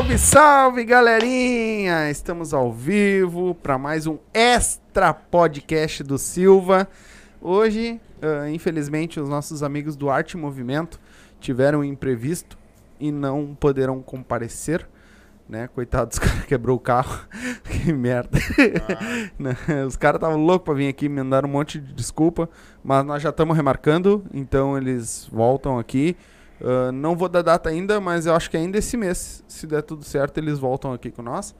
Salve, salve, galerinha! Estamos ao vivo para mais um extra podcast do Silva. Hoje, uh, infelizmente, os nossos amigos do Arte Movimento tiveram um imprevisto e não poderão comparecer. Né? Coitados, os caras quebrou o carro. que merda. Ah. os caras estavam loucos para vir aqui, me mandaram um monte de desculpa, mas nós já estamos remarcando, então eles voltam aqui. Uh, não vou dar data ainda, mas eu acho que ainda esse mês, se der tudo certo, eles voltam aqui com nós,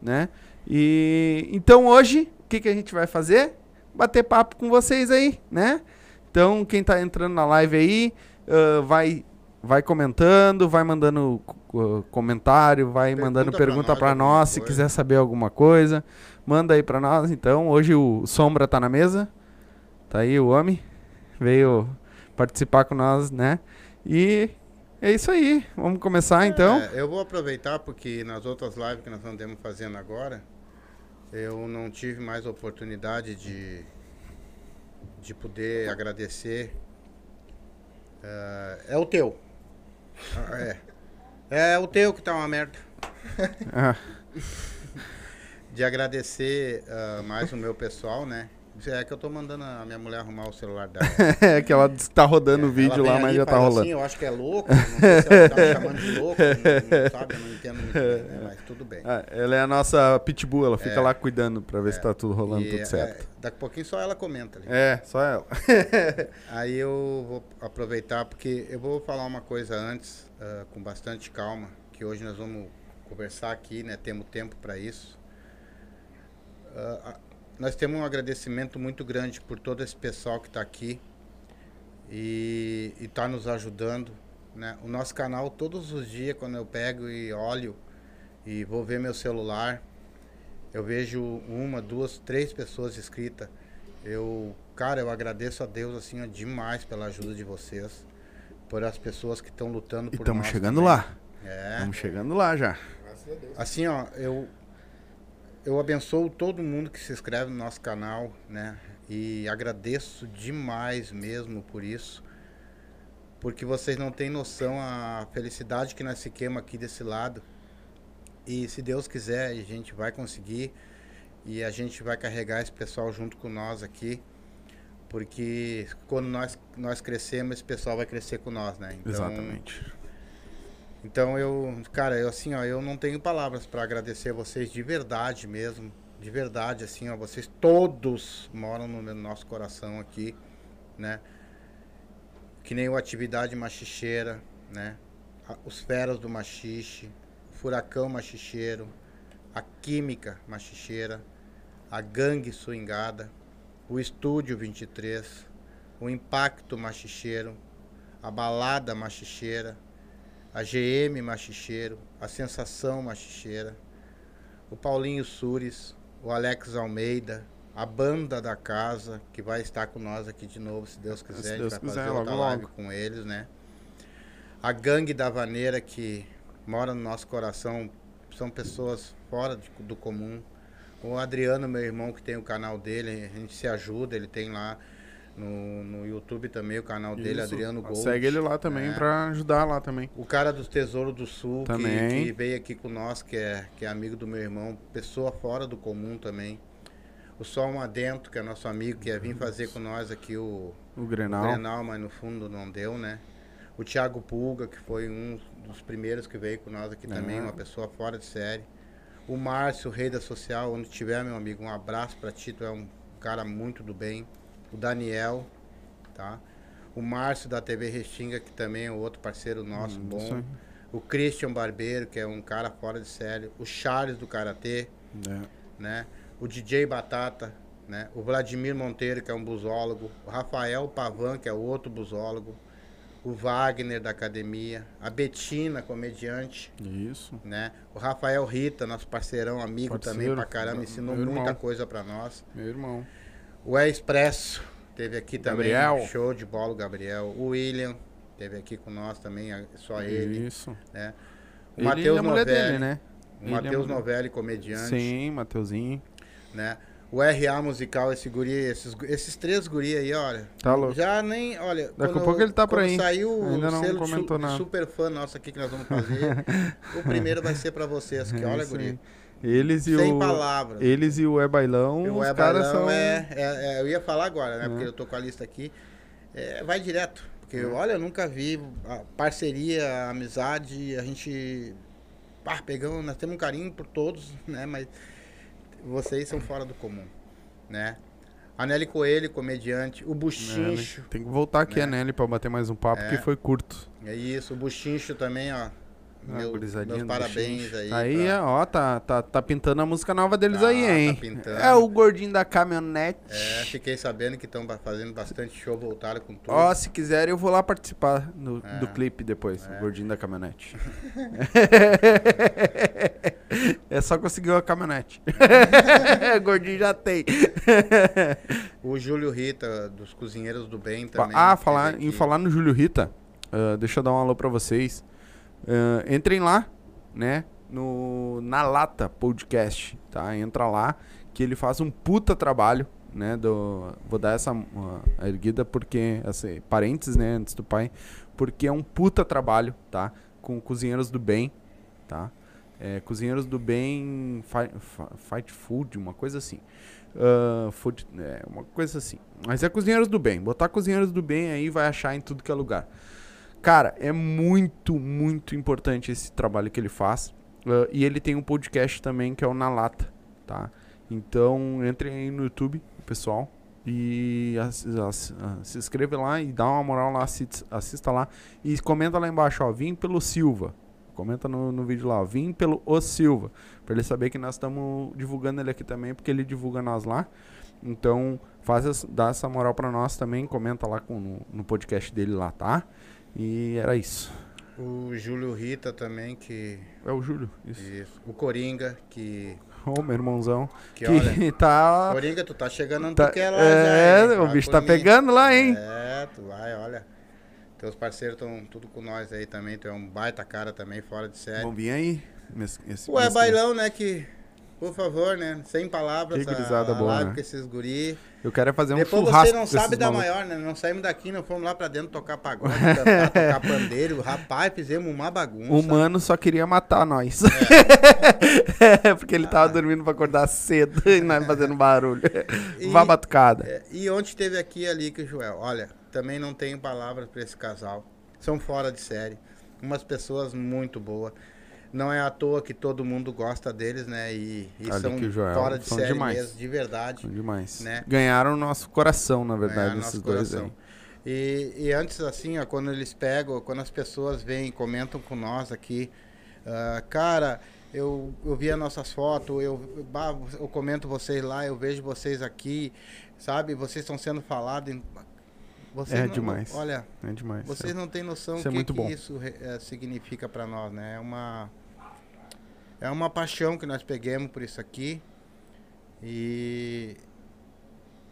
né? E então hoje, o que, que a gente vai fazer? Bater papo com vocês aí, né? Então, quem está entrando na live aí, uh, vai vai comentando, vai mandando uh, comentário, vai pergunta mandando pergunta para nós, nós se quiser saber alguma coisa, manda aí para nós. Então, hoje o Sombra tá na mesa. Tá aí o homem, veio participar com nós, né? E é isso aí. Vamos começar é, então. Eu vou aproveitar porque nas outras lives que nós andamos fazendo agora, eu não tive mais oportunidade de, de poder agradecer. Uh, é o teu. Ah, é. É o teu que tá uma merda. Ah. De agradecer uh, mais o meu pessoal, né? É que eu tô mandando a minha mulher arrumar o celular dela. é que ela tá rodando o é, vídeo lá, mas já tá rolando. Assim, eu acho que é louco, não sei se ela tá me chamando de louco, não, não sabe, eu não entendo muito bem, né? mas tudo bem. Ah, ela é a nossa pitbull, ela fica é, lá cuidando pra ver é, se tá tudo rolando, tudo é, certo. daqui a pouquinho só ela comenta ali. É, só ela. Aí eu vou aproveitar, porque eu vou falar uma coisa antes, uh, com bastante calma, que hoje nós vamos conversar aqui, né, temos tempo para isso. Uh, nós temos um agradecimento muito grande por todo esse pessoal que está aqui e está nos ajudando. Né? O nosso canal, todos os dias, quando eu pego e olho e vou ver meu celular, eu vejo uma, duas, três pessoas inscritas. Eu, cara, eu agradeço a Deus assim ó, demais pela ajuda de vocês, por as pessoas que estão lutando por Estamos chegando também. lá. É. Estamos chegando lá já. Assim, ó, eu eu abençoo todo mundo que se inscreve no nosso canal, né? E agradeço demais mesmo por isso. Porque vocês não têm noção a felicidade que nós fiquemos aqui desse lado. E se Deus quiser, a gente vai conseguir. E a gente vai carregar esse pessoal junto com nós aqui. Porque quando nós, nós crescemos, esse pessoal vai crescer com nós, né? Então, Exatamente. Então eu, cara, eu assim, ó, eu não tenho palavras para agradecer vocês de verdade mesmo, de verdade assim, ó, vocês todos moram no nosso coração aqui, né? Que nem o atividade machicheira, né? Os feras do machixe, o furacão machicheiro, a química machicheira, a gangue swingada, o estúdio 23, o impacto machicheiro, a balada machicheira, a GM Machicheiro, a Sensação Machicheira, o Paulinho Sures, o Alex Almeida, a banda da casa, que vai estar com nós aqui de novo, se Deus quiser. Se a gente vai quiser, fazer outra live logo. com eles, né? A gangue da Vaneira, que mora no nosso coração, são pessoas fora de, do comum. O Adriano, meu irmão, que tem o canal dele, a gente se ajuda, ele tem lá no, no YouTube também, o canal dele, Isso. Adriano Gold. Segue ele lá também é. para ajudar lá também. O cara dos Tesouros do Sul, que, que, veio aqui com nós, que é, que é amigo do meu irmão, pessoa fora do comum também. O Sol Adentro, que é nosso amigo, que ia vir fazer com nós aqui o, o Grenal. o Grenal, mas no fundo não deu, né? O Thiago Pulga, que foi um dos primeiros que veio com nós aqui é. também, uma pessoa fora de série. O Márcio, rei da social, onde tiver, meu amigo, um abraço para ti, tu é um cara muito do bem o Daniel, tá? O Márcio da TV Restinga, que também é outro parceiro nosso hum, bom. O Christian Barbeiro, que é um cara fora de série. O Charles do Karatê, é. né? O DJ Batata, né? O Vladimir Monteiro, que é um busólogo. O Rafael Pavan, que é outro busólogo. O Wagner da academia. A Betina, comediante. Isso. Né? O Rafael Rita, nosso parceirão, amigo Parceiro, também pra caramba, ensinou muita coisa pra nós. Meu irmão. O É Expresso teve aqui Gabriel. também. Show de bola, Gabriel. O William teve aqui com nós também, só ele. Isso. Né? O Matheus Novelli, dele, né? O Matheus Novelli, comediante. Sim, Mateuzinho. Né? O RA musical, esse guri, esses, esses três guri aí, olha. Tá louco. Já nem, olha. Daqui a pouco ele tá por aí. Saiu Ainda o não selo comentou su- nada. super fã nosso aqui que nós vamos fazer. o primeiro vai ser pra vocês, que É olha, guri. aí. Eles e Sem o. palavras. Eles e o É Bailão, o os É caras são. é, é- é- Eu ia falar agora, né? É. Porque eu tô com a lista aqui. É, vai direto. Porque, olha, eu nunca vi parceria, amizade, a gente. Ah, pegamos, nós temos um carinho por todos, né? Mas vocês são fora do comum, né? A Nelly Coelho, comediante. O Buchincho. Tem que voltar aqui, né? a Nelly, pra bater mais um papo, É. que foi curto. É isso, o Buchincho também, ó. Ah, Meu- meus parabéns aí. Aí, pra- ó, tá, tá, tá pintando a música nova deles Tá, aí, hein? tá é o gordinho da caminhonete. É, fiquei sabendo que estão fazendo bastante show, voltaram com tudo. Ó, se quiser, eu vou lá participar do, É. do clipe depois, É. o gordinho da caminhonete. é só conseguir a caminhonete. gordinho já tem. O Júlio Rita, dos Cozinheiros do Bem também. ah, falar, em falar no Júlio Rita, ah, deixa eu dar um alô pra vocês. Ah, entrem lá, né? No Na Lata Podcast, tá? Entra lá, que ele faz um puta trabalho, né? Do, vou dar essa ah, erguida porque, assim, parênteses, né? Antes do pai, porque é um puta trabalho, tá? Com cozinheiros do bem, tá? É, cozinheiros do bem fi- fight food, uma coisa assim. Ah, food, é, uma coisa assim. Mas é cozinheiros do bem. Botar cozinheiros do bem aí vai achar em tudo que é lugar. Cara, é muito, muito importante esse trabalho que ele faz. Ah, e ele tem um podcast também que é o Na Lata, tá? Então, entrem aí no YouTube, pessoal. E ah, se inscreve lá e dá uma moral lá, assi- assista lá. E comenta lá embaixo, ó, vim pelo Silva. Comenta no, no vídeo lá, ó, vim pelo O Silva. Pra ele saber que nós estamos divulgando ele aqui também, porque ele divulga nós lá. Então, faz dá essa moral pra nós também, comenta lá com, no, no podcast dele lá, tá? E era isso. O Júlio Rita também, que. É o Júlio, isso. Isso. O Coringa, que. Ô, meu irmãozão. Que, Que, olha. tá. Coringa, tu tá chegando onde tá- tu quer lá é, já. hein? o Vai bicho tá pegando lá, hein? É, tu vai, olha. Teus parceiros estão tudo com nós aí também. Tu é um baita cara também, fora de série. Vamos vir aí. Mes- esse- Ué, bailão, né? Que. Por favor, né? Sem palavras. Que a- a boa, live né? com esses guri. Eu quero é fazer um Depois churrasco você não sabe da malucos. maior, né? Não saímos daqui, não fomos lá pra dentro tocar pagode, cantar, tocar pandeiro. Rapaz, fizemos uma bagunça. O mano só queria matar nós. Porque ele tava dormindo pra acordar cedo e nós fazendo barulho. E- Vá batucada. É, e ontem teve aqui ali que o Joel, olha, também não tenho palavras pra esse casal. São fora de série. Umas pessoas muito boas. Não é à toa que todo mundo gosta deles, né? E, e Ali são fora de são série demais. mesmo, de verdade. São demais. Né? Ganharam o nosso coração, na verdade, Ganharam esses dois coração. aí. E, e antes, assim, ó, quando eles pegam, quando as pessoas vêm, comentam com nós aqui, ah, cara, eu, eu vi as nossas fotos, eu, eu comento vocês lá, eu vejo vocês aqui, sabe? Vocês estão sendo falados. Em, É não- demais. Olha, É demais. vocês não têm noção isso é o que, muito que isso eh, significa para nós, né? É uma, é uma paixão que nós peguemos por isso aqui. E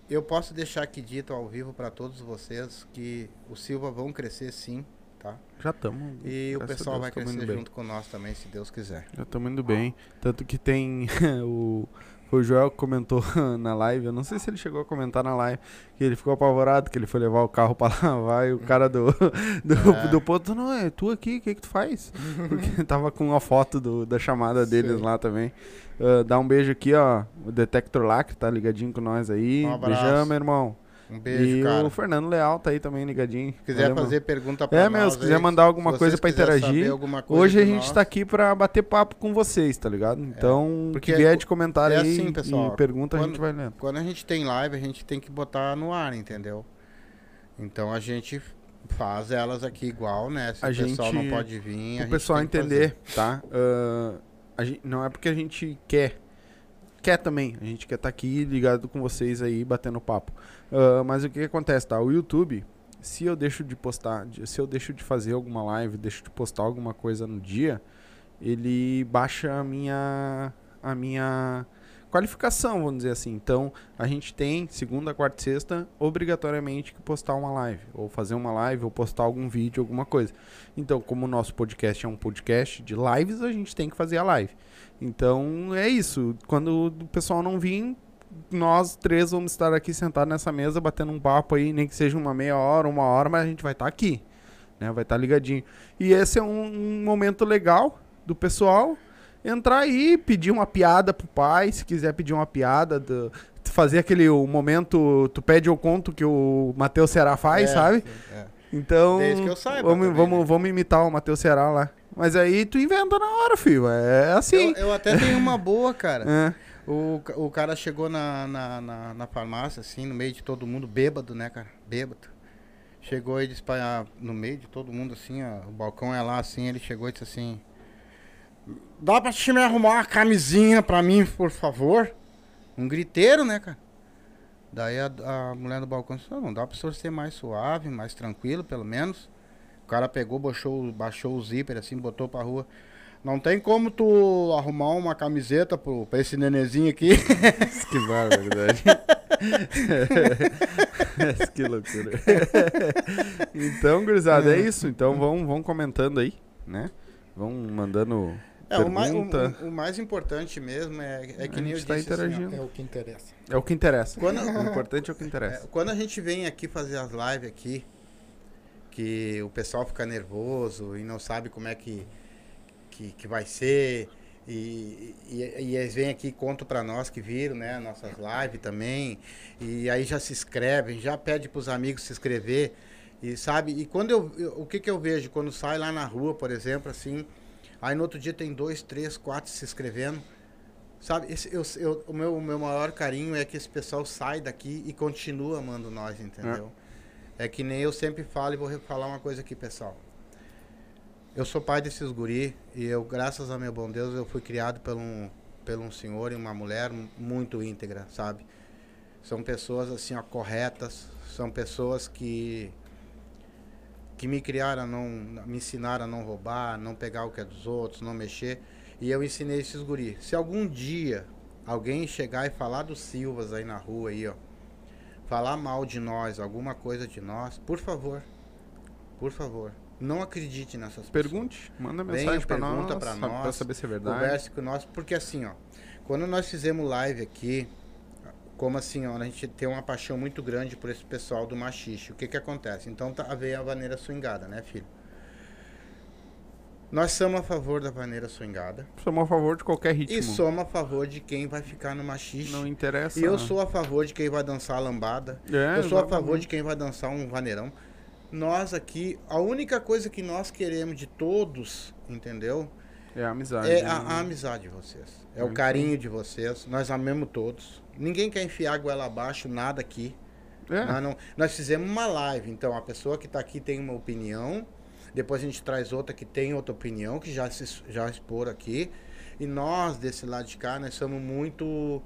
eu posso deixar aqui dito ao vivo para todos vocês que o Silva vão crescer sim, tá? Já estamos. E o pessoal vai crescer junto com nós também, se Deus quiser. Já estamos indo bem. Tanto que tem o. Foi o Joel que comentou na live, eu não sei se ele chegou a comentar na live, que ele ficou apavorado, que ele foi levar o carro pra lavar e o cara do, do, É. do ponto, não, é tu aqui, o que que tu faz? Porque tava com uma foto do- da chamada deles Sim. lá também. Ah, dá um beijo aqui, ó, o Detector Lacre tá ligadinho com nós aí. Um abraço. Beijão, meu irmão. Um beijo, e cara. o Fernando Leal tá aí também ligadinho. Se quiser Valeu, fazer mano. pergunta para É, nós. meu, se quiser aí, mandar alguma coisa pra quiserem interagir, coisa Hoje a gente nós, tá aqui pra bater papo com vocês, tá ligado? Então, porque que vier de comentário é aí assim, pessoal, e pergunta, a quando- gente vai lendo. Quando a gente tem live, a gente tem que botar no ar, entendeu? Então a gente faz elas aqui igual, né? Se A o pessoal gente- não pode vir, a o pessoal entender, tá? Ah, a gente, não é porque a gente quer. Quer também. A gente quer estar aqui ligado com vocês aí, batendo papo. Ah, mas o que, que acontece, tá? O YouTube, se eu deixo de postar, se eu deixo de fazer alguma live, deixo de postar alguma coisa no dia, ele baixa a minha. a minha qualificação, vamos dizer assim. Então, a gente tem segunda, quarta e sexta, obrigatoriamente que postar uma live, ou fazer uma live, ou postar algum vídeo, alguma coisa. Então, como o nosso podcast é um podcast de lives, a gente tem que fazer a live. Então, é isso. Quando o pessoal não vir, nós três vamos estar aqui sentados nessa mesa, batendo um papo aí, nem que seja uma meia hora, uma hora, mas a gente vai estar aqui. Né? Vai estar ligadinho. E esse é um, um momento legal do pessoal entrar aí, pedir uma piada pro pai, se quiser pedir uma piada, do, fazer aquele o momento, tu pede ou conto que o Matheus Ceará faz, É, sabe? é. Então, Desde que eu saiba vamos, também, vamos, né? vamos imitar o Matheus Ceará lá. Mas aí tu inventa na hora, filho. É assim. Eu, eu até tenho uma boa, cara. É. O, o cara chegou na, na, na, na farmácia, assim, no meio de todo mundo, bêbado, né, cara? Bêbado. Chegou e disse pra, ah, no meio de todo mundo, assim, ó, o balcão é lá, assim, ele chegou e disse assim... Dá pra te me arrumar uma camisinha pra mim, por favor? Um griteiro, né, cara? Daí a, a mulher do balcão disse, "Não, não dá pra o senhor ser mais suave, mais tranquilo, pelo menos. O cara pegou, baixou, baixou o zíper, assim, botou pra rua. Não tem como tu arrumar uma camiseta pro, pra esse nenezinho aqui. que barbaridade. que loucura. então, gurizada, é isso. Então vão, vão comentando aí, né? Vão mandando É, o mais, o, pergunta. o- mais importante mesmo é, é que A nem eu gente tá disse, assim, ó, interagindo. É o que interessa. É o que interessa. Quando- O importante é o que é, interessa. quando a gente vem aqui fazer as lives aqui, que o pessoal fica nervoso e não sabe como é que, que, que vai ser, e, e, e eles vêm aqui e contam pra nós que viram, né, nossas lives também, e aí já se inscrevem, já pede pros amigos se inscrever, e sabe, e quando eu, eu- o que que eu vejo, quando sai lá na rua, por exemplo, assim, aí no outro dia tem dois, três, quatro se inscrevendo, Sabe, esse, eu, eu- o, meu, o meu maior carinho é que esse pessoal sai daqui e continua amando nós, entendeu? É. que nem eu sempre falo e vou falar uma coisa aqui, pessoal. Eu sou pai desses guri e eu, graças a meu bom Deus, eu fui criado por um, por um senhor e uma mulher muito íntegra, sabe? São pessoas assim, ó, corretas, são pessoas que que me criaram, não, me ensinaram a não roubar, não pegar o que é dos outros, não mexer. E eu ensinei esses guri. Se algum dia alguém chegar e falar dos Silvas aí na rua aí, ó, falar mal de nós, alguma coisa de nós, por favor, por favor, não acredite nessas pessoas. Pergunte, manda mensagem pergunta nós, pra sabe, nós, pra saber se é verdade. Converse com nós, porque assim, ó, quando nós fizemos live aqui, como assim, ó, a gente tem uma paixão muito grande por esse pessoal do machixe. O que que acontece? Então tá, veio a vaneira swingada, né, filho? Nós somos a favor da vaneira swingada Somos a favor de qualquer ritmo. e somos a favor de quem vai ficar no machixe. Não interessa. E eu sou a favor de quem vai dançar a lambada. É, eu sou a favor exatamente. de quem vai dançar um vaneirão. Nós aqui, a única coisa que nós queremos de todos, entendeu? É a amizade. É né? a, a amizade de vocês. É É o carinho de vocês. Nós amamos todos. Ninguém quer enfiar a goela abaixo, nada aqui. É. Nós, não- nós fizemos uma live, então a pessoa que está aqui tem uma opinião. Depois a gente traz outra que tem outra opinião, que já se já expor aqui. E nós, desse lado de cá, nós somos muito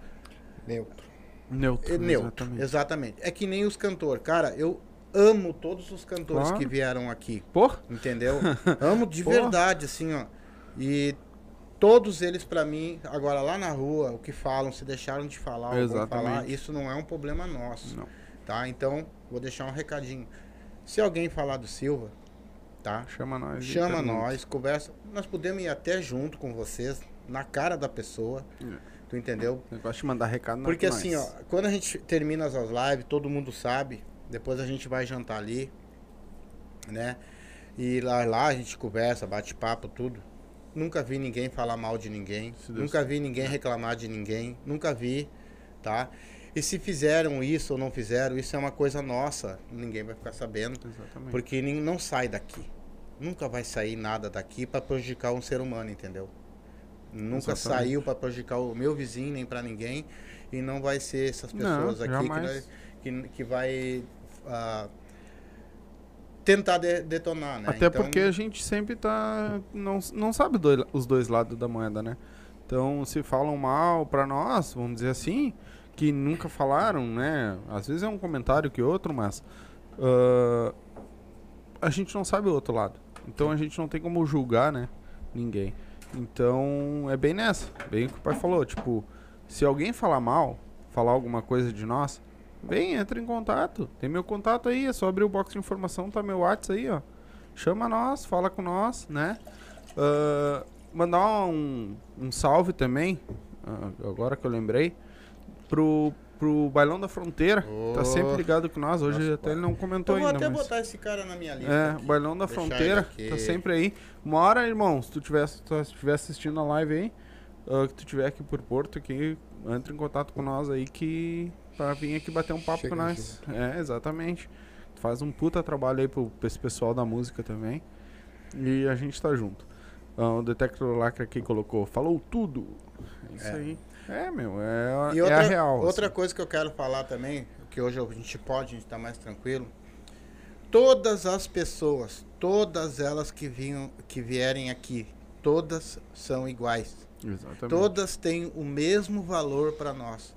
Neutro. Neutro. é, neutro. exatamente. Exatamente. É que nem os cantores. Cara, eu amo todos os cantores Claro. que vieram aqui. Pô, Entendeu? Amo de Pô. verdade, assim, ó. E todos eles, pra mim, agora lá na rua, o que falam, se deixaram de falar, ou vão Exatamente. falar, isso não é um problema nosso. não. Tá? Então, vou deixar um recadinho. Se alguém falar do Silva, tá? Chama nós. Chama nós, conversa. Nós podemos ir até junto com vocês, na cara da pessoa. É. Tu entendeu? Negócio de mandar recado é Porque assim, ó, quando a gente termina as lives, todo mundo sabe, depois a gente vai jantar ali, né? E lá, lá a gente conversa, bate papo, tudo. Nunca vi ninguém falar mal de ninguém, nunca vi ninguém reclamar de ninguém, nunca vi, tá? E se fizeram isso ou não fizeram, isso é uma coisa nossa, ninguém vai ficar sabendo, Exatamente. porque não sai daqui. Nunca vai sair nada daqui para prejudicar um ser humano, entendeu? Nunca Exatamente. saiu para prejudicar o meu vizinho nem para ninguém e não vai ser essas Não, pessoas aqui que, nós- que, que vai ah, tentar de- detonar, né? Até Então, porque a gente sempre tá. Não, não sabe doi- os dois lados da moeda, né? Então, se falam mal pra nós, vamos dizer assim, que nunca falaram, né? Às vezes é um comentário que outro, mas. ah, a gente não sabe o outro lado. Então a gente não tem como julgar, né? Ninguém. Então é bem nessa. Bem o que o pai falou. Tipo, se alguém falar mal, falar alguma coisa de nós, vem, entra em contato. Tem meu contato aí, é só abrir o box de informação, tá meu WhatsApp aí, ó. Chama nós, fala com nós, né? Ah, mandar um, um salve também, ah, agora que eu lembrei. Pro, pro Bailão da Fronteira. Tá Ô. sempre ligado com nós. Hoje Nossa, até ele não comentou Eu vou ainda. até mas- botar esse cara na minha lista. É, aqui. Bailão da Deixar Fronteira, tá sempre aí. Uma hora, irmão, se tu estiver assistindo a live aí, ah, que tu estiver aqui por Porto, aqui, entre em contato com nós aí que pra vir aqui bater um papo Chega com nós. É, exatamente. Tu faz um puta trabalho aí pro, pra esse pessoal da música também. E a gente tá junto. Ah, o Detector Lacra aqui colocou, falou tudo. É isso É. aí. É, meu, é, E é outra, a real. outra assim. coisa que eu quero falar também, que hoje a gente pode, a gente tá mais tranquilo. Todas as pessoas, todas elas que, vinham, que vierem aqui, todas são iguais. Exatamente. Todas têm o mesmo valor para nós,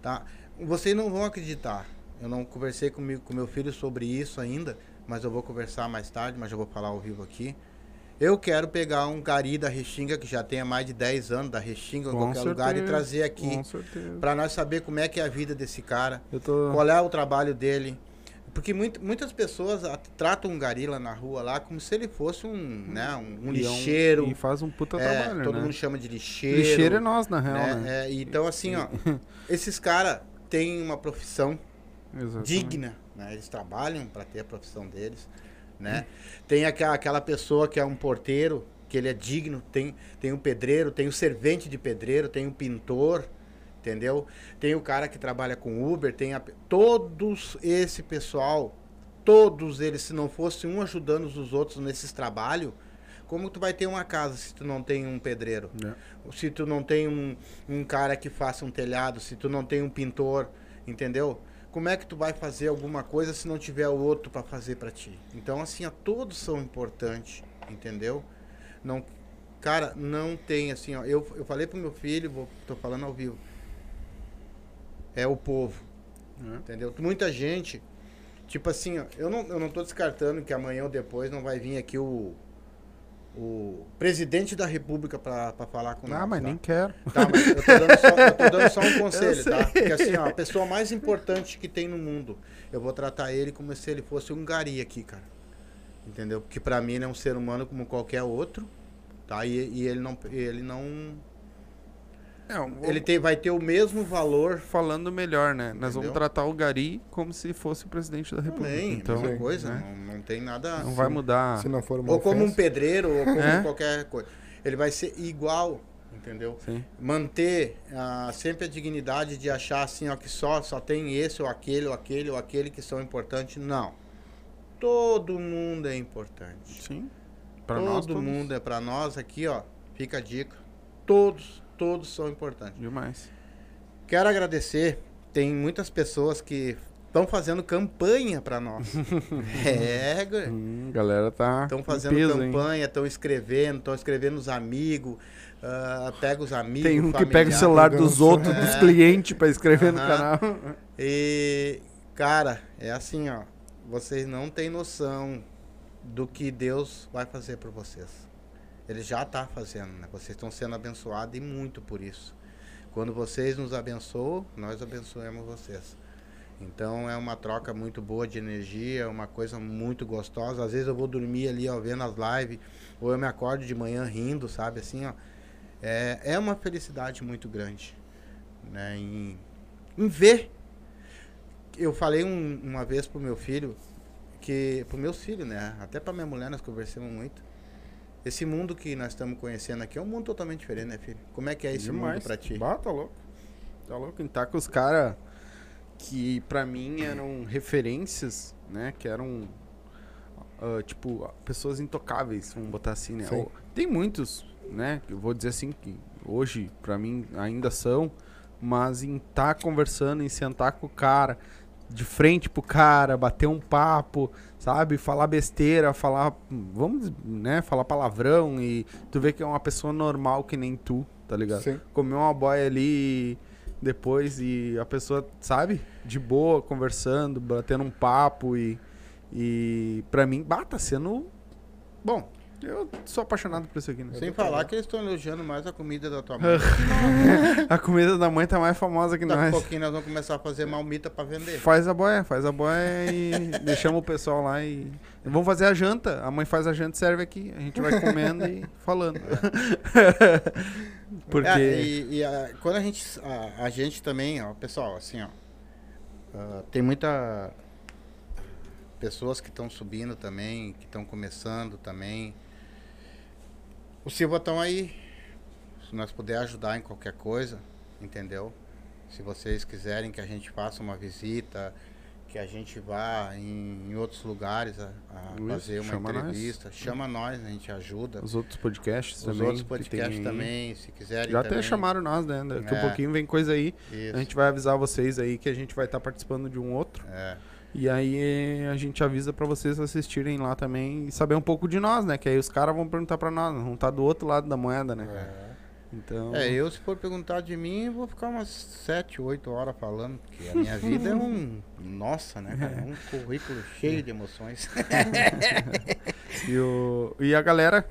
tá? Vocês não vão acreditar. Eu não conversei comigo com meu filho sobre isso ainda, mas eu vou conversar mais tarde, mas eu vou falar ao vivo aqui. Eu quero pegar um gari da Restinga que já tenha mais de 10 anos da Restinga em qualquer lugar e certeza, trazer aqui certeza. para nós saber como é que é a vida desse cara, tô... qual é o trabalho dele. Porque muito- muitas pessoas tratam um gari lá na rua lá como se ele fosse um, né, um, um é lixeiro. E faz um puta É, trabalho, todo né? mundo chama de lixeiro. Lixeiro é nós, na real, né? né? É, então, assim, ó, esses caras têm uma profissão Exatamente. digna, né? Eles trabalham para ter a profissão deles, né? Tem aquela, aquela pessoa que é um porteiro, que ele é digno, tem, tem um pedreiro, tem o servente de pedreiro, tem o pintor, entendeu? Tem o cara que trabalha com Uber, tem a, todos esse pessoal, todos eles, se não fosse um ajudando os outros nesses trabalhos, como tu vai ter uma casa se tu não tem um pedreiro? É. se tu não tem um, um cara que faça um telhado, se tu não tem um pintor, entendeu? Como é que tu vai fazer alguma coisa se não tiver o outro para fazer para ti? Então, assim, ó, todos são importantes, entendeu? Não, cara, não tem assim, ó. Eu, eu falei pro meu filho, vou, tô falando ao vivo. É o povo, É. entendeu? Muita gente, tipo assim, ó, eu não, eu não tô descartando que amanhã ou depois não vai vir aqui o, o presidente da república para falar com nós. Ah, mas tá? nem quero. Tá, mas eu tô dando só, eu tô dando só um conselho, tá? Porque assim, ó, a pessoa mais importante que tem no mundo, eu vou tratar ele como se ele fosse um gari aqui, cara. Entendeu? Porque pra mim ele é um ser humano como qualquer outro, tá? E, e ele não ele não Ele tem, vai ter o mesmo valor falando melhor, né? Nós vamos Entendeu? tratar o Gari como se fosse o presidente da República. também, então, mesma coisa, né? não, não tem nada não vai mudar. Se não for uma ou como um ofensa, pedreiro ou como É? qualquer coisa. Ele vai ser igual, entendeu? Sim. manter ah, sempre a dignidade de achar assim, ó, que só, só tem esse ou aquele ou aquele ou aquele que são importantes. Não. Todo mundo é importante. Sim. Pra Todo nós, mundo é para nós aqui, ó. Fica a dica. Todos, todos são importantes. Demais. Quero agradecer. Tem muitas pessoas que estão fazendo campanha para nós. é. Hum, galera tá. Estão fazendo peso, campanha, estão escrevendo, estão escrevendo os amigos, ah, pega os amigos. Tem um que pega o celular dos Ganso. outros, dos É. clientes, pra escrever no Aham. canal. E, cara, é assim, ó. Vocês não têm noção do que Deus vai fazer por vocês. Ele já está fazendo, né? Vocês estão sendo abençoados e muito por isso. Quando vocês nos abençoam, nós abençoamos vocês. Então é uma troca muito boa de energia, uma coisa muito gostosa. Às vezes eu vou dormir ali, ó, vendo as lives, ou eu me acordo de manhã rindo, sabe? Assim, ó. É, é uma felicidade muito grande, né? Em, em ver eu falei um- uma vez pro meu filho, que pro meus filhos, né? Até pra minha mulher nós conversamos muito. Esse mundo que nós estamos conhecendo aqui é um mundo totalmente diferente, né, filho? Como é que é esse mundo pra ti? Bah, tá louco. Tá louco. Tá com os caras que pra mim eram referências, né? Que eram, ah, tipo, pessoas intocáveis, vamos botar assim, né? Ou- Tem muitos, né? Eu vou dizer assim, que hoje pra mim ainda são, mas em estar conversando, em sentar com o cara, de frente pro cara, bater um papo, sabe? Falar besteira, falar, vamos, né? Falar palavrão e tu vê que é uma pessoa normal que nem tu, tá ligado? Sim. comer uma boia ali depois e a pessoa, sabe, de boa, conversando, batendo um papo e, e pra mim, bah, tá sendo bom. Eu sou apaixonado por isso aqui, né? Sem falar que eles estão elogiando mais a comida da tua mãe. A comida da mãe tá mais famosa que Daqui a nós. pouquinho nós vamos começar a fazer malmita pra vender. Faz a boia, faz a boia e deixamos o pessoal lá e. Vamos fazer a janta. A mãe faz a janta e serve aqui. A gente vai comendo e falando. Porque. É, e e a- quando a gente, a, a gente também, ó, pessoal, assim, ó, ah, tem muita pessoas que estão subindo também, que estão começando também. O Silva estão aí. Se nós puder ajudar em qualquer coisa, entendeu? Se vocês quiserem que a gente faça uma visita, que a gente vá em, em outros lugares a, a Isso, fazer uma chama nós. entrevista, chama nós, a gente ajuda. Os outros podcasts Os também. outros que tem podcasts aí. também, se quiserem. Já até também. chamaram nós, né? Daqui É. pouquinho vem coisa aí. Isso. A gente vai avisar vocês aí que a gente vai estar participando de um outro. É. E aí a gente avisa pra vocês assistirem lá também e saber um pouco de nós, né? Que aí os caras vão perguntar pra nós, vão estar do outro lado da moeda, né? É. Então. É, eu se for perguntar de mim, vou ficar umas 7, 8 horas falando, porque a minha vida é um. Nossa, né, cara? É um currículo cheio de emoções. E, o, e a galera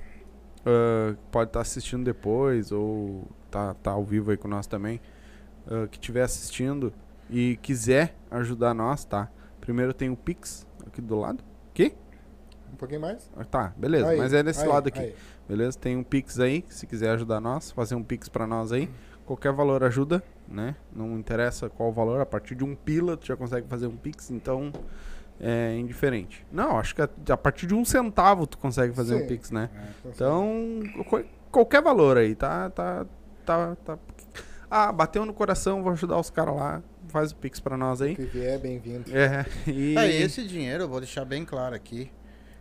ah, pode estar assistindo depois ou tá, tá ao vivo aí com nós também, ah, que estiver assistindo e quiser ajudar nós, tá? Primeiro tem o Pix aqui do lado. Que? Um pouquinho mais? Ah, Tá, beleza, Aí, mas é desse aí, lado aqui. aí. Beleza? Tem um Pix aí, se quiser ajudar nós, fazer um Pix pra nós aí. Qualquer valor ajuda, né? Não interessa qual valor, a partir de um pila tu já consegue fazer um Pix, então é indiferente. Não, acho que a, a partir de um centavo tu consegue fazer um Sim. Pix, né? Tá Então, qualquer valor aí, tá? Tá, tá, tá. Ah, bateu no coração, vou ajudar os caras lá. Faz o Pix pra nós aí. O que vier, bem-vindo. É, e É, e esse dinheiro, eu vou deixar bem claro aqui.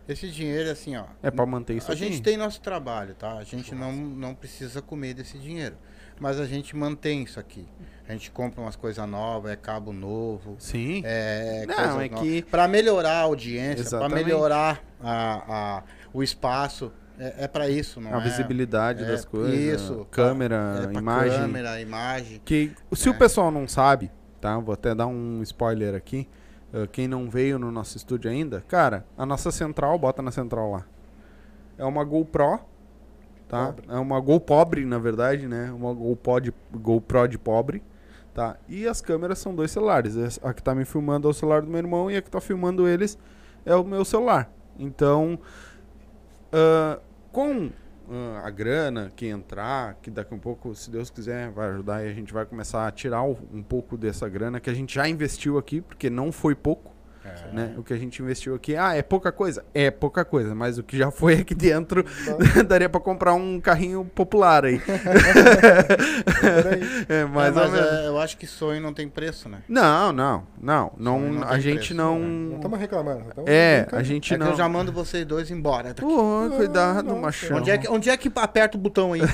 Esse dinheiro, assim, ó. é pra manter isso a aqui. gente tem nosso trabalho, tá? A gente não, não precisa comer desse dinheiro. Mas a gente mantém isso aqui. A gente compra umas coisas novas, é cabo novo. Sim. É, Não, é novas. que- Pra melhorar a audiência, pra Exatamente. melhorar a, a- o espaço. É, é para isso, não a é? visibilidade é das coisas. Isso. Câmera, é imagem. Câmera, imagem. Que se o É. pessoal não sabe, tá? Vou até dar um spoiler aqui. ah, quem não veio no nosso estúdio ainda, cara, a nossa central, bota na central lá. É uma GoPro, tá? Pobre. É uma Go pobre, na verdade, né? Uma GoPro de, GoPro de pobre, tá? E as câmeras são dois celulares. A que tá me filmando é o celular do meu irmão e a que tá filmando eles é o meu celular. Então, ah, com a grana que entrar, que daqui a um pouco, se Deus quiser, vai ajudar e a gente vai começar a tirar um pouco dessa grana que a gente já investiu aqui, porque não foi pouco, É. né? O que a gente investiu aqui, ah, é pouca coisa? É pouca coisa, mas o que já foi aqui dentro daria pra comprar um carrinho popular aí. é, mais É, ou mas menos. é, eu acho que sonho não tem preço, né? Não, não, não, não, não a gente preço, não... Não estamos reclamando. tamo É, brincando. a gente É que não... eu já mando vocês dois embora. daqui. Pô, cuidado, Nossa. machão. Onde é, que, onde é que aperta o botão aí?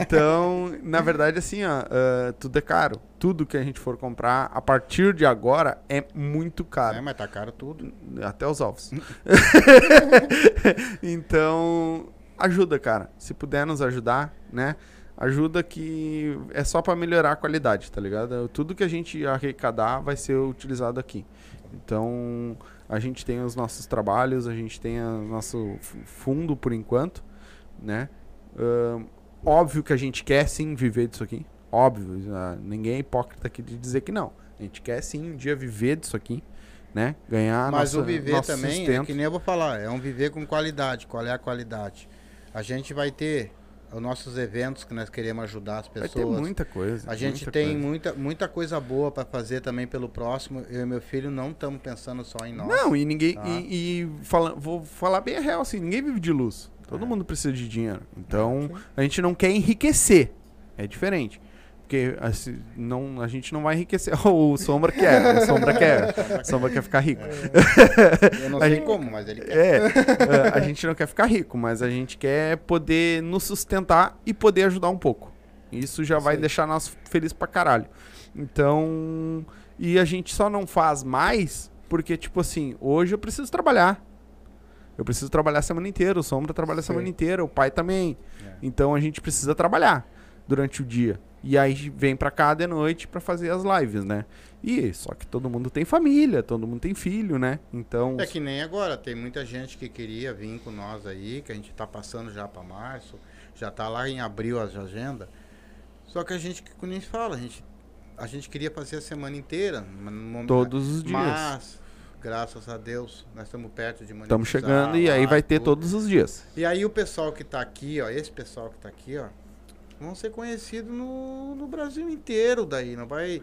Então, na verdade, assim, ó, ah, tudo é caro. Tudo que a gente for comprar, a partir de agora, é muito é, caro. mas tá caro tudo. Até os ovos. então, ajuda, cara. Se puder nos ajudar, né? Ajuda que é só pra melhorar a qualidade, tá ligado? Tudo que a gente arrecadar vai ser utilizado aqui. Então, a gente tem os nossos trabalhos, a gente tem o nosso fundo por enquanto, né? Ahn, óbvio que a gente quer sim viver disso aqui. Óbvio, ninguém é hipócrita aqui de dizer que não. A gente quer sim um dia viver disso aqui, né? Ganhar Mas nossa, o viver também, é que nem eu vou falar, é um viver com qualidade. Qual é a qualidade? A gente vai ter os nossos eventos que nós queremos ajudar as Vai pessoas. ter muita coisa. A gente muita tem coisa. muita, muita coisa boa para fazer também pelo próximo. Eu e meu filho não estamos pensando só em nós. Não, e ninguém. Tá. E, e fala, vou falar bem a real, assim, ninguém vive de luz. Todo É. mundo precisa de dinheiro. Então, a gente não quer enriquecer. É diferente. Porque assim, não, a gente não vai enriquecer. o Sombra quer. O Sombra quer. O Sombra quer ficar rico. Eu não sei gente- como, mas ele quer. É, é, a gente não quer ficar rico, mas a gente quer poder nos sustentar e poder ajudar um pouco. Isso já vai Sim. deixar nós felizes pra caralho. Então, e a gente só não faz mais porque, tipo assim, hoje eu preciso trabalhar. Eu preciso trabalhar a semana inteira, o Sombra trabalha a semana inteira, o pai também. É. Então a gente precisa trabalhar durante o dia. E aí vem pra cá de noite pra fazer as lives, né? E só que todo mundo tem família, todo mundo tem filho, né? Então. É que nem agora, tem muita gente que queria vir com nós aí, que a gente tá passando já pra março, já tá lá em abril as agenda. Só que a gente, que nem se fala, a gente, a gente queria fazer a semana inteira. no Todos os dias. Mas, graças a Deus, nós estamos perto de Estamos chegando e aí lá vai ter tudo. todos os dias. E aí o pessoal que tá aqui, ó, esse pessoal que tá aqui, ó, vão ser conhecidos no, no Brasil inteiro daí, não vai...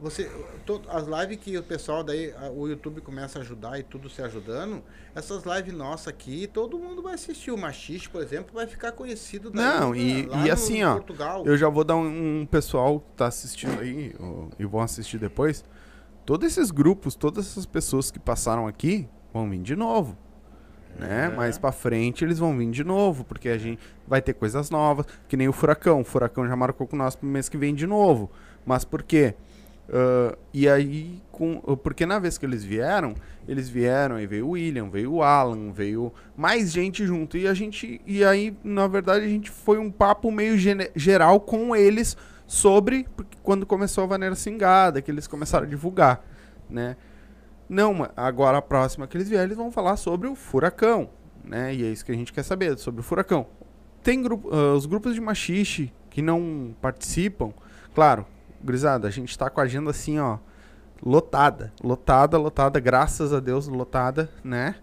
Você, to- as lives que o pessoal daí, a- o YouTube começa a ajudar e tudo se ajudando, essas lives nossas aqui, todo mundo vai assistir. O Machiste, por exemplo, vai ficar conhecido daí Não, na- e, lá e no assim, ó, Portugal. eu já vou dar um, um pessoal que tá assistindo aí e vão assistir depois. Todos esses grupos, todas essas pessoas que passaram aqui vão vir de novo. Né? É. Mais pra frente eles vão vir de novo, porque a gente vai ter coisas novas, que nem o Furacão. O Furacão já marcou com nós pro mês que vem de novo. Mas por quê? Ah, e aí, com, porque na vez que eles vieram, eles vieram e veio o William, veio o Alan, veio mais gente junto. E a gente. E aí, na verdade, a gente foi um papo meio geral com eles sobre quando começou a Vaneira Singada, que eles começaram a divulgar, né? Não, agora a próxima que eles vierem, eles vão falar sobre o furacão, né? E é isso que a gente quer saber, sobre o furacão. Tem grupo, ah, os grupos de machixe que não participam, claro, grisada, a gente tá com a agenda assim, ó, lotada, lotada, lotada, graças a Deus, lotada, né?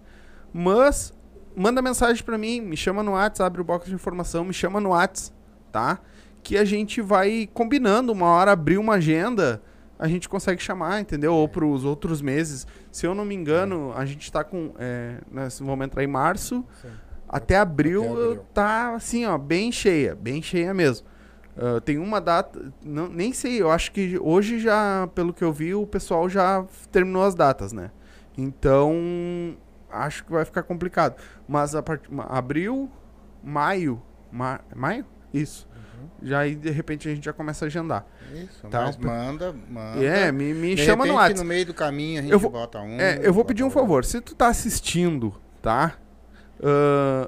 Mas manda mensagem pra mim, me chama no WhatsApp, abre o box de informação, me chama no WhatsApp, tá? Que a gente vai combinando, uma hora abrir uma agenda, a gente consegue chamar, entendeu? Ou pros outros meses. Se eu não me engano, a gente tá com. É, nós vamos entrar em março. Sim. Até abril, Até abril. tá assim, ó, bem cheia, bem cheia mesmo. Ah, tem uma data, não, nem sei, eu acho que hoje já, pelo que eu vi, o pessoal já terminou as datas, né? Então, acho que vai ficar complicado. Mas a part... ma- abril, maio, ma... maio? Isso. Já aí, de repente, a gente já começa a agendar. Isso, Tá, mas manda, manda. É, me, me De chama no repente, WhatsApp. no meio do caminho a gente Eu vou- bota um. É, eu vou pedir um outro. favor. Se tu tá assistindo, tá? Ahn,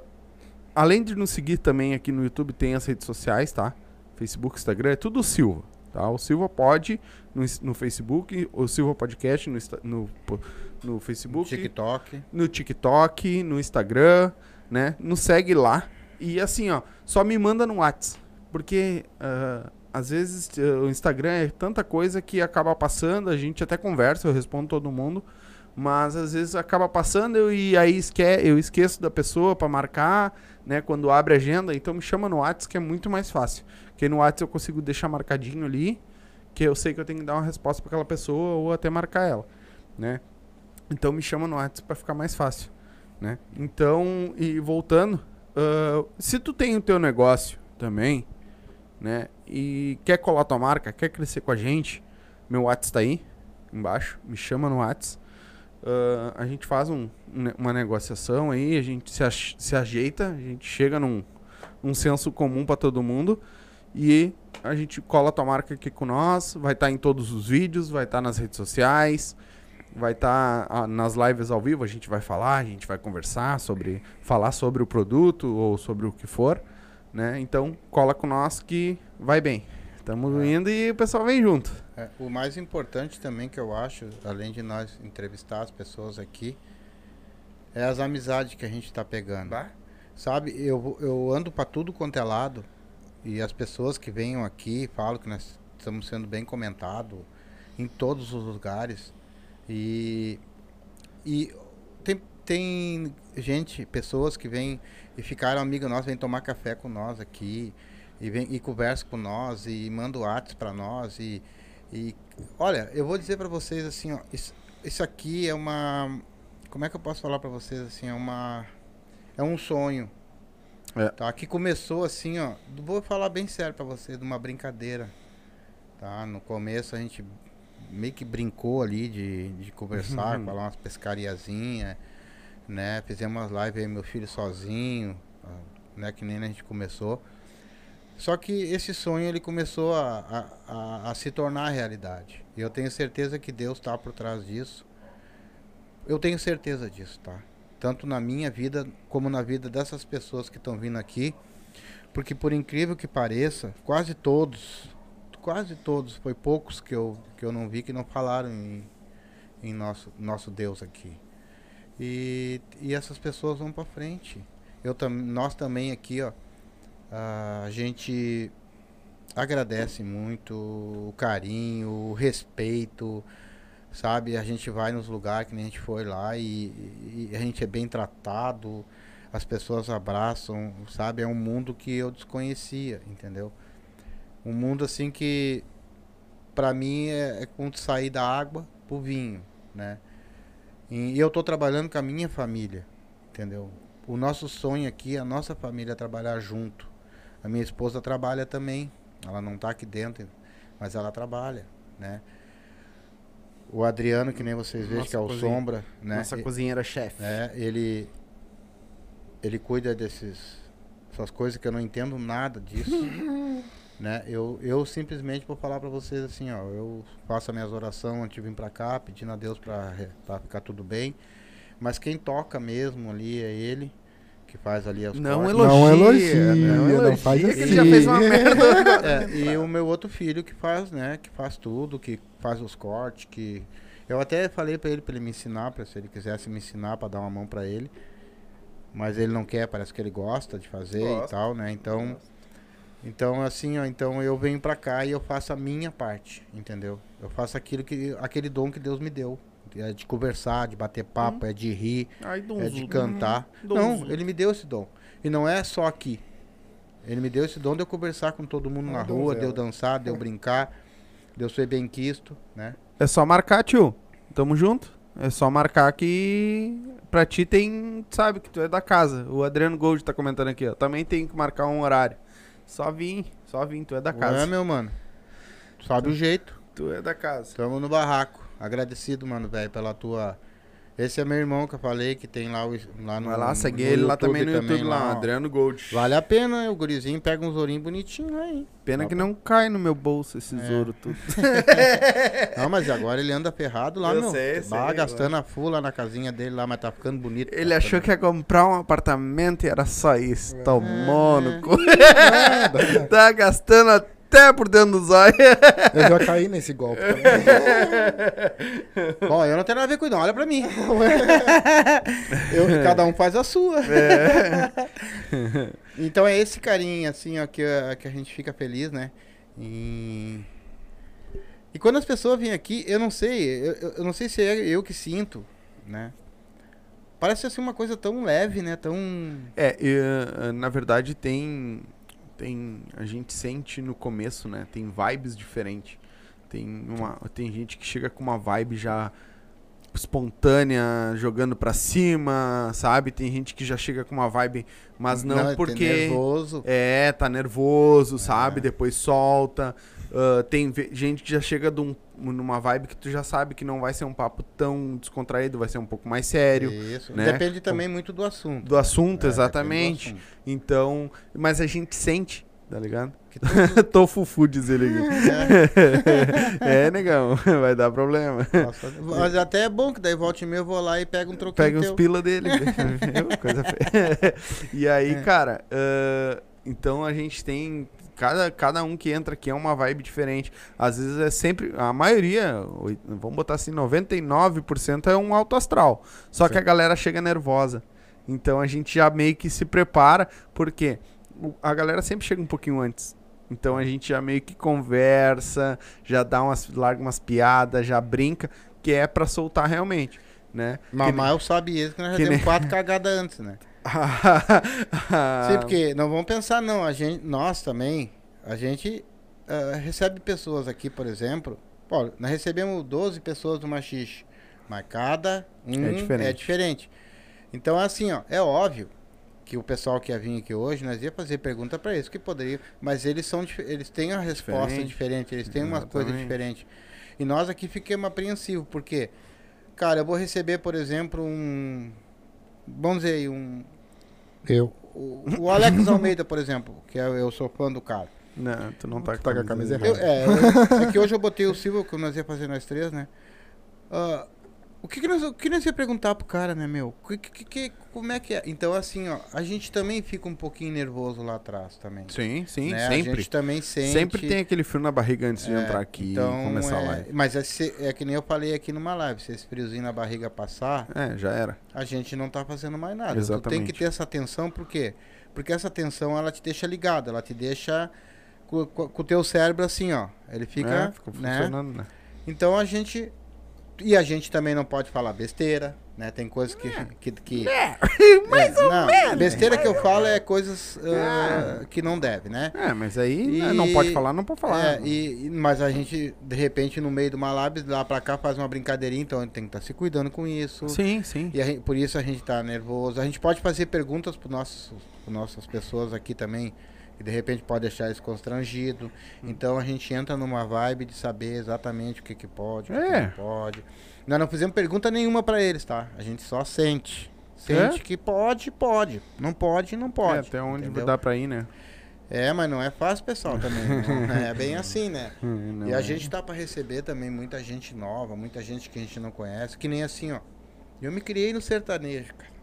além de nos seguir também aqui no YouTube, tem as redes sociais, tá? Facebook, Instagram, é tudo Silva, tá? O Silva pode no, no Facebook, o Silva Podcast no, no, no Facebook, TikTok. no TikTok, no Instagram, né? Nos segue lá. E assim, ó, só me manda no WhatsApp. Porque ah, às vezes o Instagram é tanta coisa que acaba passando, a gente até conversa, eu respondo todo mundo. Mas às vezes acaba passando e aí esque eu esqueço da pessoa pra marcar, né? Quando abre a agenda, então me chama no WhatsApp que é muito mais fácil. Porque no WhatsApp eu consigo deixar marcadinho ali, que eu sei que eu tenho que dar uma resposta pra aquela pessoa ou até marcar ela, né? Então me chama no WhatsApp pra ficar mais fácil, né? Então, e voltando, ah, se tu tem o teu negócio também, né? E quer colar tua marca, quer crescer com a gente, meu WhatsApp tá aí embaixo, me chama no WhatsApp. Ah, a gente faz um- um uma negociação aí, a gente se, se ajeita, a gente chega num, num senso comum pra todo mundo e a gente cola tua marca aqui com nós, vai estar em todos os vídeos, vai estar nas redes sociais, vai estar nas lives ao vivo, a gente vai falar, a gente vai conversar sobre, falar sobre o produto ou sobre o que for, né? Então, cola com nós que vai bem. Estamos indo e o pessoal vem junto. É, o mais importante também que eu acho, além de nós entrevistar as pessoas aqui, é as amizades que a gente tá pegando. Sabe, eu, eu ando pra tudo quanto é lado e as pessoas que venham aqui falam que nós estamos sendo bem comentados em todos os lugares. E, e tem, gente, pessoas que vêm e ficaram amigas nossas, vêm tomar café com nós aqui e, vem, e conversa com nós e manda WhatsApp pra nós. E, e olha, eu vou dizer pra vocês assim, ó, isso, isso aqui é uma. Como é que eu posso falar pra vocês assim? É uma. É um sonho. É. Tá? Que começou assim, ó. Vou falar bem sério pra vocês, de uma brincadeira. Tá? No começo a gente meio que brincou ali de, de conversar, falar umas pescariazinhas, né? Fizemos umas lives aí, meu filho sozinho, ah, né? Que nem a gente começou. Só que esse sonho ele começou a, a, a, a se tornar realidade. E eu tenho certeza que Deus está por trás disso. Eu tenho certeza disso, tá? Tanto na minha vida como na vida dessas pessoas que estão vindo aqui. Porque por incrível que pareça, quase todos quase todos, foi poucos que eu, que eu não vi que não falaram em, em nosso, nosso Deus aqui. E, e essas pessoas vão para frente. Eu tam, nós também aqui, ó, a gente agradece muito o carinho, o respeito, sabe? A gente vai nos lugares que nem a gente foi lá e, e a gente é bem tratado, as pessoas abraçam, sabe? É um mundo que eu desconhecia, entendeu? Um mundo assim que para mim é, é como sair da água pro vinho, né? E eu tô trabalhando com a minha família, entendeu? O nosso sonho aqui, a nossa família trabalhar junto. A minha esposa trabalha também, ela não tá aqui dentro, mas ela trabalha, né? O Adriano, que nem vocês veem, que é o cozinha. Sombra, né? Nossa cozinheira-chefe. É, ele ele cuida desses essas coisas que eu não entendo nada disso, né? Eu, eu simplesmente vou falar para vocês assim, ó, eu faço as minhas orações antes de vir para cá, pedindo a Deus para ficar tudo bem. Mas quem toca mesmo ali é ele que faz ali as Não cortes. elogia, Não elogia, não, não elogia, faz que ele assim. já fez uma merda. É, e o meu outro filho que faz, né, que faz tudo, que faz os cortes, que eu até falei para ele para ele me ensinar, para se ele quisesse me ensinar para dar uma mão para ele. Mas ele não quer, parece que ele gosta de fazer e Gosta. tal, né? Então, então assim, ó, então eu venho pra cá e eu faço a minha parte, entendeu? Eu faço aquilo que aquele dom que Deus me deu, é de conversar, de bater papo, é de rir, Ai, é de cantar. Donzudo. Não, ele me deu esse dom. E não é só aqui. Ele me deu esse dom de eu conversar com todo mundo É na rua, de eu dançar, de eu brincar, de eu ser bem quisto, né? É só marcar, tio. Tamo junto. É só marcar que pra ti tem, sabe, que tu é da casa. O Adriano Gold tá comentando aqui, ó. Também tem que marcar um horário. Só vim, só vim, tu é da É, casa. meu mano. Sabe o jeito. Tu é da casa. Tamo no barraco. Agradecido, mano, velho, pela tua. Esse é meu irmão que eu falei, que tem lá, o, lá no. Vai lá, segue ele lá também no YouTube, lá, ó. Adriano Gold. Vale a pena, né? O gurizinho pega uns ourinhos bonitinhos aí. Pena Só que não cai no meu bolso esses É. ouro tudo. Não, mas agora ele anda ferrado lá, Eu meu. sei, Bah, sei, gastando a fula na casinha dele lá, mas tá ficando bonito. Ele tá achou ficando- que ia comprar um apartamento e era só isso. Tomou É. no cu. tá gastando até por dentro dos olhos. Eu já caí nesse golpe. também. Bom, eu não tenho nada a ver com isso, não. Olha pra mim. eu, cada um faz a sua. então é esse carinho, assim, ó, que, a- que a gente fica feliz, né? E... e quando as pessoas vêm aqui, eu não sei, eu, eu- eu não sei se é eu que sinto, né? Parece assim uma coisa tão leve, né? Tão. É, e, uh, na verdade tem tem a gente sente no começo, né? Tem vibes diferentes. Tem uma tem gente que chega com uma vibe já espontânea, jogando pra cima, sabe? Tem gente que já chega com uma vibe, mas não, é porque nervoso. é, tá nervoso, sabe? Depois solta. Ah, tem gente que já chega um- numa vibe que tu já sabe que não vai ser um papo tão descontraído, vai ser um pouco mais sério. Isso. né? Depende também muito do assunto. Do assunto, É, exatamente. do assunto. Então, mas a gente sente, tá ligado? Que Tofu food, diz ele aqui. é, negão, vai dar problema. Nossa, mas até é bom que daí volta e meia eu vou lá e pego um troquinho Pega uns teu. pila dele. Coisa feia. e aí, É. cara, ah, então a gente tem. Cada, cada um que entra aqui é uma vibe diferente. Às vezes é sempre. A maioria, vamos botar assim, 99% é um alto astral. Só que Sim. a galera chega nervosa. Então a gente já meio que se prepara, porque a galera sempre chega um pouquinho antes. Então a gente já meio que conversa, já dá umas, larga umas piadas, já brinca, que é pra soltar realmente, né? Mamãe sabe isso, que nós já que temos nem- quatro cagadas antes, né? Sim, porque não vamos pensar, não. A gente, nós também, a gente ah, recebe pessoas aqui, por exemplo. Pô, nós recebemos 12 pessoas do Machixe, mas cada um É diferente. é diferente. Então, assim, ó, é óbvio que o pessoal que ia vir aqui hoje, nós ia fazer pergunta para eles, que poderia, mas eles são eles têm a resposta Diferente. diferente, eles têm uma coisa Exatamente. diferente. E nós aqui ficamos apreensivos, porque, cara, eu vou receber, por exemplo, um. Vamos dizer aí, um. Eu. O, o Alex Almeida, por exemplo, que eu, eu sou fã do cara. Não, tu não tá, Tá com a camisa Eu- errada. é, eu- é que hoje eu botei o Silvio, que nós ia fazer nós três, né? Ah, O que, que, nós, o que nós ia perguntar pro cara, né, meu? Que, que, que- como é que é? Então, assim, ó, a gente também fica um pouquinho nervoso lá atrás também. Sim, sim, né? A sempre. gente também sente. Sempre tem aquele frio na barriga antes de É, entrar aqui então, e começar a é, live. Mas é, é que nem eu falei aqui numa live, se esse friozinho na barriga passar, É, já era. a gente não tá fazendo mais nada. Tu tem Exatamente. que ter essa atenção, por quê? Porque essa atenção, ela te deixa ligado, ela te deixa com, com- o teu cérebro assim, ó. Ele fica, é, fica né? funcionando, né? Então a gente... E a gente também não pode falar besteira, né? Tem coisas que... que, que mais ou menos. Besteira que eu falo é coisas ah, que não deve, né? É, mas aí E- não pode falar, não pode falar. É, e, e- mas a gente, de repente, no meio de uma live, lá pra cá, faz uma brincadeirinha, então a gente tem que estar se cuidando com isso. Sim, sim. E gente- por isso a gente tá nervoso. A gente pode fazer perguntas para nossos, pro nossas pessoas aqui também, que de repente pode deixar eles constrangidos. Hum. Então a gente entra numa vibe de saber exatamente o que, que pode, o que, que É. não pode. Nós não fizemos pergunta nenhuma para eles, tá? A gente só sente. Sente É? que pode, pode. Não pode, não pode. É, até onde entendeu? dá pra ir, né? É, mas não é fácil, pessoal, também. não é bem assim, né? Não E a é. gente tá pra receber também muita gente nova, muita gente que a gente não conhece, que nem assim, ó. Eu me criei no sertanejo, cara.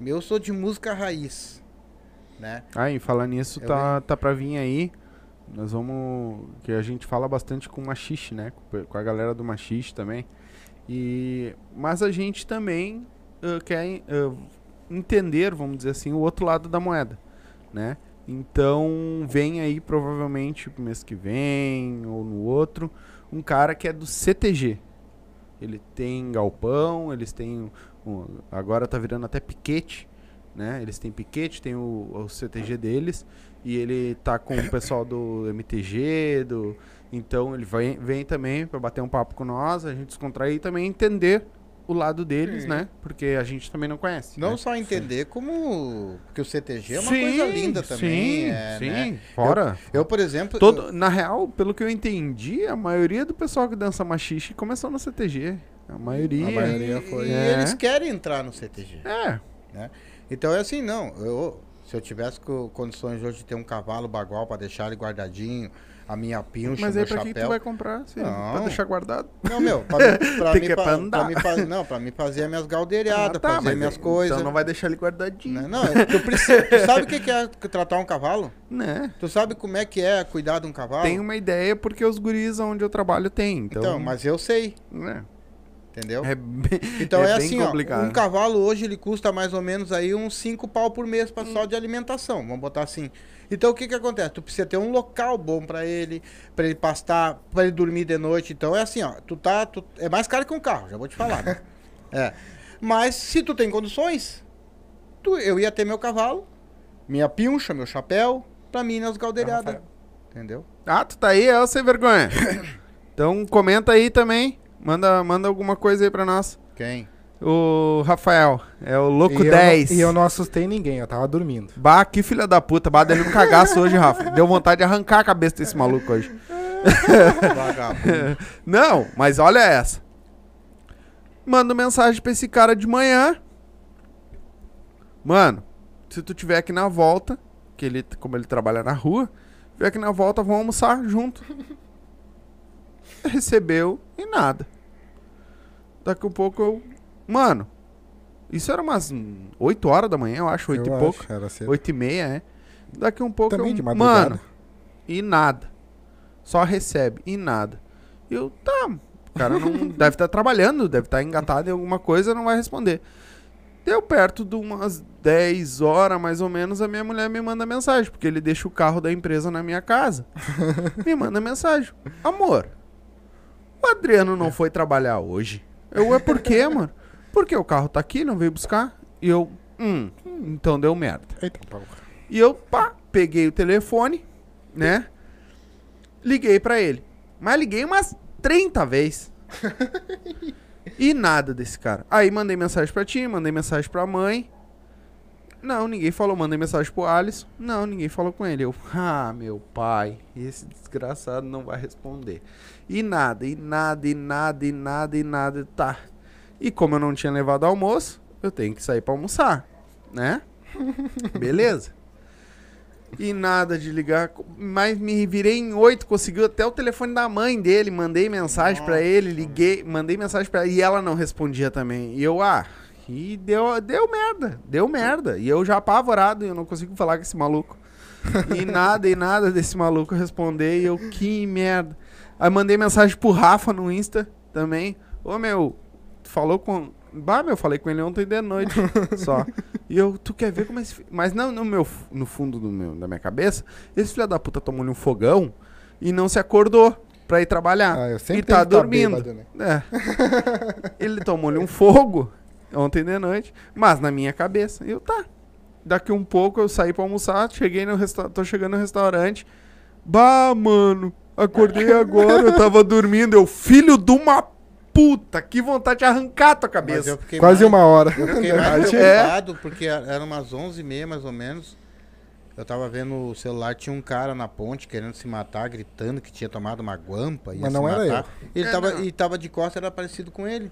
Eu sou de música raiz, né? Ah, e falar nisso, Eu tá, tá pra vir aí. Nós vamos. Que a gente fala bastante com o Machixe, né? Com, com a galera do Machixe também. E, mas a gente também ah, quer ah, entender, vamos dizer assim, o outro lado da moeda, né? Então vem aí provavelmente pro mês que vem ou no outro um cara que é do CTG. Ele tem galpão, eles têm um- agora tá virando até piquete, né? Eles têm piquete, tem o, o CTG deles e ele tá com o pessoal do MTG, do então ele vai, vem também para bater um papo com nós, a gente descontrair e também entender o lado deles, Sim. né? Porque a gente também não conhece. Não né? só entender como. Porque o CTG é uma Sim, coisa linda também. Sim, é, sim. né? Fora. Eu, por exemplo. Todo, na real, pelo que eu entendi, a maioria do pessoal que dança machixe começou no CTG. A maioria. A maioria e, foi. e É. eles querem entrar no CTG. É. Então é assim, não. Eu, se eu tivesse co- condições hoje de ter um cavalo bagual pra deixar ele guardadinho, a minha pincha, Mas meu aí pra que chapéu. tu vai comprar? Se, pra Não. deixar guardado? Não, meu, pra, mim- pra mim, que é pra pra mim fazer, não, pra mim fazer as minhas galdeiradas, Ah, tá, fazer minhas aí- coisas. Então não vai deixar ele guardadinho. né? Não, tu, precisa, tu sabe o que que é tratar um cavalo? Né? Tu sabe como é que é cuidar de um cavalo? Tem uma ideia porque os guris onde eu trabalho tem. Então, Então, mas eu sei, né? Entendeu? É bem, Então é, bem assim, ó, complicado. um cavalo hoje ele custa mais ou menos aí uns 5 pau por mês pra, Hum. só de alimentação, vamos botar assim. Então o que que acontece? Tu precisa ter um local bom pra ele, pra ele pastar, pra ele dormir de noite. Então é assim, ó, tu tá, tu- é mais caro que um carro, já vou te falar. né? é. Mas se tu tem condições, tu, eu ia ter meu cavalo, minha pincha, meu chapéu, pra mim nas galdeiradas. Entendeu? Ah, tu tá aí, é sem vergonha. então comenta aí também. Manda, manda alguma coisa aí pra nós. Quem? O Rafael, é o Louco e eu 10. não- e eu não assustei ninguém, eu tava dormindo. Bah, que filha da puta. Bah, deu um cagaço hoje, Rafa. Deu vontade de arrancar a cabeça desse maluco hoje. Não, mas olha essa. Manda mensagem pra esse cara de manhã. Mano, se tu tiver aqui na volta, que ele, como ele trabalha na rua, tiver aqui na volta, vamos almoçar junto. Recebeu e nada. Daqui a pouco eu. Mano, isso era umas hum, 8 horas da manhã, eu acho, 8 Eu e pouco. acho, Era cedo. 8 e meia, é. Daqui um pouco Também eu, de madrugada. Mano, e nada. Só recebe, e nada. Eu, tá, o cara não deve estar trabalhando, deve estar engatado em alguma coisa, não vai responder. Deu perto de umas 10 horas, mais ou menos, a minha mulher me manda mensagem, porque ele deixa o carro da empresa na minha casa. me manda mensagem. Amor, o Adriano não foi trabalhar hoje. Eu, é por quê, mano? Porque o carro tá aqui, não veio buscar. E eu, hum, então deu merda. Eita, pau. E eu, pá, peguei o telefone, né? Liguei pra ele. Mas liguei umas 30 vezes. e nada desse cara. Aí mandei mensagem pra ti, mandei mensagem pra mãe. Não, ninguém falou. Mandei mensagem pro Alisson. Não, ninguém falou com ele. Eu, ah, meu pai, esse desgraçado não vai responder. E nada, e nada, e nada, e nada, e nada. Tá. E como eu não tinha levado almoço, eu tenho que sair pra almoçar, né? Beleza. E nada de ligar. Mas me virei em oito, conseguiu até o telefone da mãe dele. Mandei mensagem pra Nossa. ele, liguei, mandei mensagem pra ela e ela não respondia também. E eu, ah, e deu, deu merda, deu merda. E eu já apavorado, eu não consigo falar com esse maluco. E nada, e nada desse maluco responder. E eu, que merda. Aí mandei mensagem pro Rafa no Insta também. Ô meu, tu falou com. Bah, meu, falei com ele ontem de noite só. E eu, tu quer ver como esse. Mas não no, meu, no fundo do meu, da minha cabeça, esse filho da puta tomou-lhe um fogão e não se acordou pra ir trabalhar. Ah, eu sempre e tá que tá dormindo. bêbado, né? É. ele tomou-lhe um fogo ontem de noite, mas na minha cabeça. E eu, tá. Daqui um pouco eu saí pra almoçar, cheguei no restaurante, tô chegando no restaurante. Bah, mano, acordei agora, eu tava dormindo. Eu, filho de uma puta, que vontade de arrancar tua cabeça. eu Quase mais- uma hora. Eu fiquei mais É. preocupado porque era umas 11h30 mais ou menos. Eu tava vendo o celular, tinha um cara na ponte querendo se matar, gritando que tinha tomado uma guampa. ia Mas se não era matar. Ele É, tava, não. e tava de costas, era parecido com ele.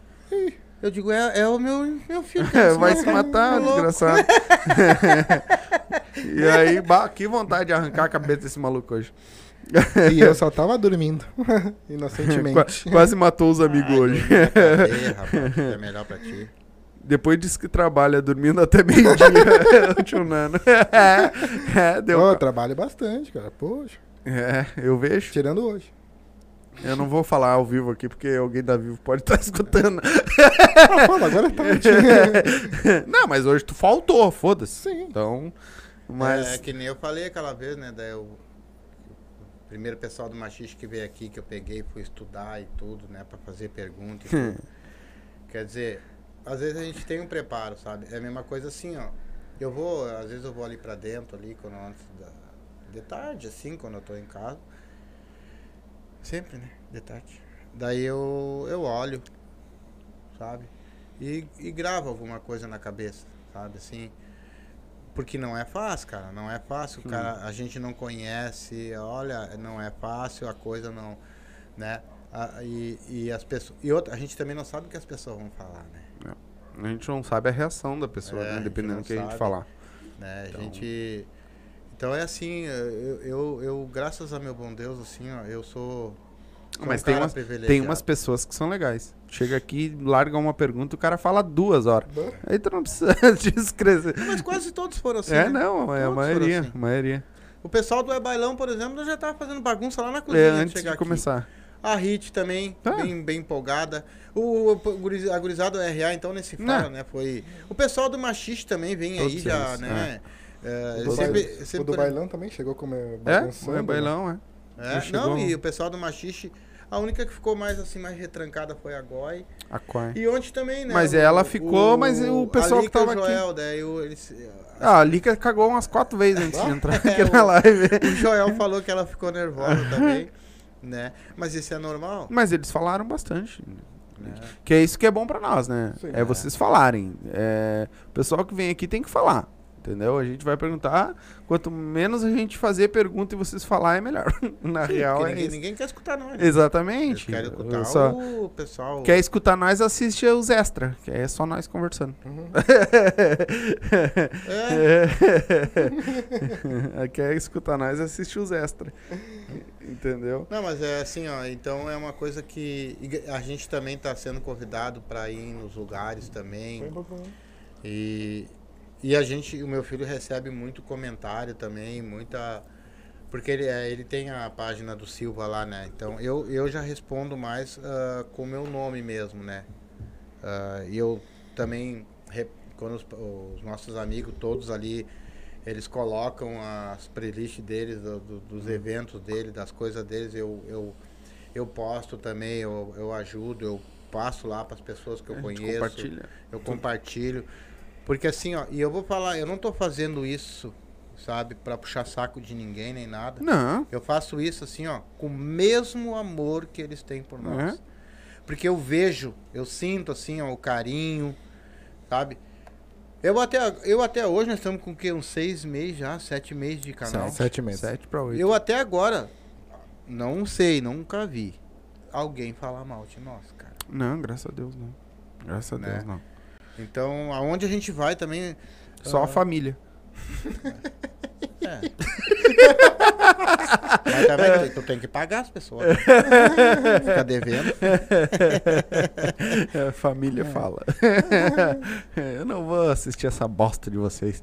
Eu digo, é, é o meu, meu filho. que É, quer vai se matar, Tá desgraçado. e aí, bah, que vontade de arrancar a cabeça desse maluco hoje. E eu só tava dormindo. Inocentemente. quase matou os amigos Ai, hoje. dormir na cadeia, rapaz, é melhor pra ti. Depois disse que trabalha dormindo até meio-dia. o tio Nano. É, é, deu. Pô, eu trabalho bastante, cara. Poxa. É, eu vejo. Tirando hoje. Eu não vou falar ao vivo aqui, porque alguém da Vivo pode estar escutando. Ah, fala, agora tá. não, mas hoje tu faltou, foda-se. Sim. Então, mas... É, que nem eu falei aquela vez, né? Daí eu, primeiro pessoal do Machiste que veio aqui, que eu peguei, fui estudar e tudo, né? Pra fazer pergunta e tudo. Quer dizer, às vezes a gente tem um preparo, sabe? É a mesma coisa assim, ó. Eu vou, às vezes eu vou ali pra dentro, ali, quando antes da, de tarde, assim, quando eu tô em casa. Sempre, né? De tarde. Daí eu, eu olho, sabe? E, e gravo alguma coisa na cabeça, sabe? Assim. Porque não é fácil, cara. Não é fácil. O cara, a gente não conhece, olha, não é fácil, a coisa não. Né? A- e, e as pessoas. E outra, a gente também não sabe o que as pessoas vão falar, né? A gente não sabe a reação da pessoa, É, né? Dependendo do que a gente sabe. falar. né? Então- A gente. Então é assim, eu, eu, eu, graças a meu bom Deus, assim, ó, eu sou. Mas um tem umas, tem umas pessoas que são legais. Chega aqui, larga uma pergunta, o cara fala duas horas. Aí tu não precisa descrever. Mas quase todos foram assim. É, né? não, é a Todos foram maioria, assim. a maioria. O pessoal do É Bailão, por exemplo, já tava fazendo bagunça lá na cozinha É, de antes de chegar aqui. começar. A Hit também, Tá. bem, bem empolgada. O, o, a gurizada do RA, então, nesse fala, Não. né? Foi. O pessoal do Machiste também vem aí Todos já, eles, né? É, O do, sempre, bailão, sempre o do por- bailão também chegou como É, bagunçando. é né? bailão, é. É, chegou. não, e o pessoal do Machiste, a única que ficou mais assim, mais retrancada foi a Goi. A Quai. E ontem também, né? Mas o- ela ficou, mas o pessoal que tava o aqui- Joel, daí o, eles, Ah, a Lica cagou umas quatro vezes antes de entrar É, aqui o- na live. o Joel falou que ela ficou nervosa também, né? Mas isso é normal, Mas eles falaram bastante. né? Que é isso que é bom pra nós, né? Sim. é vocês falarem. É, o pessoal que vem aqui tem que falar. Entendeu? A gente vai perguntar. Quanto menos a gente fazer pergunta e vocês falar, é melhor. Na real, Porque é ninguém, isso. ninguém quer escutar nós. né? Exatamente. Querem escutar só- o pessoal. Quer escutar nós, assiste os extra. Que é só nós conversando. Uhum. É. Quer escutar nós, assiste os extra. Entendeu? Não, mas é assim, ó. Então é uma coisa que a gente também está sendo convidado para ir nos lugares também. E, e a gente, o meu filho recebe muito comentário também, muita. Porque ele, é, ele tem a página do Silva lá, né? Então eu, eu já respondo mais ah, com o meu nome mesmo, né? Ah, E eu também, quando os, os nossos amigos todos ali, eles colocam as playlists deles, do- do- dos eventos deles, das coisas deles, eu, eu, eu posto também, eu, eu ajudo, eu passo lá para as pessoas que eu conheço compartilha. eu compartilho. Porque assim, ó, e eu vou falar, eu não tô fazendo isso, sabe, para puxar saco de ninguém nem nada. Não. Eu faço isso assim, ó, com o mesmo amor que eles têm por nós. É. Porque eu vejo, eu sinto assim, ó, o carinho, sabe? Eu até, eu até hoje, nós estamos com o quê? Uns seis meses já, sete meses de canal. Sete. Sete meses. Sete pra oito. Eu até agora, não sei, nunca vi alguém falar mal de nós, cara. Não, graças a Deus não. Graças a Né? Deus não. Então, aonde a gente vai também, Só a família. É. Mas também tu tem que pagar as pessoas. né? Fica devendo. A família fala. Eu não vou assistir essa bosta de vocês.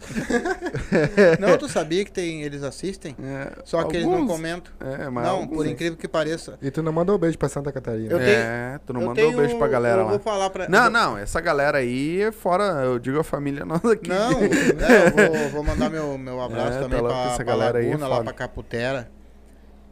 Não, tu sabia que tem, eles assistem? É, Só que eles não alguns- comentam. É, Não, alguns- por incrível que pareça. E tu não mandou um beijo pra Santa Catarina. Eu É, tu não mandou um beijo pra galera lá. pra. Não, vou- não, essa galera aí é fora, eu digo a família nossa aqui. Não, eu vou, vou mandar meu, meu abraço É, também tá louco, pra, essa pra galera aí é lá pra Caputera.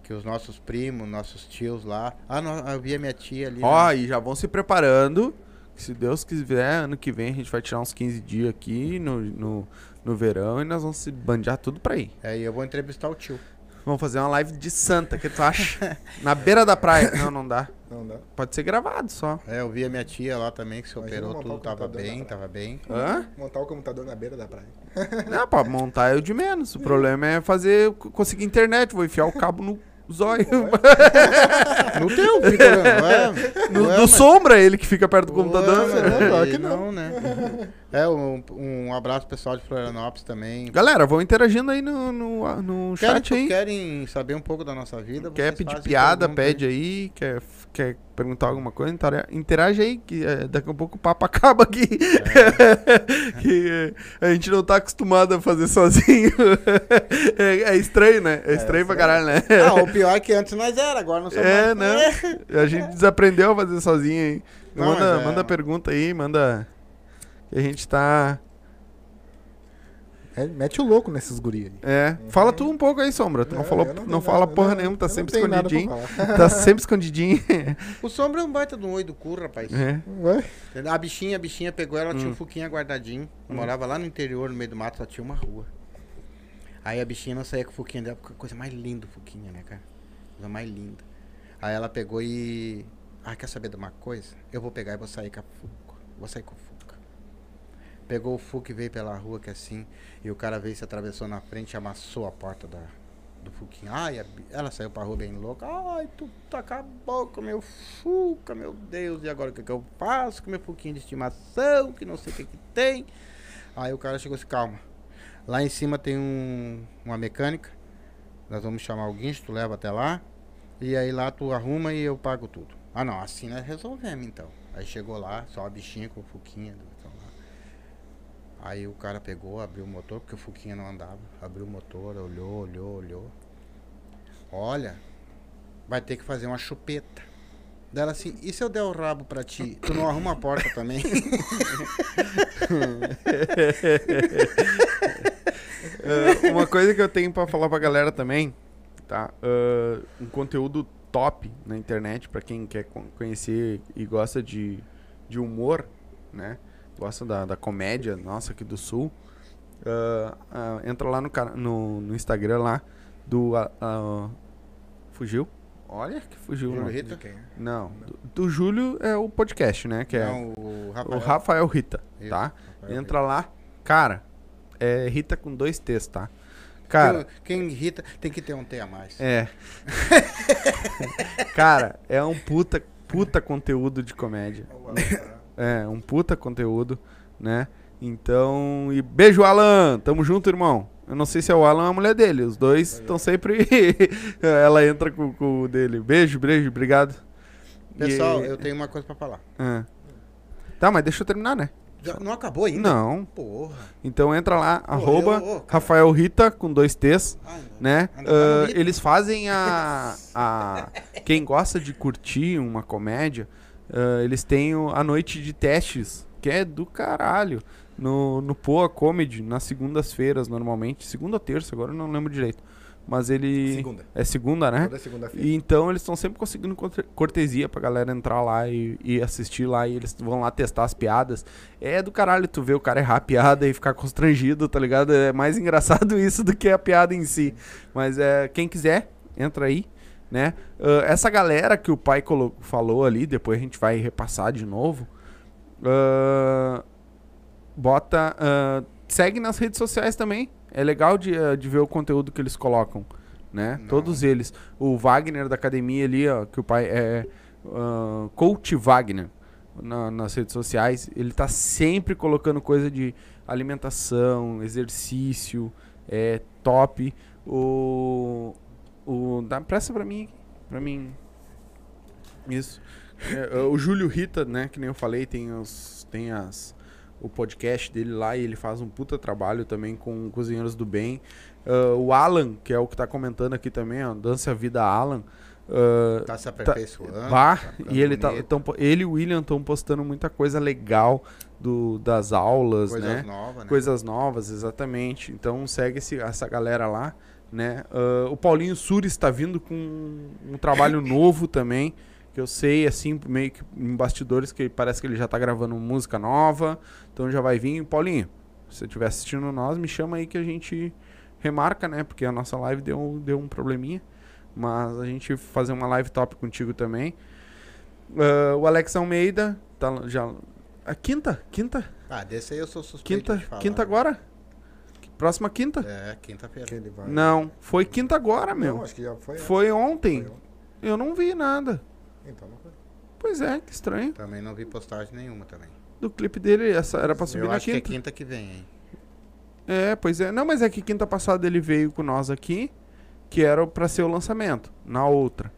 Que os nossos primos, nossos tios lá. Ah, não, eu vi a minha tia ali. Ó, né? e já vão se preparando. Se Deus quiser, ano que vem a gente vai tirar uns 15 dias aqui no, no, no verão e nós vamos se bandear tudo pra ir. É, e eu vou entrevistar o tio. Vamos fazer uma live de santa, o que tu acha? Na beira da praia. Não, não dá. Não dá. Pode ser gravado só. É, eu vi a minha tia lá também, que se Imagina operou montar tudo, tava computador bem, na tava bem. Hã? Montar o computador na beira da praia. Não, pra montar é o de menos. O problema é fazer, conseguir internet. Vou enfiar o cabo no zóio. No teu, fica, é, No, do mas- sombra, ele que fica perto do Ué, computador. mas né? Claro que não. não, né? É, um, um abraço pessoal de Florianópolis também. Galera, vão interagindo aí no, no, no Querem, chat aí. querem saber um pouco da nossa vida? Quer pedir piada, pergunta pede aí. Quer, quer perguntar alguma coisa, intera- interage aí, que é, daqui a pouco o papo acaba aqui. que é, a gente não tá acostumado a fazer sozinho. é, é estranho, né? É estranho pra caralho, né? Ah, o pior é que antes nós era, agora não somos É, mais. não. A gente desaprendeu a fazer sozinho aí. Não, manda, é- manda pergunta aí, manda. Que a gente tá. É, mete o louco nesses guri aí. É. Fala tu um pouco aí, Sombra. Tu não, Não, falou, eu não, tenho fala nada, porra não, nenhuma, tá não sempre escondidinho. Tá sempre escondidinho. O Sombra é um baita do oi do cu, rapaz. É. Ué? A bichinha, a bichinha pegou ela, tinha Hum. um fuquinho guardadinho. Morava lá no interior, no meio do mato, só tinha uma rua. Aí a bichinha não saía com o fuquinho dela, porque é a coisa mais linda o fuquinho, né, cara? Coisa mais linda. Aí ela pegou e. Ah, quer saber de uma coisa? Eu vou pegar e vou sair com a fuca. Vou sair com o fuca. Pegou o fuca e veio pela rua que assim. E o cara veio se atravessou na frente amassou a porta da, do fuquinho. Ai, a ela saiu pra rua bem louca. Ai, tu tá acabou com meu fuca, meu Deus. E agora o que, que eu faço com meu fuquinho de estimação? Que não sei o que, que tem. Aí o cara chegou assim, calma. Lá em cima tem um, uma mecânica. Nós vamos chamar o guincho, tu leva até lá. E aí lá tu arruma e eu pago tudo. Ah não, assim nós resolvemos então. Aí chegou lá, só a bichinha com o Fuquinha. lá. Aí o cara pegou, abriu o motor, porque o Fuquinha não andava. Abriu o motor, olhou, olhou, olhou. Olha, vai ter que fazer uma chupeta. Dela assim, e se eu der o rabo pra ti, tu não arruma a porta também? Ah, uma coisa que eu tenho pra falar pra galera também, tá? Ah, um conteúdo top na internet pra quem quer con- conhecer e gosta de, de humor, né? Gosta da, da comédia nossa aqui do Sul. Ah, ah, entra lá no, no, no Instagram lá do. ah, fugiu? Olha que fugiu. Júlio não. Rita? Não, do, do Júlio é o podcast, né? Que é Não, o o Rafael. Rafael Rita, tá? Rafael Entra lá, cara, é Rita com dois T's, tá? Cara, Quem quem irrita tem que ter um T a mais. é. cara, é um puta, puta conteúdo de comédia. É, um puta conteúdo, né? Então, e beijo, Alan! Tamo junto, irmão. Eu não sei se é o Alan ou a mulher dele. Os dois estão sempre. Ela entra com, com o dele. Beijo, beijo, obrigado. Pessoal, E- eu tenho uma coisa pra falar. Ah. Tá, mas deixa eu terminar, né? Já não acabou ainda? Não. Porra. Então entra lá, arroba eu- cara. Rafael Rita com dois T's, não. né? Ah, Rita. eles fazem a, a. Quem gosta de curtir uma comédia, ah, eles têm a noite de testes, que é do caralho. No, no Poa Comedy, nas segundas-feiras, normalmente. Segunda ou terça, agora eu não lembro direito. Mas ele. Segunda. É segunda, né? Toda segunda-feira. E então eles estão sempre conseguindo corte- cortesia pra galera entrar lá e, e assistir lá e eles vão lá testar as piadas. É do caralho tu ver o cara errar a piada e ficar constrangido, tá ligado? É mais engraçado isso do que a piada em si. Mas é, quem quiser, entra aí, né? Ah, essa galera que o pai falou ali, depois a gente vai repassar de novo. ah, bota. ah, segue nas redes sociais também. É legal de, de ver o conteúdo que eles colocam, né? Não. Todos eles. O Wagner da academia ali, ó, que o pai é ah, Coach Wagner na- nas redes sociais. Ele tá sempre colocando coisa de alimentação, exercício, é top. O. O. Dá pressa pra mim. Pra mim. Isso. É, o Júlio Rita, né? Que nem eu falei, tem os. Tem as. O podcast dele lá e ele faz um puta trabalho também com Cozinheiros do Bem. Ah, o Alan, que é o que tá comentando aqui também, ó, Dança a Vida Alan. ah, Tá se aperfeiçoando. Vá, tá ficando e ele, tá, tão, ele e o William estão postando muita coisa legal do, das aulas, coisas né? novas, né? Coisas novas, exatamente. Então segue esse- essa galera lá, né? Ah, o Paulinho Sures está vindo com um trabalho novo também, que eu sei, assim, meio que em bastidores, que parece que ele já tá gravando música nova, então já vai vir. Paulinho, se você estiver assistindo nós, me chama aí que a gente remarca, né? Porque a nossa live deu, deu um probleminha. Mas a gente fazer uma live top contigo também. Ah, o Alex Almeida, tá já. A quinta? Quinta? Ah, desse aí eu sou suspeito Quinta? Quinta agora? Próxima quinta? É, quinta-feira. Vai. Não, foi quinta agora, meu. Não, acho que já foi. Foi ontem. Foi ontem. Eu não vi nada. Então não foi. Pois é, que estranho. Também não vi postagem nenhuma também. Do clipe dele, essa era pra subir eu na acho que é quinta. quinta que vem, hein? É, pois é. Não, mas é que quinta passada ele veio com nós aqui, que era pra ser o lançamento, na outra.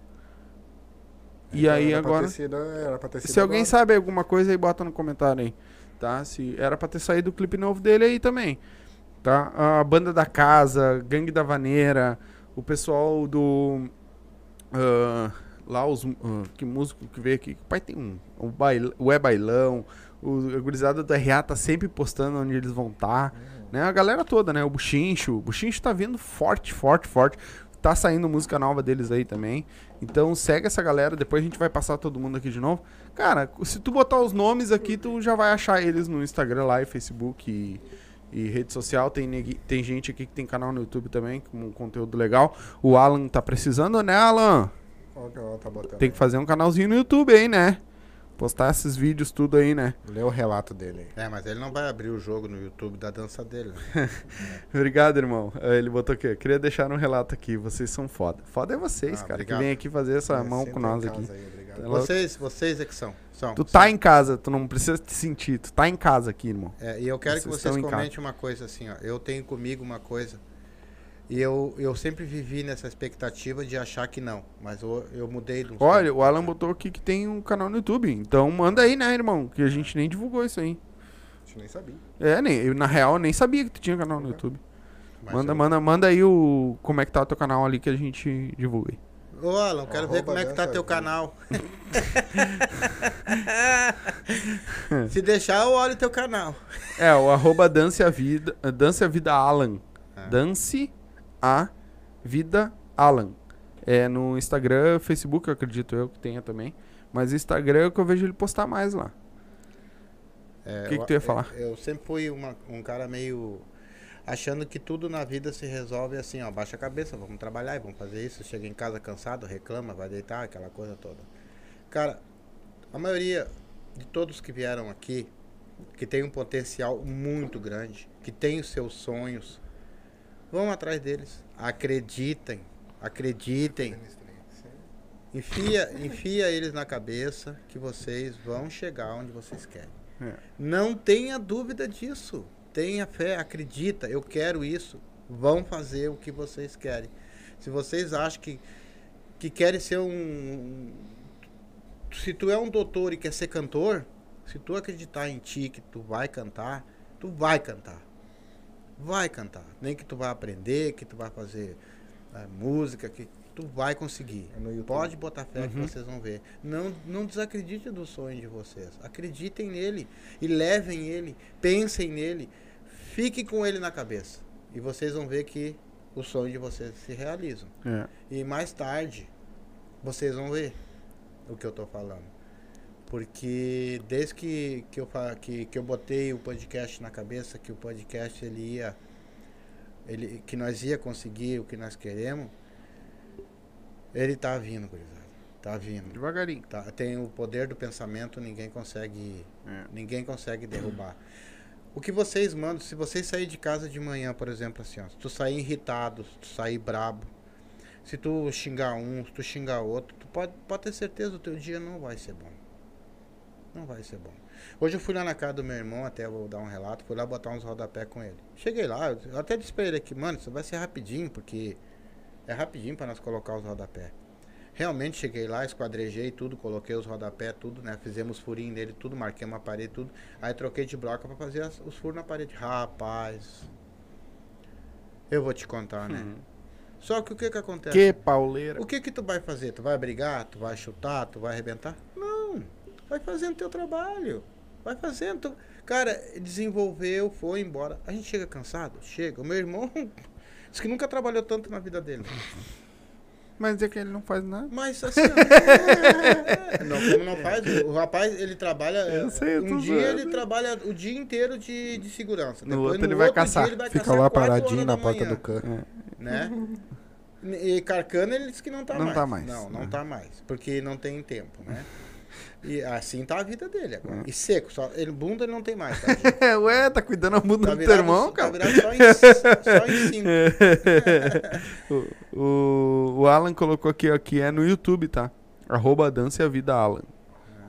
E Então aí era pra agora. ter sido- era pra ter sido Se alguém agora. sabe alguma coisa aí, bota no comentário aí. Tá? Se era pra ter saído o clipe novo dele aí também. Tá? A banda da casa, Gangue da Vaneira, o pessoal do. ah, lá os. ah, que músico que veio aqui. O pai tem um. O, bail, o É Bailão. O, a gurizada do RA tá sempre postando onde eles vão estar. Né? A galera toda, né? O Buchincho. O Buchincho tá vindo forte, forte, forte. Tá saindo música nova deles aí também. Então segue essa galera. Depois a gente vai passar todo mundo aqui de novo. Cara, se tu botar os nomes aqui, tu já vai achar eles no Instagram lá e Facebook e, e rede social. Tem, tem gente aqui que tem canal no YouTube também, com um conteúdo legal. O Alan tá precisando, né, Alan? Qual que ela tá botando? Tem que fazer um canalzinho no YouTube aí, né? Postar esses vídeos tudo aí, né? Lê o relato dele aí. É, mas ele não vai abrir o jogo no YouTube da dança dele. né? Obrigado, irmão. Eh, Ele botou aqui. Queria deixar um relato aqui. Vocês são foda. Foda é vocês, Ah, cara, obrigado. que vem aqui fazer essa É, mão com nós aqui. aí, obrigado. Vocês, vocês é que são. São Tu são. tá em casa, tu não precisa te sentir. Tu tá em casa aqui, irmão. É, e eu quero Vocês que vocês comentem uma coisa assim, ó. Eu tenho comigo uma coisa. E eu, eu sempre vivi nessa expectativa de achar que não. Mas eu, eu mudei de um Olha, o Alan botou aqui que tem um canal no YouTube. Então manda aí, né, irmão? Que a gente nem divulgou isso aí. A gente nem sabia. É, nem, eu, na real, nem sabia que tu tinha canal no YouTube. Mas Manda, eu- manda, manda aí o. Como é que tá o teu canal ali que a gente divulga aí. Ô, Alan, quero ver como é que tá teu vida. canal. Se deixar, eu olho teu canal. É, o arroba Dance a Vida. Dance a Vida Alan. Ah. Dance a Vida Alan. É no Instagram, Facebook, eu acredito eu que tenha também. Mas Instagram é o que eu vejo ele postar mais lá. É, O que que tu ia falar? Eu, eu sempre fui uma- um cara meio. Achando que tudo na vida se resolve assim, ó. Baixa a cabeça, vamos trabalhar e vamos fazer isso. Chega em casa cansado, reclama, vai deitar, aquela coisa toda. Cara, a maioria de todos que vieram aqui, que tem um potencial muito grande, que tem os seus sonhos, vão atrás deles. Acreditem, acreditem. Enfia, enfia eles na cabeça que vocês vão chegar onde vocês querem. É. Não tenha dúvida disso. Tenha fé, acredita, eu quero isso. Vão fazer o que vocês querem. Se vocês acham que, que querem ser um, um- Se tu é um doutor e quer ser cantor, se tu acreditar em ti que tu vai cantar, tu vai cantar. Vai cantar. Nem que tu vai aprender, que tu vai fazer eh, música, que tu vai conseguir. É. Pode botar fé que Uhum. vocês vão ver. Não, não desacredite do sonho de vocês. Acreditem nele e levem ele, pensem nele, fiquem com ele na cabeça. E vocês vão ver que os sonhos de vocês se realizam. É. E mais tarde, vocês vão ver o que eu tô falando. Porque desde que, que, eu, que, que eu botei o podcast na cabeça, que o podcast ele ia. Ele, que nós ia conseguir o que nós queremos, ele tá vindo, gurizada. Tá vindo. Devagarinho. Tá, tem o poder do pensamento, ninguém consegue, É. ninguém consegue derrubar. O que vocês mandam, se vocês sair de casa de manhã, por exemplo, assim, ó, se tu sair irritado, se tu sair brabo, se tu xingar um, se tu xingar outro, tu pode, pode ter certeza o teu dia não vai ser bom. Não vai ser bom. Hoje eu fui lá na casa do meu irmão, até vou dar um relato, fui lá botar uns rodapé com ele. Cheguei lá, eu até disse pra ele aqui, mano, isso vai ser rapidinho, porque é rapidinho pra nós colocar os rodapé. Realmente cheguei lá, esquadrejei tudo, coloquei os rodapé, tudo, né? Fizemos furinho nele, tudo, marquei uma parede, tudo. Aí troquei de bloco pra fazer as- os furos na parede. Rapaz, eu vou te contar, né? Uhum. Só que o que que acontece? Que pauleira. O que que tu vai fazer? Tu vai brigar? Tu vai chutar? Tu vai arrebentar? Não. Vai fazendo teu trabalho. Vai fazendo. tu- Cara, desenvolveu, foi embora. A gente chega cansado? Chega. O meu irmão disse que nunca trabalhou tanto na vida dele. Mas é que ele não faz nada. Mas assim, ó, é, não, como não faz, o rapaz, ele trabalha. Eu sei, eu um dia zoando. ele trabalha o dia inteiro de, de segurança. No Depois, outro ele vai caçar. dia ele vai Fica caçar lá quatro paradinho na porta do can. Né? E Carcana ele disse que não tá Não mais. tá mais, Não, não né? tá mais. Porque não tem tempo, né? E assim tá a vida dele agora. Hum. E seco, só. Ele, bunda ele não tem mais. Tá, É, Ué, tá cuidando a bunda tá do teu irmão, tá cara. virado só em, só em cinco. o, o, o Alan colocou aqui, ó, que é no YouTube, tá? Arroba Dança e a Vida Alan.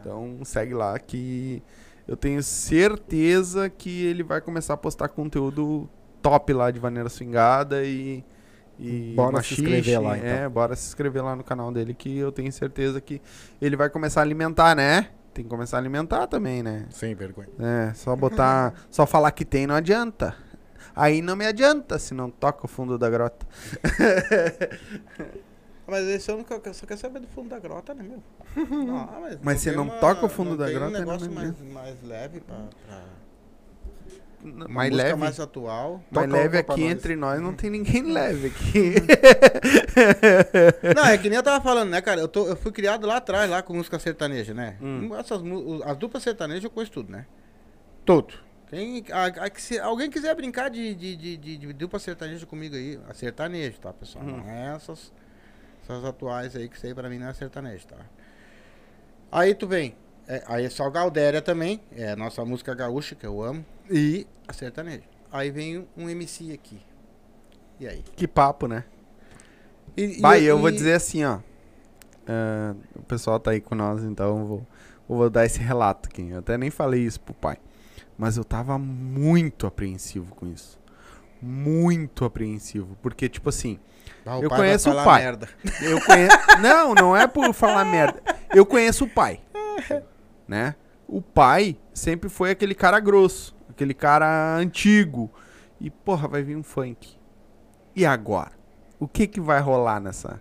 Então segue lá que eu tenho certeza que ele vai começar a postar conteúdo top lá de maneira swingada e. e Bora se machixe. inscrever lá, então. É, bora se inscrever lá no canal dele que eu tenho certeza que ele vai começar a alimentar, né? Tem que começar a alimentar também, né? Sem vergonha. É, só botar. só falar que tem não adianta. Aí não me adianta se não toca o fundo da grota. Mas esse eu nunca, só quer saber do fundo da grota, né, meu? Não, mas Mas você tem não toca o fundo não da tem grota, um né, negócio não mais, mais leve pra. pra uma mais música leve. mais atual. Mais leve aqui entre nós não tem ninguém leve aqui. Não, é que nem eu tava falando, né, cara? Eu, tô, eu fui criado lá atrás, lá com música sertaneja, né? Hum. Essas, mu- as duplas sertanejas eu conheço tudo, né? Todo. Quem, a- a- se alguém quiser brincar de, de, de, de, de dupla sertaneja comigo aí, a sertanejo, tá, pessoal? Hum. Não é essas, essas atuais aí, que isso aí pra mim não é sertanejo, tá? Aí tu vem. É, aí é só Galdéria também, é a nossa música gaúcha, que eu amo, e a sertaneja. Aí vem um MC aqui. E aí? que papo, né? E, e- Vai, eu vou e- dizer assim, ó. Ah, o pessoal tá aí com nós, então eu vou, eu vou dar esse relato aqui. Eu até nem falei isso pro pai. Mas eu tava muito apreensivo com isso. Muito apreensivo. Porque, tipo assim, Ah, Eu conheço o pai. merda. Eu conheço. não, não é por falar merda. Eu conheço o pai. Né? O pai sempre foi aquele cara grosso, aquele cara antigo. E, porra, vai vir um funk. E agora? O que que vai rolar nessa,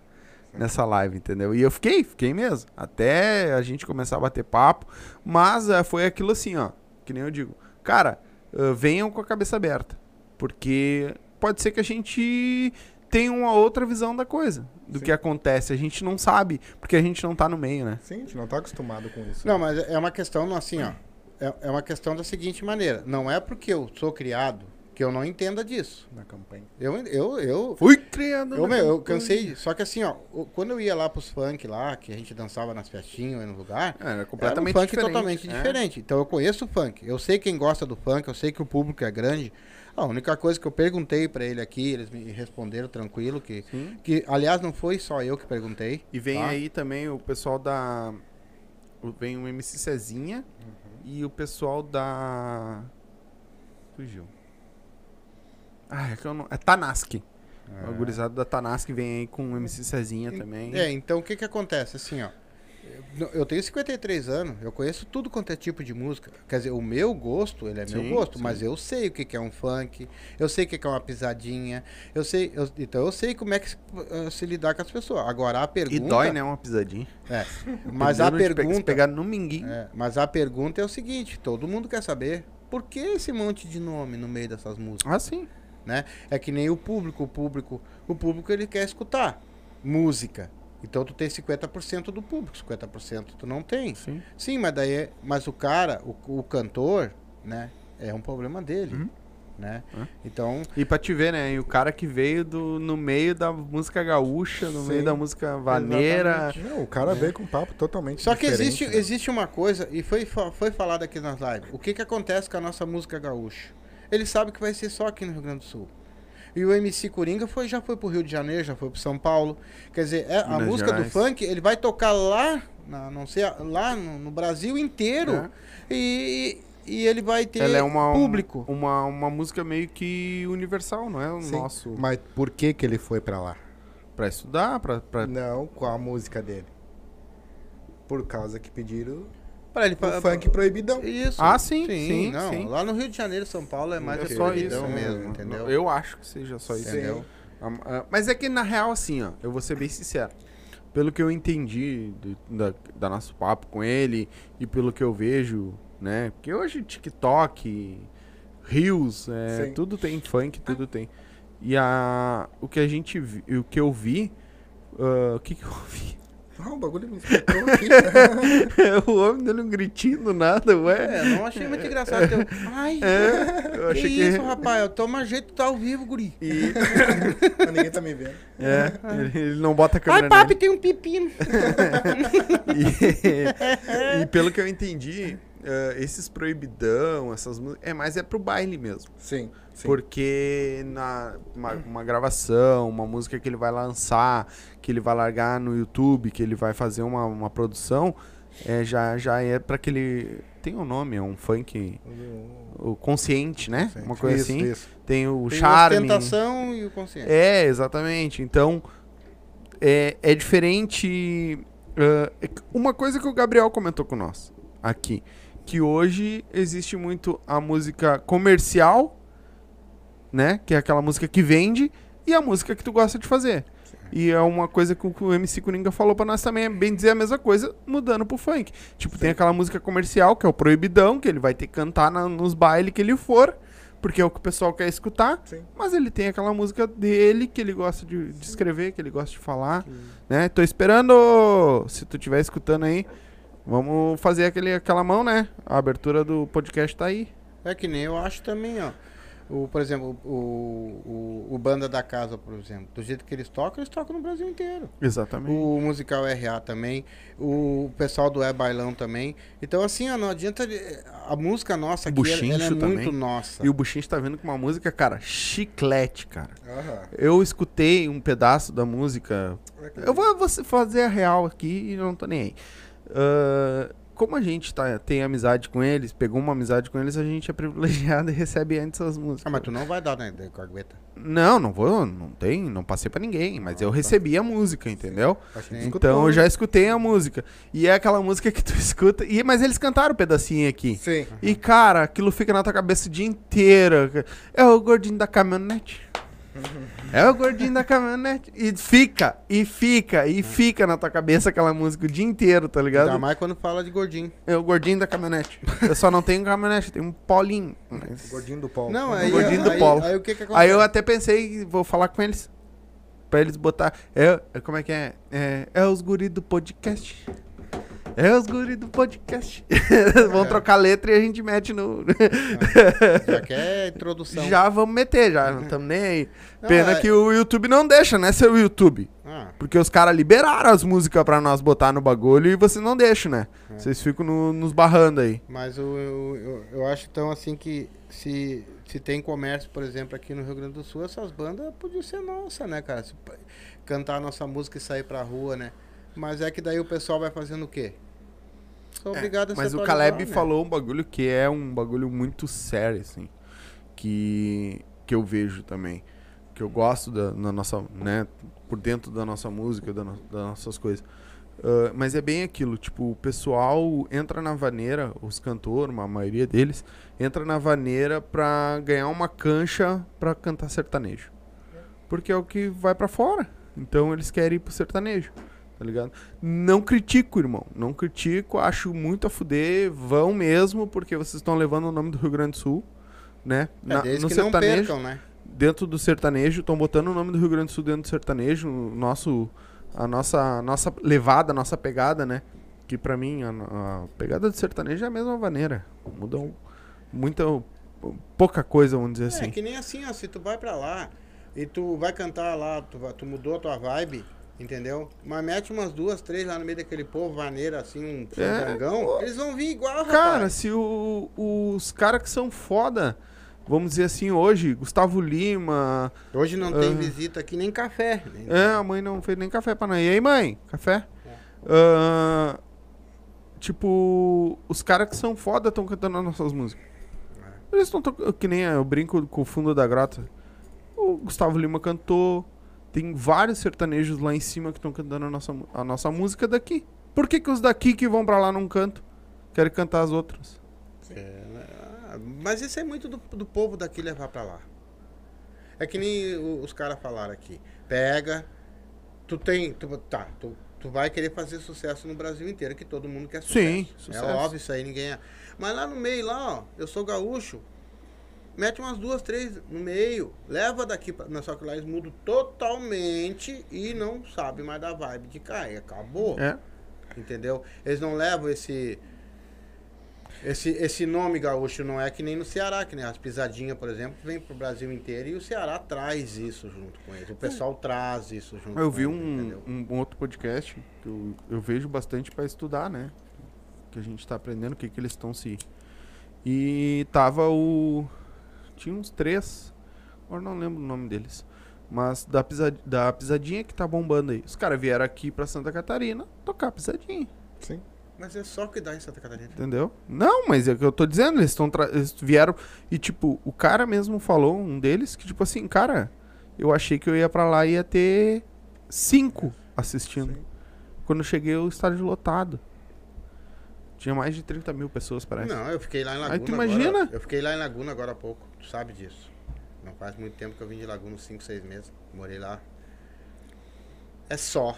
nessa live, entendeu? E eu fiquei, fiquei mesmo. Até a gente começar a bater papo. Mas eh, foi aquilo assim, ó. Que nem eu digo. Cara, eh, venham com a cabeça aberta. Porque pode ser que a gente tenha uma outra visão da coisa. Do Sim. que acontece. A gente não sabe, porque a gente não tá no meio, né? Sim, a gente não tá acostumado com isso. Não, mas é uma questão assim, ó. É, é uma questão da seguinte maneira. Não é porque eu sou criado que eu não entenda disso. Na campanha. Eu, eu, eu, Fui criando. eu, meu, eu cansei. Só que assim, ó, quando eu ia lá pros funk lá, que a gente dançava nas festinhas aí no lugar, É, Era era um completamente funk diferente. totalmente é. diferente. Então eu conheço o funk. Eu sei quem gosta do funk, eu sei que o público é grande. A única coisa que eu perguntei pra ele aqui, eles me responderam tranquilo que Sim. que aliás não foi só eu que perguntei. E vem Tá. aí também o pessoal da. Vem o MC Cezinha e o pessoal da. Fugiu. Ah, é que eu não. É Tanaski. O gurizado da Tanaski vem aí com o MC Cezinha também. É, então o que que acontece? Assim, ó. Eu- tenho 53 anos, eu conheço tudo quanto é tipo de música. Quer dizer, o meu gosto, ele é Sim, meu gosto, sim. mas eu sei o que é um funk, eu sei o que é uma pisadinha, eu sei, eu- então eu sei como é que se, eh, se lidar com as pessoas. Agora a pergunta. E dói, né? Uma pisadinha. É, mas a pergunta. pegar no minguinho. é, mas a pergunta é o seguinte: todo mundo quer saber por que esse monte de nome no meio dessas músicas? Ah, sim. né? É que nem o público, o público, o público ele quer escutar música. Então tu tem 50% do público, 50% tu não tem. Sim. Sim, mas daí é, mas o cara, o, o cantor, né, é um problema dele, Uhum. né? É. Então, E pra te ver, né? E o cara que veio do, no meio da música gaúcha, no Sim. meio da música vaneira. Não, o cara veio com um papo totalmente só que existe né? existe uma coisa e foi foi falado aqui nas lives. O que que acontece com a nossa música gaúcha? Ele sabe que vai ser só aqui no Rio Grande do Sul. E o MC Coringa foi, já foi pro Rio de Janeiro, já foi pro São Paulo. Quer dizer, é, a música Gerais. do funk, ele vai tocar lá na não sei, lá no, no Brasil inteiro. É. E, e ele vai ter Ela é uma, público. Uma, uma música meio que universal, não é o Sim. nosso. Mas por que que ele foi pra lá? Pra estudar, pra. pra... Não, qual a música dele? Por causa que pediram Pra ele o pa- funk proibidão. Isso. Ah, sim, sim, não, sim. Lá no Rio de Janeiro, São Paulo é mais é a só proibidão isso mesmo, né? entendeu? Eu acho que seja só isso. Sim. Entendeu? Ah, ah, Mas é que na real, assim, ó, eu vou ser bem sincero. Pelo que eu entendi do- da, da nosso papo com ele e pelo que eu vejo, né? Porque hoje TikTok, Reels, é, Sim. tudo tem funk, tudo tem. E a, o que a gente vi, o que eu vi, ah, o que, que eu vi? Ah, o bagulho me escutou aqui. o homem dando um gritinho do nada, ué. É, não achei muito engraçado. Teu... Ai, É, eu que achei que. isso, rapaz? Toma jeito, tá ao vivo, guri. E- Ninguém tá me vendo. é, ele, ele não bota a câmera Ai, papi, nele. tem um pepino. E, e pelo que eu entendi, eh, esses proibidão, essas músicas, é mais é pro baile mesmo. Sim, sim. Porque na uma, uma gravação, uma música que ele vai lançar, que ele vai largar no YouTube, que ele vai fazer uma, uma produção, é, já, já é pra aquele. Tem um nome, é um funk. O consciente, né? Sim. Uma coisa Isso, assim. isso. Tem o Tem a charme. ostentação e o consciente. É, exatamente. Então, é, é diferente. que uma coisa que o Gabriel comentou com nós aqui, que hoje existe muito a música comercial, né? Que é aquela música que vende, e a música que tu gosta de fazer. E é uma coisa que o MC Coringa falou pra nós também, é bem dizer a mesma coisa, mudando pro funk. Tipo, tem aquela música comercial, que é o Proibidão, que ele vai ter que cantar na- nos bailes que ele for, porque é o que o pessoal quer escutar. Sim. Mas ele tem aquela música dele que ele gosta de, de escrever, que ele gosta de falar, né? Tô esperando, se tu estiver escutando aí, vamos fazer aquele, aquela mão, né? A abertura do podcast tá aí. É que nem eu acho também, ó. O, por exemplo, o, o, o Banda da Casa, por exemplo. Do jeito que eles tocam, eles tocam no Brasil inteiro. Exatamente. O musical RA também, o pessoal do É Bailão também. Então, assim, ó, não adianta. A música nossa aqui, ela, ela é Buchincho muito também. nossa. E o Buchinho tá vindo com uma música, cara, chiclete, cara. Aham. Eu escutei um pedaço da música. Eu vou, vou fazer a real aqui e não tô nem aí. Ah, como a gente tá, tem amizade com eles, pegou uma amizade com eles, a gente é privilegiado e recebe antes as músicas. Ah, mas tu não vai dar, né, de corgueta. Não, não vou, não tem, não passei pra ninguém, mas eu recebi a música, entendeu? Sim. Então eu né? já escutei a música. E é aquela música que tu escuta. E, mas eles cantaram um pedacinho aqui. Sim. E, cara, aquilo fica na tua cabeça o dia inteiro. É o gordinho da caminhonete. É o gordinho da caminhonete. E fica, e fica, e fica na tua cabeça aquela música o dia inteiro, tá Ainda ligado? mais quando fala de gordinho. É o gordinho da caminhonete. Eu só não tenho caminhonete, tenho um polinho. Mas- Gordinho do Paulo. Não, aí, gordinho do aí, polo. aí o que que acontece? Aí eu até pensei, vou falar com eles. Pra eles botar. É, é- como é que é? É, é os guri do podcast. É os guri do podcast. Vão É. trocar letra e a gente mete no. Já quer introdução. já vamos meter, já. Não estamos nem aí. Não, Pena é- que o YouTube não deixa, né, seu YouTube? Ah, Porque os caras liberaram as músicas pra nós botar no bagulho e vocês não deixam, né? É. Vocês ficam no- nos barrando aí. mas eu, eu, eu, eu acho então assim que se, se tem comércio, por exemplo, aqui no Rio Grande do Sul, essas bandas podiam ser nossa, né, cara? Se cantar a nossa música e sair pra rua, né? Mas é que daí o pessoal vai fazendo o quê? São obrigados a se Mas o Caleb né? falou um bagulho que é um bagulho muito sério, assim. Que, que eu vejo também. Que eu gosto da, na nossa, né? Por dentro da nossa música, da no- das nossas coisas. Ah, mas é bem aquilo, tipo, o pessoal entra na vaneira, os cantores, a maioria deles, entra na vaneira pra ganhar uma cancha pra cantar sertanejo. Porque é o que vai pra fora. Então eles querem ir pro sertanejo. Tá ligado? Não critico, irmão. Não critico, acho muito a fuder. Vão mesmo, porque vocês estão levando o nome do Rio Grande do Sul, né? É, Na- no sertanejo, percam, né? dentro do sertanejo, estão botando o nome do Rio Grande do Sul dentro do sertanejo, nosso, a nossa, nossa levada, a nossa pegada, né? Que pra mim, a, a pegada do sertanejo é a mesma maneira. Mudam muita, pouca coisa, vamos dizer É, assim. que nem assim, ó, se tu vai pra lá e tu vai cantar lá, tu, tu mudou a tua vibe, entendeu? Mas mete umas duas, três lá no meio daquele povo, vaneira, assim, um É, frangão, pô. eles vão vir igual, Cara, rapaz. se o- os caras que são foda, vamos dizer assim, hoje, Gustavo Lima, Hoje não tem Ah. visita aqui nem café. É, a mãe não fez nem café pra nós. E aí, mãe? Café? É. Ah, tipo, os caras que são foda estão cantando as nossas músicas. É. Eles estão tocando, que nem eu brinco com o fundo da grota. O Gustavo Lima cantou, tem vários sertanejos lá em cima que estão cantando a nossa, a nossa música daqui. Por que, que os daqui que vão pra lá não cantam? Querem cantar as outras. É, ah, mas isso é muito do, do povo daqui levar pra lá. É que nem os caras falaram aqui. Pega, tu tem, tu, tá, tu, tu vai querer fazer sucesso no Brasil inteiro, que todo mundo quer sucesso. Sim, sucesso. É óbvio isso aí, ninguém é. Mas lá no meio, lá, ó, eu sou gaúcho. Mete umas duas, três no meio. Leva daqui pra. Não, só que lá eles mudam totalmente e não sabe mais da vibe de cá. E acabou. É. Entendeu? Eles não levam esse. Esse, esse nome gaúcho não é que nem no Ceará, que nem as pisadinhas, por exemplo, vem pro Brasil inteiro e o Ceará traz isso junto com eles. O pessoal traz isso junto Eu com vi eles, um, um outro podcast que eu, eu vejo bastante pra estudar, né? Que a gente tá aprendendo o que, que eles estão se. E tava o. Tinha uns três. Agora não lembro o nome deles. Mas da, pisa, da pisadinha que tá bombando aí. Os caras vieram aqui pra Santa Catarina tocar pisadinha. Sim. Mas é só que dá em Santa Catarina. Entendeu? Não, mas é o que eu tô dizendo, eles, tão tra- eles vieram. E, tipo, o cara mesmo falou, um deles, que, tipo assim, cara, eu achei que eu ia pra lá e ia ter cinco assistindo. Sim. Quando eu cheguei, o estádio lotado. Tinha mais de 30 mil pessoas, parece. Não, eu fiquei lá em Aí Laguna. tu imagina? Agora, eu fiquei lá em Laguna agora há pouco. Tu sabe disso. Não faz muito tempo que eu vim de Laguna, uns 5, 6 meses. Morei lá. É só.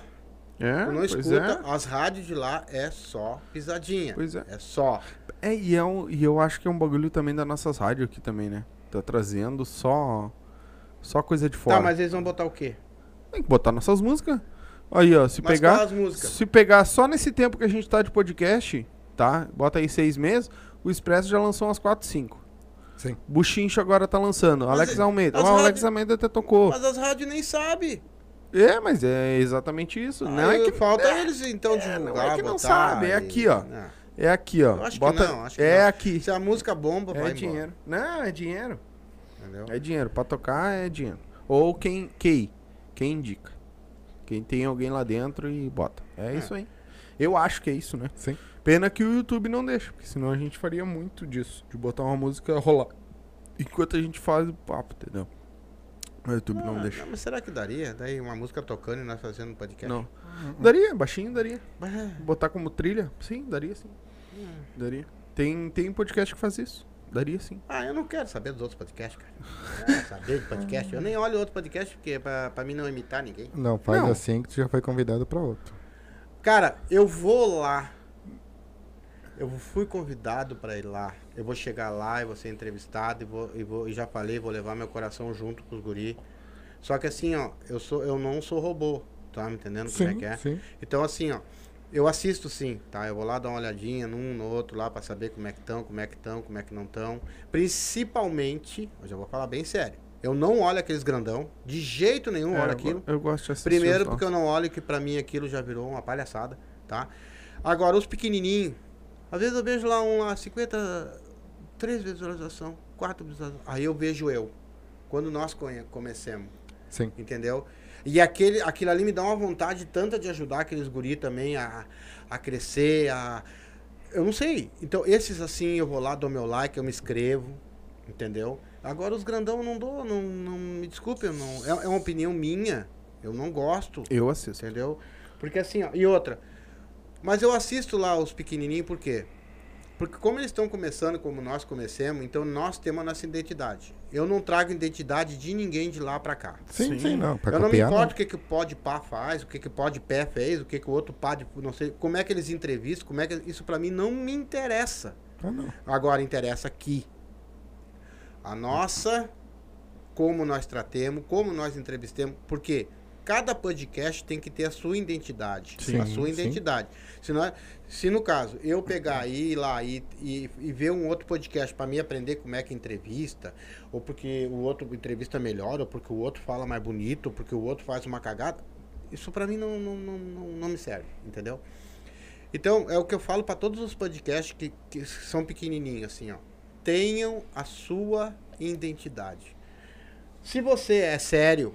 É, Tu não escuta, é. as rádios de lá é só pisadinha. Pois é. É só. É, e, é um- e eu acho que é um bagulho também das nossas rádios aqui também, né? Tá trazendo só só coisa de fora. Tá, mas eles vão botar o quê? Tem que botar nossas músicas. Aí, ó, se Mas pegar qual as músicas? se pegar só nesse tempo que a gente tá de podcast, tá? Bota aí seis meses, o Expresso já lançou umas 4, 5. Sim. Buchincho agora tá lançando. Mas Alex é- Almeida. o Alex Almeida até tocou. Mas as rádios nem sabem. É, mas é exatamente isso. não é que falta é, eles então divulgar, não é que não botar sabe, é aqui, ó. Não. É aqui, ó. Eu acho que Bota... não, acho que é não. aqui. Se a música bomba, vai É embora. dinheiro. Não, é dinheiro. Entendeu? É dinheiro. Pra tocar é dinheiro. Ou quem, quem, quem indica. Quem tem alguém lá dentro e bota. É, É. isso aí. Eu acho que é isso, né? Sim. Pena que o YouTube não deixa, porque senão a gente faria muito disso. De botar uma música rolar. Enquanto a gente faz o papo, entendeu? O YouTube não Ah, deixa. mas será que daria? Daí uma música tocando e nós fazendo um podcast? Não. Daria, baixinho daria. É, Botar como trilha? Sim, daria sim. Daria. Tem, tem podcast que faz isso. Daria sim. Ah, eu não quero saber dos outros podcasts, cara. É, saber de podcast. Eu nem olho outro podcast porque é pra, pra mim não imitar ninguém. Não, faz Não. assim que tu já foi convidado pra outro. Cara, eu vou lá. Eu fui convidado pra ir lá. Eu vou chegar lá e vou ser entrevistado e vou, e vou e já falei, vou levar meu coração junto com os guri. Só que assim, ó, eu sou eu não sou robô, tá me entendendo como é Sim, que é? sim. Então assim, ó, eu assisto sim, tá? Eu vou lá dar uma olhadinha num, no outro lá pra saber como é que estão, como é que estão, como é que não estão. Principalmente, eu já vou falar bem sério. Eu não olho aqueles grandão, de jeito nenhum É, olho eu aquilo. Eu gosto de assistir. Primeiro porque eu não olho que pra mim aquilo já virou uma palhaçada, tá? Agora os pequenininhos, às vezes eu vejo lá um lá 50 três visualização, quatro visualização. Aí eu vejo eu. Quando nós comecemos, Sim. entendeu? E aquele, aquilo ali me dá uma vontade tanta de ajudar aqueles guri também a, a crescer, a. Eu não sei. Então, esses assim, eu vou lá, dou meu like, eu me inscrevo, entendeu? Agora os grandão eu não dou, não, não me desculpe, eu não, é, é uma opinião minha. Eu não gosto, Eu assisto. entendeu? Porque assim, ó, e outra. Mas eu assisto lá os pequenininhos por quê? Porque como eles estão começando como nós comecemos, então nós temos a nossa identidade. Eu não trago identidade de ninguém de lá pra cá. Sim, Sim. sim, não. Pra eu não me copiar, importo não. o que, que o Pode Pá faz, o que, que o Pode Pé fez, o que, que o outro Pá, de- não sei, como é que eles entrevistam, como é que isso pra mim não me interessa. Ah, não. Agora interessa aqui. A nossa, como nós tratemos, como nós entrevistemos, porque cada podcast tem que ter a sua identidade. Sim, a sua sim. identidade. Se, nós, se no caso eu pegar e ir lá e, e, e ver um outro podcast para mim aprender como é que entrevista, ou porque o outro entrevista melhor, ou porque o outro fala mais bonito, ou porque o outro faz uma cagada, isso para mim não, não, não, não, não me serve, entendeu? Então, é o que eu falo para todos os podcasts que, que são pequenininhos, assim, ó. Tenham a sua identidade. Se você é sério,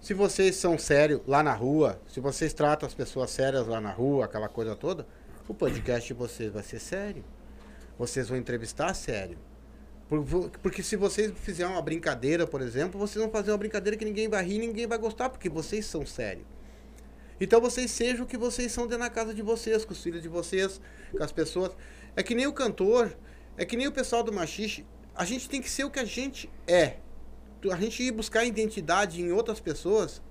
se vocês são sérios lá na rua, se vocês tratam as pessoas sérias lá na rua, aquela coisa toda, o podcast de vocês vai ser sério. Vocês vão entrevistar sério. Porque se vocês fizerem uma brincadeira, por exemplo, vocês vão fazer uma brincadeira que ninguém vai rir, ninguém vai gostar, porque vocês são sérios. Então vocês sejam o que vocês são dentro da casa de vocês, com os filhos de vocês, com as pessoas. É que nem o cantor, é que nem o pessoal do machixe. A gente tem que ser o que a gente é. A gente ir buscar identidade em outras pessoas,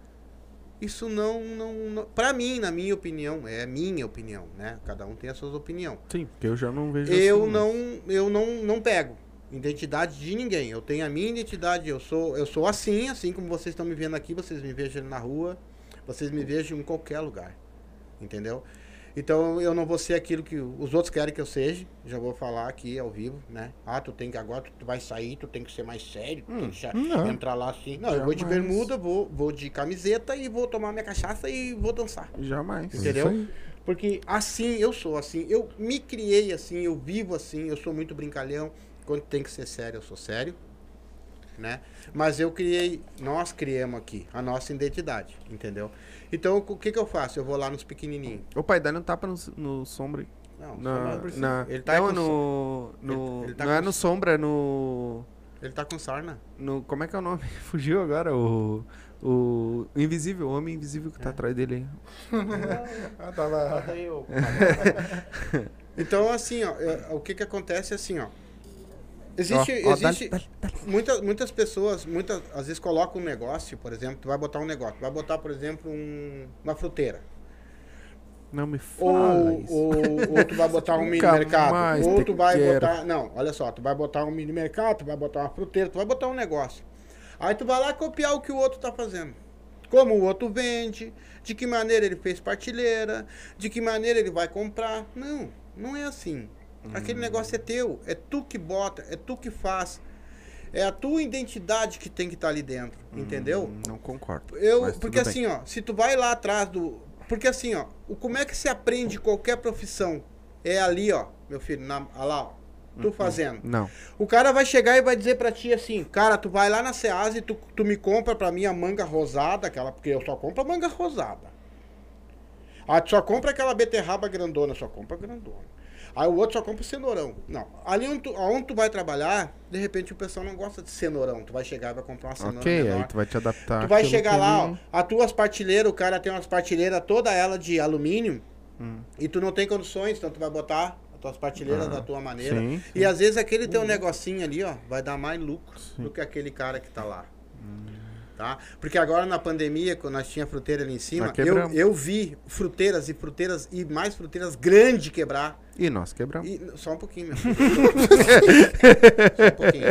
isso não, não, não para mim, na minha opinião, é minha opinião, né? Cada um tem as suas opiniões. Sim, porque eu já não vejo Eu assim, não, eu não, não pego identidade de ninguém. Eu tenho a minha identidade, eu sou, eu sou assim, assim como vocês estão me vendo aqui, vocês me vejam na rua, vocês me vejam em qualquer lugar. Entendeu? Então eu não vou ser aquilo que os outros querem que eu seja. Já vou falar aqui ao vivo, né? Ah, tu tem que agora tu vai sair, tu tem que ser mais sério, tu tem que não. entrar lá assim. Não, eu vou de Jamais. bermuda, vou, vou de camiseta e vou tomar minha cachaça e vou dançar. Jamais. Entendeu? Porque assim eu sou, assim, eu me criei assim, eu vivo assim, eu sou muito brincalhão. Quando tem que ser sério, eu sou sério, né? Mas eu criei, nós criamos aqui a nossa identidade, entendeu? Então o que que eu faço? Eu vou lá nos pequenininhos. Ô pai, dá um tapa no, no sombra. Não, Na, não na, ele tá não, no, no ele tá não é no sombra, é no, ele tá com sarna. no como é que é o nome? Fugiu agora o o invisível, o homem invisível que tá É. atrás dele. aí. Ah, tava... Então assim, ó, é, o que que acontece é assim, ó. Existe, ó, dá- existe dá- dá- muitas, muitas pessoas, muitas, às vezes colocam um negócio, por exemplo, tu vai botar um negócio, tu vai botar, por exemplo, um- uma fruteira. Não me fala Ou, isso. ou, ou tu vai botar um mini mercado. Ou tu vai quero. botar. Não, olha só, tu vai botar um mini mercado, tu vai botar uma fruteira, tu vai botar um negócio. Aí tu vai lá copiar o que o outro tá fazendo. Como o outro vende, de que maneira ele fez partilheira, de que maneira ele vai comprar. Não, não é assim. Hum. Aquele negócio é teu, é tu que bota, é tu que faz. É a tua identidade que tem que estar ali dentro, entendeu? Hum, Não concordo. Eu, porque assim, ó, se tu vai lá atrás do. Porque assim, ó, o, como é que se aprende qualquer profissão? É ali, ó, meu filho, na, lá, ó, tu fazendo. Não. O cara vai chegar e vai dizer pra ti assim, cara, tu vai lá na Ceasa e tu, tu me compra pra mim a manga rosada, aquela, porque eu só compro a manga rosada. Ah, tu só compra aquela beterraba grandona, só compra grandona. Aí o outro só compra o cenourão. Não. Ali onde tu, aonde tu vai trabalhar, de repente o pessoal não gosta de cenourão. Tu vai chegar e vai comprar uma cenoura Ok, menor. aí tu vai te adaptar. Tu vai chegar que lá, ó, as tuas partilheiras, o cara tem umas partilheiras, toda ela de alumínio, Hum. e tu não tem condições, então tu vai botar as tuas partilheiras Ah, da tua maneira. sim, E às vezes aquele teu negocinho ali, ó, vai dar mais lucro do que aquele cara que tá lá. Hum. Tá? Porque agora na pandemia, quando nós tinha fruteira ali em cima, eu, eu vi fruteiras e fruteiras e mais fruteiras grandes quebrar. E nós quebramos. E- só um pouquinho, meu só um pouquinho.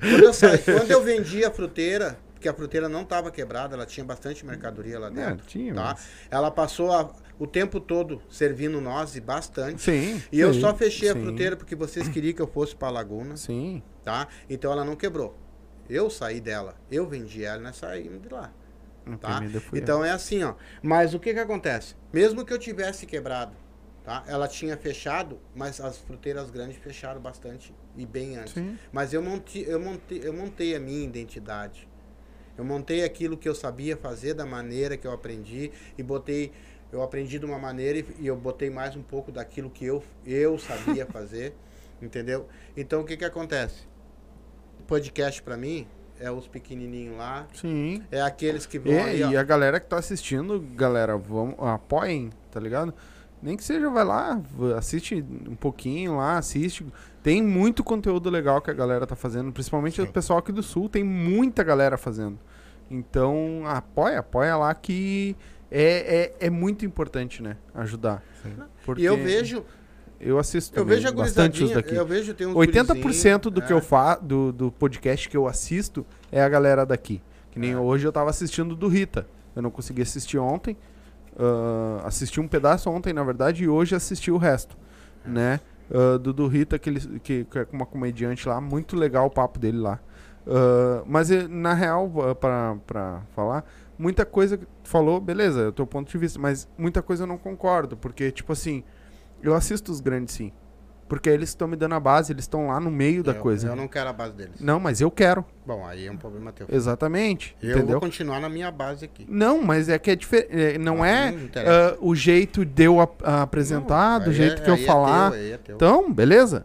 Quando eu, saí- quando eu vendi a fruteira, porque a fruteira não estava quebrada, ela tinha bastante mercadoria lá É, dentro. tinha, tá? mas- Ela passou a- o tempo todo servindo nós e bastante. Sim. E eu sim, só fechei a sim, fruteira porque vocês queriam que eu fosse para Laguna, Sim. tá? Então ela não quebrou. Eu saí dela, eu vendi ela e nós saímos de lá. Tá? Então é assim, ó. Mas o que que acontece? Mesmo que eu tivesse quebrado, tá? Ela tinha fechado, mas as fruteiras grandes fecharam bastante e bem antes. Sim. Mas eu montei, eu montei, eu montei a minha identidade. Eu montei aquilo que eu sabia fazer da maneira que eu aprendi e botei, eu aprendi de uma maneira e, e eu botei mais um pouco daquilo que eu, eu sabia fazer, entendeu? Então o que que acontece? Podcast pra mim é os pequenininhos lá, Sim. é aqueles que vão E, ó. e a galera que tá assistindo, galera, vamos, apoiem, tá ligado? Nem que seja, vai lá, assiste um pouquinho lá, assiste. Tem muito conteúdo legal que a galera tá fazendo, principalmente o pessoal aqui do Sul, tem muita galera fazendo. Então, apoia, apoia lá que é, é, é muito importante, né? Ajudar. Porque E eu vejo, Eu assisto eu vejo bastante os daqui. eu vejo tem uns 80% gurizinhos, do que é. eu fa do, do podcast que eu assisto é a galera daqui. Que nem É. hoje eu tava assistindo do Rita. Eu não consegui assistir ontem. ah, assisti um pedaço ontem, na verdade, e hoje assisti o resto. Né? Ah, do, do Rita, que, ele, que, que é uma comediante lá. Muito legal o papo dele lá. Ah, mas eh, na real, pra, pra falar, muita coisa que falou, beleza, é o teu ponto de vista, mas muita coisa eu não concordo, porque, tipo assim, eu assisto os grandes sim. Porque eles estão me dando a base, eles estão lá no meio da eu, coisa. Eu não quero a base deles. Não, mas eu quero. Bom, aí é um problema teu. Exatamente. Eu entendeu? vou continuar na minha base aqui. Não, mas é que é diferente. Não Ah, é não ah, o jeito de eu ap- apresentar, Não, do jeito é- que eu é falar. teu, é teu. Então, beleza.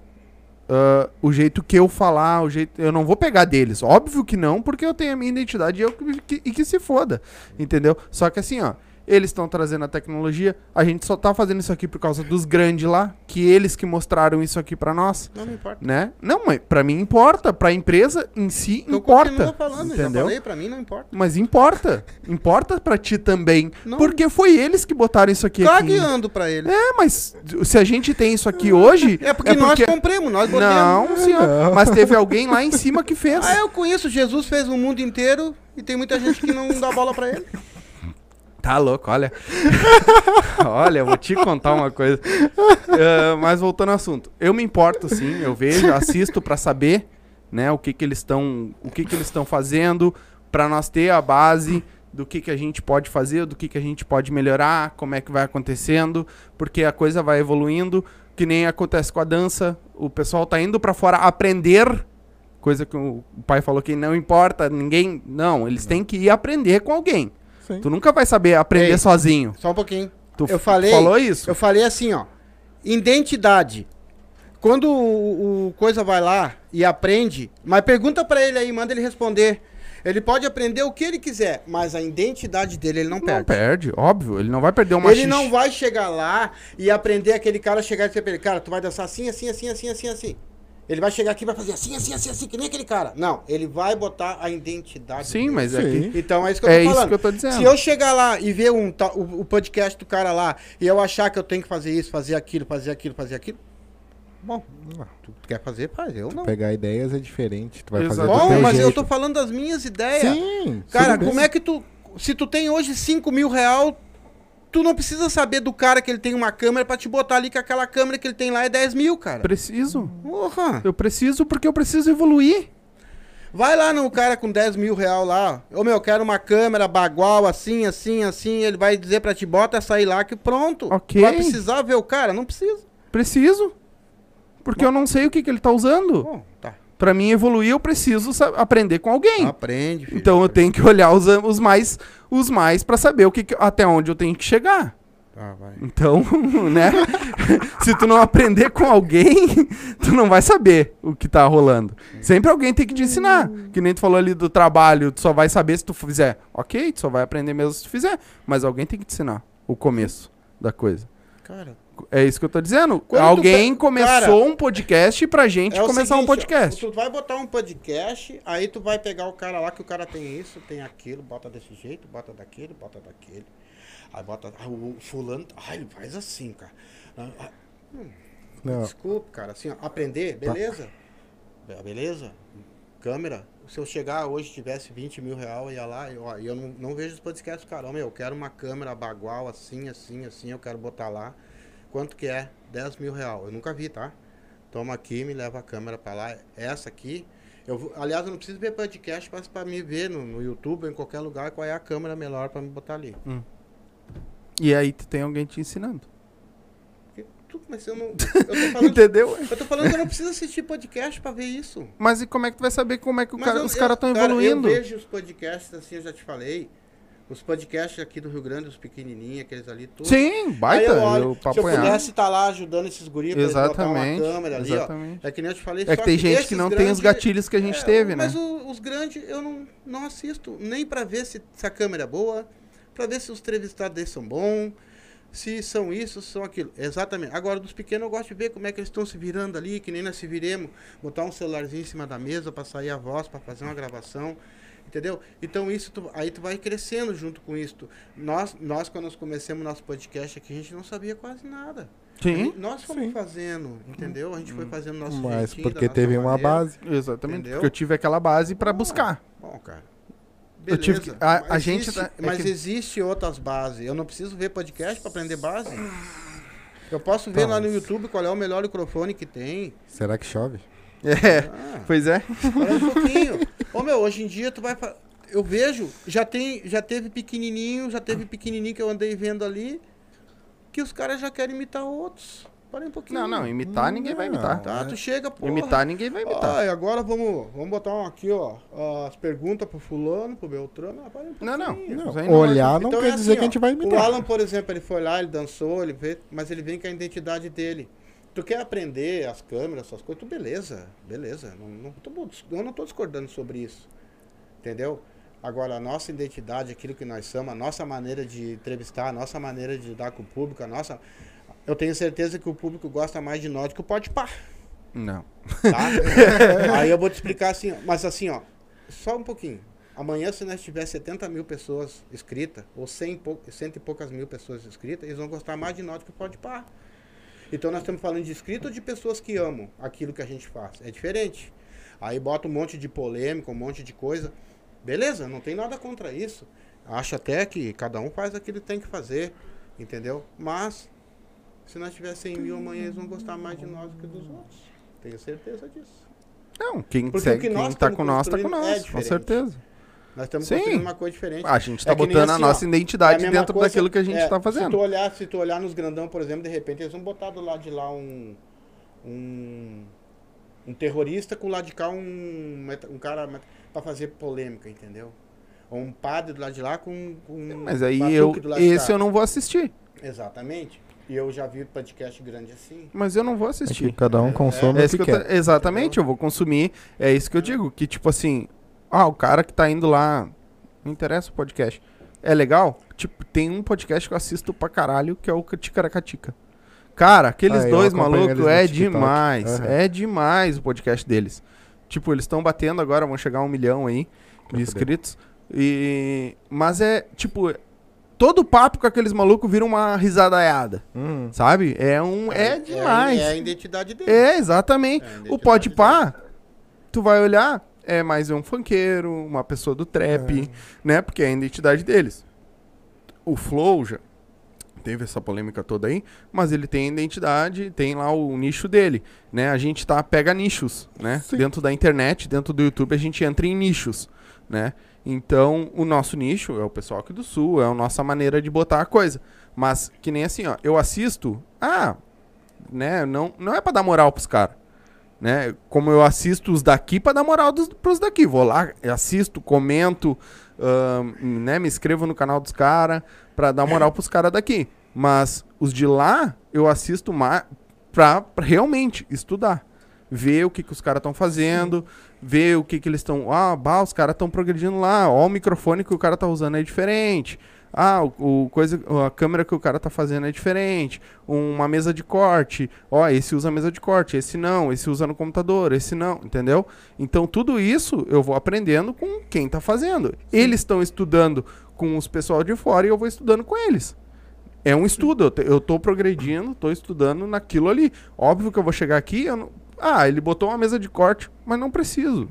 Ah, o jeito que eu falar, o jeito. Eu não vou pegar deles. Óbvio que não, porque eu tenho a minha identidade e, eu, que- e que se foda. Entendeu? Só que assim, ó. Eles estão trazendo a tecnologia. A gente só tá fazendo isso aqui por causa dos grandes lá. Que eles que mostraram isso aqui pra nós. Não me importa. Né? Não, mas pra mim importa. Pra empresa em si Eu importa. falando, já entendeu? falei, pra mim não importa. Mas importa. Importa pra ti também. Não. Porque foi eles que botaram isso aqui. aqui. Cagueando pra ele. É, mas se a gente tem isso aqui hoje. É porque, nós compramos, nós botamos. Não, senhor. Mas teve alguém lá em cima que fez. Ah, eu conheço, Jesus fez o mundo inteiro e tem muita gente que não dá bola pra ele. Tá louco, olha. olha, vou te contar uma coisa. Ah, mas voltando ao assunto. Eu me importo sim, eu vejo, assisto pra saber, né, o que que eles estão, o que que eles estão fazendo pra nós ter a base do que que a gente pode fazer, do que que a gente pode melhorar, como é que vai acontecendo, porque a coisa vai evoluindo, que nem acontece com a dança, o pessoal tá indo pra fora aprender coisa que o pai falou que não importa, ninguém, não, eles têm que ir aprender com alguém. Sim. Tu nunca vai saber aprender Ei. sozinho. Só um pouquinho. Tu Eu falei- falou isso? Eu falei assim, ó. Identidade. Quando o, o coisa vai lá e aprende, mas pergunta pra ele aí, manda ele responder. Ele pode aprender o que ele quiser, mas a identidade dele ele não Não perde. perde, óbvio. Ele não vai perder uma Ele xixi- não vai chegar lá e aprender aquele cara chegar e dizer pra ele, cara, tu vai dançar assim, assim, assim, assim, assim, assim. Ele vai chegar aqui e vai fazer assim, assim, assim, assim, que nem aquele cara. Não, ele vai botar a identidade Sim, dele. mas é que... Então é isso que eu tô É isso falando. que eu tô dizendo. Se eu chegar lá e ver um, o, o podcast do cara lá e eu achar que eu tenho que fazer isso, fazer aquilo, fazer aquilo, fazer aquilo. Bom, tu quer fazer, faz. Eu não. Pegar ideias é diferente. Tu vai Exato. fazer Bom, mas eu jeito. tô falando das minhas ideias. Sim. Cara, como é que tu. Se tu tem hoje 5 mil real, tu não precisa saber do cara que ele tem uma câmera pra te botar ali que aquela câmera que ele tem lá é 10 mil, cara. Preciso. Porra! Eu preciso porque eu preciso evoluir. Vai lá no cara com 10 mil real lá. Ô meu, eu quero uma câmera bagual, assim, assim, assim. Ele vai dizer pra ti, bota essa aí lá que pronto. Ok. Vai precisar ver o cara? Não precisa. Preciso. Porque eu não sei o que, que ele tá usando. Bom, tá. Pra mim evoluir, eu preciso aprender com alguém. Aprende, filho. Então eu tenho que olhar os, os mais os mais para saber o que, que- até onde eu tenho que chegar. Vai. Então, né? Se tu não aprender com alguém, tu não vai saber o que tá rolando. Sempre alguém tem que te ensinar. Que nem tu falou ali do trabalho, tu só vai saber se tu fizer. Ok, tu só vai aprender mesmo se tu fizer. Mas alguém tem que te ensinar o começo da coisa. Cara, É isso que eu tô dizendo. Quando tu alguém pe- começou Cara, um podcast pra gente é começar um seguinte, podcast. ó, Tu vai botar um podcast, aí tu vai pegar o cara lá que o cara tem isso, tem aquilo, bota desse jeito, bota daquele, bota daquele. Aí bota. Ah, o fulano. Ah, ele faz assim, cara. Ah, ah, Não, Desculpa, cara. Assim, ó, aprender, Tá. beleza? Be- Beleza? Câmera. Se eu chegar hoje tivesse 20 mil reais, eu ia lá e ó, eu não, não vejo os podcasts, cara. Ó, meu, eu quero uma câmera bagual assim, assim, assim, eu quero botar lá. Quanto que é? 10 mil reais. Eu nunca vi, tá? Toma aqui, me leva a câmera pra lá. Essa aqui. Eu, aliás, eu não preciso ver podcast mas pra me ver no, no YouTube ou em qualquer lugar qual é a câmera melhor pra me botar ali. E aí tu tem alguém te ensinando. Tu- mas eu não. Eu tô falando, Entendeu? eu tô falando que eu não preciso assistir podcast pra ver isso. Mas e como é que tu vai saber como é que cara- eu- os caras estão cara, evoluindo? Eu vejo os podcasts, assim, eu já te falei. Os podcasts aqui do Rio Grande, os pequenininhos, aqueles ali, tudo. Sim, Aí baita. eu olho, eu se eu pudesse estar lá ajudando esses guris pra Exatamente. uma câmera ali, exatamente. ó. É que nem eu te falei. É que tem gente que não tem os grandes- gatilhos que a gente É, teve, né? Mas os grandes eu não, não assisto. Nem pra ver se, se a câmera é boa, pra ver se os entrevistados deles são bons, se são isso, se são aquilo. Exatamente. Agora, dos pequenos eu gosto de ver como é que eles estão se virando ali, que nem nós se viremos, botar um celularzinho em cima da mesa pra sair a voz, pra fazer uma gravação. Entendeu? Então isso tu- aí tu vai crescendo junto com isso. Nós, nós quando nós começamos nosso podcast aqui, a gente não sabia quase nada. Sim, gente- nós fomos Sim. fazendo, entendeu? A gente foi fazendo nosso mas porque nossa teve uma maneira. base. exatamente. Entendeu? Porque eu tive aquela base pra Ah, buscar. Bom, cara. Eu tive que- a- a Mas gente existe- tá- é mas que- existe outras bases. Eu não preciso ver podcast pra aprender base. Eu posso ver lá no YouTube qual é o melhor microfone que tem. Será que chove? É, Ah, pois é. espera um pouquinho. Ô meu, hoje em dia tu vai. fa- Eu vejo, já tem, já teve pequenininho, já teve pequenininho que eu andei vendo ali, que os caras já querem imitar outros. Parei um pouquinho. Não, não, imitar ninguém vai imitar. Tá, tu chega, pô. Imitar ninguém vai imitar. Ah, e agora vamos, vamos botar um aqui, ó. As perguntas pro fulano, pro Beltrano. Ah, um Não, não. não Olhar não Então quer é dizer assim, que a gente vai O imitar. Alan, por exemplo, ele foi lá, ele dançou, ele veio, mas ele vem com a identidade dele. Tu quer aprender as câmeras, essas coisas, tu beleza, beleza. Não, não tô, eu não tô discordando sobre isso. Entendeu? Agora, a nossa identidade, aquilo que nós somos, a nossa maneira de entrevistar, a nossa maneira de lidar com o público, a nossa. Eu tenho certeza que o público gosta mais de nós do que o pode pá. Não. Tá? Aí eu vou te explicar assim, mas assim, ó, só um pouquinho. Amanhã, se nós tiver 70 mil pessoas inscritas, ou 100 e, pou, 100 e poucas mil pessoas inscritas, eles vão gostar mais de nós do que pode par. Então nós estamos falando de inscrito ou de pessoas que amam aquilo que a gente faz. É diferente. Aí bota um monte de polêmica, um monte de coisa. Beleza, não tem nada contra isso. Acho até que cada um faz aquilo que tem que fazer, entendeu? Mas, se nós tiver 100 mil amanhã, eles vão gostar mais de nós do que dos outros. Tenho certeza disso. Não, quem, Porque segue, que quem nós tá com nós, tá com construindo é nós, com certeza. Nós estamos Sim. construindo uma coisa diferente. A gente tá É botando a assim, nossa ó, identidade é a dentro coisa- daquilo que a gente é, tá Se fazendo. tu, olhar, se tu olhar nos grandão, por exemplo, de repente eles vão botar do lado de lá um. um. um terrorista com o lado de cá um. um cara pra fazer polêmica, entendeu? Ou um padre do lado de lá com. com um Mas aí eu, do lado de esse eu não vou assistir. Exatamente. E eu já vi podcast grande assim. Mas eu não vou É assistir. que cada um consome É o que que eu quer. tô- exatamente, eu vou consumir. É isso que eu digo. Que, tipo assim, ah, o cara que tá indo lá. Não interessa o podcast. É legal? Tipo, tem um podcast que eu assisto pra caralho, que é o Ticaracatica. Cara, aqueles Ah, dois malucos é demais. Aham. É demais o podcast deles. Tipo, eles estão batendo agora, vão chegar a um milhão aí de inscritos. E... Mas é, tipo, todo papo com aqueles malucos vira uma risadaiada. Hum. Sabe? É um. É, demais. É, a identidade dele. É, exatamente. É a o identidade Pode Pá, tu vai olhar, é mais um funkeiro, uma pessoa do trap, né? Porque é a identidade deles. O Flow já teve essa polêmica toda aí, mas ele tem a identidade, tem lá o nicho dele, né? A gente tá pega nichos, né? Sim. Dentro da internet, dentro do YouTube, a gente entra em nichos, né? Então, o nosso nicho é o pessoal aqui do sul, é a nossa maneira de botar a coisa. Mas que nem assim, ó, eu assisto, ah, né, não, não é pra dar moral pros caras. Né? Como eu assisto os daqui pra dar moral dos, pros daqui. Vou lá, assisto, comento, ahn, né, me inscrevo no canal dos caras pra dar moral pros caras daqui. Mas os de lá, eu assisto mais pra realmente estudar. Ver o que, que os caras estão fazendo, ver o que, que eles estão. Ah, bah, os caras estão progredindo lá. Ó, o microfone que o cara tá usando é diferente. Ah, o, o coisa, a câmera que o cara tá fazendo é diferente. Uma mesa de corte. Ó, esse usa mesa de corte, esse não, esse usa no computador, esse não, entendeu? Então tudo isso eu vou aprendendo com quem tá fazendo. Eles estão estudando com os pessoal de fora e eu vou estudando com eles. É um estudo, eu, te- eu tô progredindo, tô estudando naquilo ali. Óbvio que eu vou chegar aqui, eu não- ah, ele botou uma mesa de corte, mas não preciso.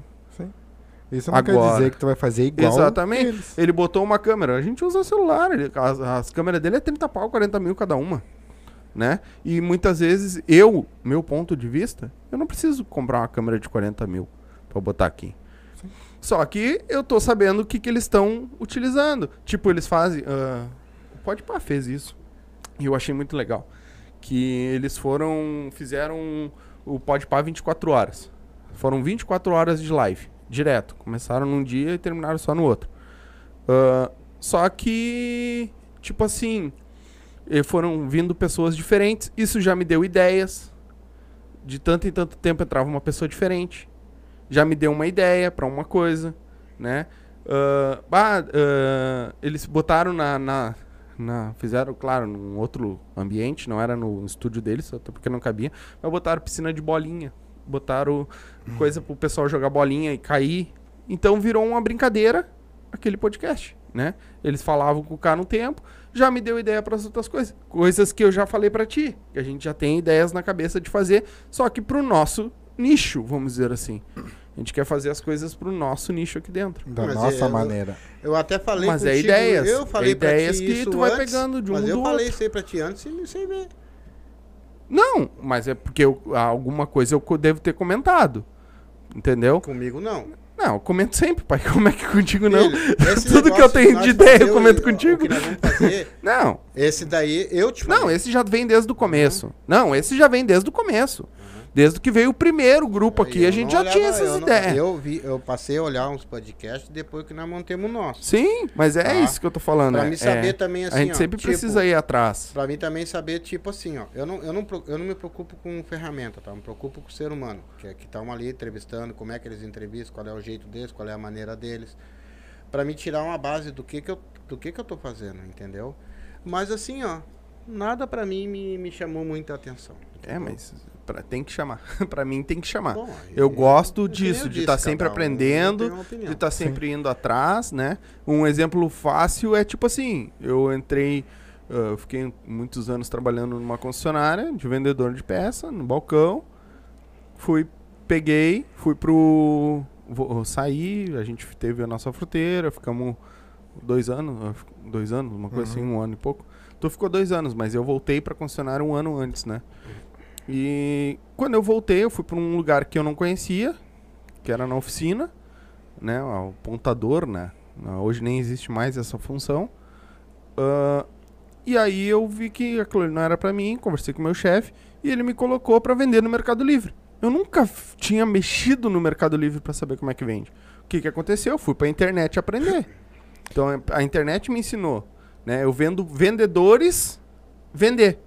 Isso não quer Agora. dizer que tu vai fazer igual Exatamente. eles. Ele botou uma câmera. A gente usa celular. ele- as, as câmeras dele é 30 pau, 40 mil cada uma. Né? E muitas vezes, eu, meu ponto de vista, eu não preciso comprar uma câmera de 40 mil pra botar aqui. Só que eu tô sabendo o que, que eles estão utilizando. Tipo, eles fazem. ah, o Pode Pá fez isso. E eu achei muito legal. Que eles foram. Fizeram o Pode Pá 24 horas. Foram 24 horas de live. Direto. Começaram num dia e terminaram só no outro. Ah, só que. Tipo assim. eh, Foram vindo pessoas diferentes. Isso já me deu ideias. De tanto em tanto tempo entrava uma pessoa diferente. Já me deu uma ideia pra uma coisa, né? Ah, bah, ah, eles botaram na, na, na- Fizeram, claro, num outro ambiente, não era no estúdio deles, até porque não cabia. Mas botaram piscina de bolinha. Botaram coisa pro pessoal jogar bolinha e cair. Então virou uma brincadeira aquele podcast, né? Eles falavam com o cara um tempo, já me deu ideia para as outras coisas. Coisas que eu já falei pra ti, que a gente já tem ideias na cabeça de fazer, só que pro nosso nicho, vamos dizer assim. A gente quer fazer as coisas pro nosso nicho aqui dentro. Da Mas nossa eu- maneira. Eu até falei Mas é contigo, ideias, Eu falei é pra ideias ti que isso tu vai antes, pegando de um Mas do eu falei outro. isso aí pra ti antes e sem ver. Não, mas é porque eu- alguma coisa eu devo ter comentado. Entendeu? Comigo não. Não, Não, eu comento sempre, pai. Como é que contigo não? Filho, Tudo que eu tenho de ideia, eu comento o- contigo. O fazer, Não, esse daí, eu te não, falei. esse já vem desde o começo. Não, esse já vem desde o começo. Desde que veio o primeiro grupo aqui, Eu a gente não já olhava- tinha essas eu não- ideias. Eu, vi, eu passei a olhar uns podcasts depois que nós montemos o nosso. Sim, mas é Tá. isso que eu tô falando. Pra é- me saber é- também assim, A gente ó, sempre tipo, precisa ir atrás. Pra mim também saber, tipo assim, ó, eu não, eu não, eu não me preocupo com ferramenta, tá? Eu me preocupo com o ser humano, que é que estão ali entrevistando, como é que eles entrevistam, qual é o jeito deles, qual é a maneira deles. Pra me tirar uma base do que que eu, do que que eu tô fazendo, entendeu? Mas assim, ó, nada pra mim me, me chamou muita atenção. É, mas pra- tem que chamar. pra mim tem que chamar. Bom, Eu gosto disso, de estar sempre cada um aprendendo, de estar sempre indo atrás, né? Um exemplo fácil é tipo assim, eu entrei, eu fiquei muitos anos trabalhando numa concessionária de vendedor de peça, no balcão. Fui, peguei, fui pro. Vou, saí, a gente teve a nossa fruteira, ficamos dois anos, dois anos, uma coisa assim, um ano e pouco. Tu ficou dois anos, mas eu voltei pra concessionária um ano antes, né? E quando eu voltei, eu fui pra um lugar que eu não conhecia, que era na oficina, né? O pontador, né? Hoje nem existe mais essa função. Ah, e aí eu vi que aquilo não era pra mim, conversei com o meu chefe e ele me colocou pra vender no Mercado Livre. Eu nunca tinha mexido no Mercado Livre pra saber como é que vende. O que que aconteceu? Eu fui pra internet aprender. Então a internet me ensinou, né? Eu vendo vendedores vender.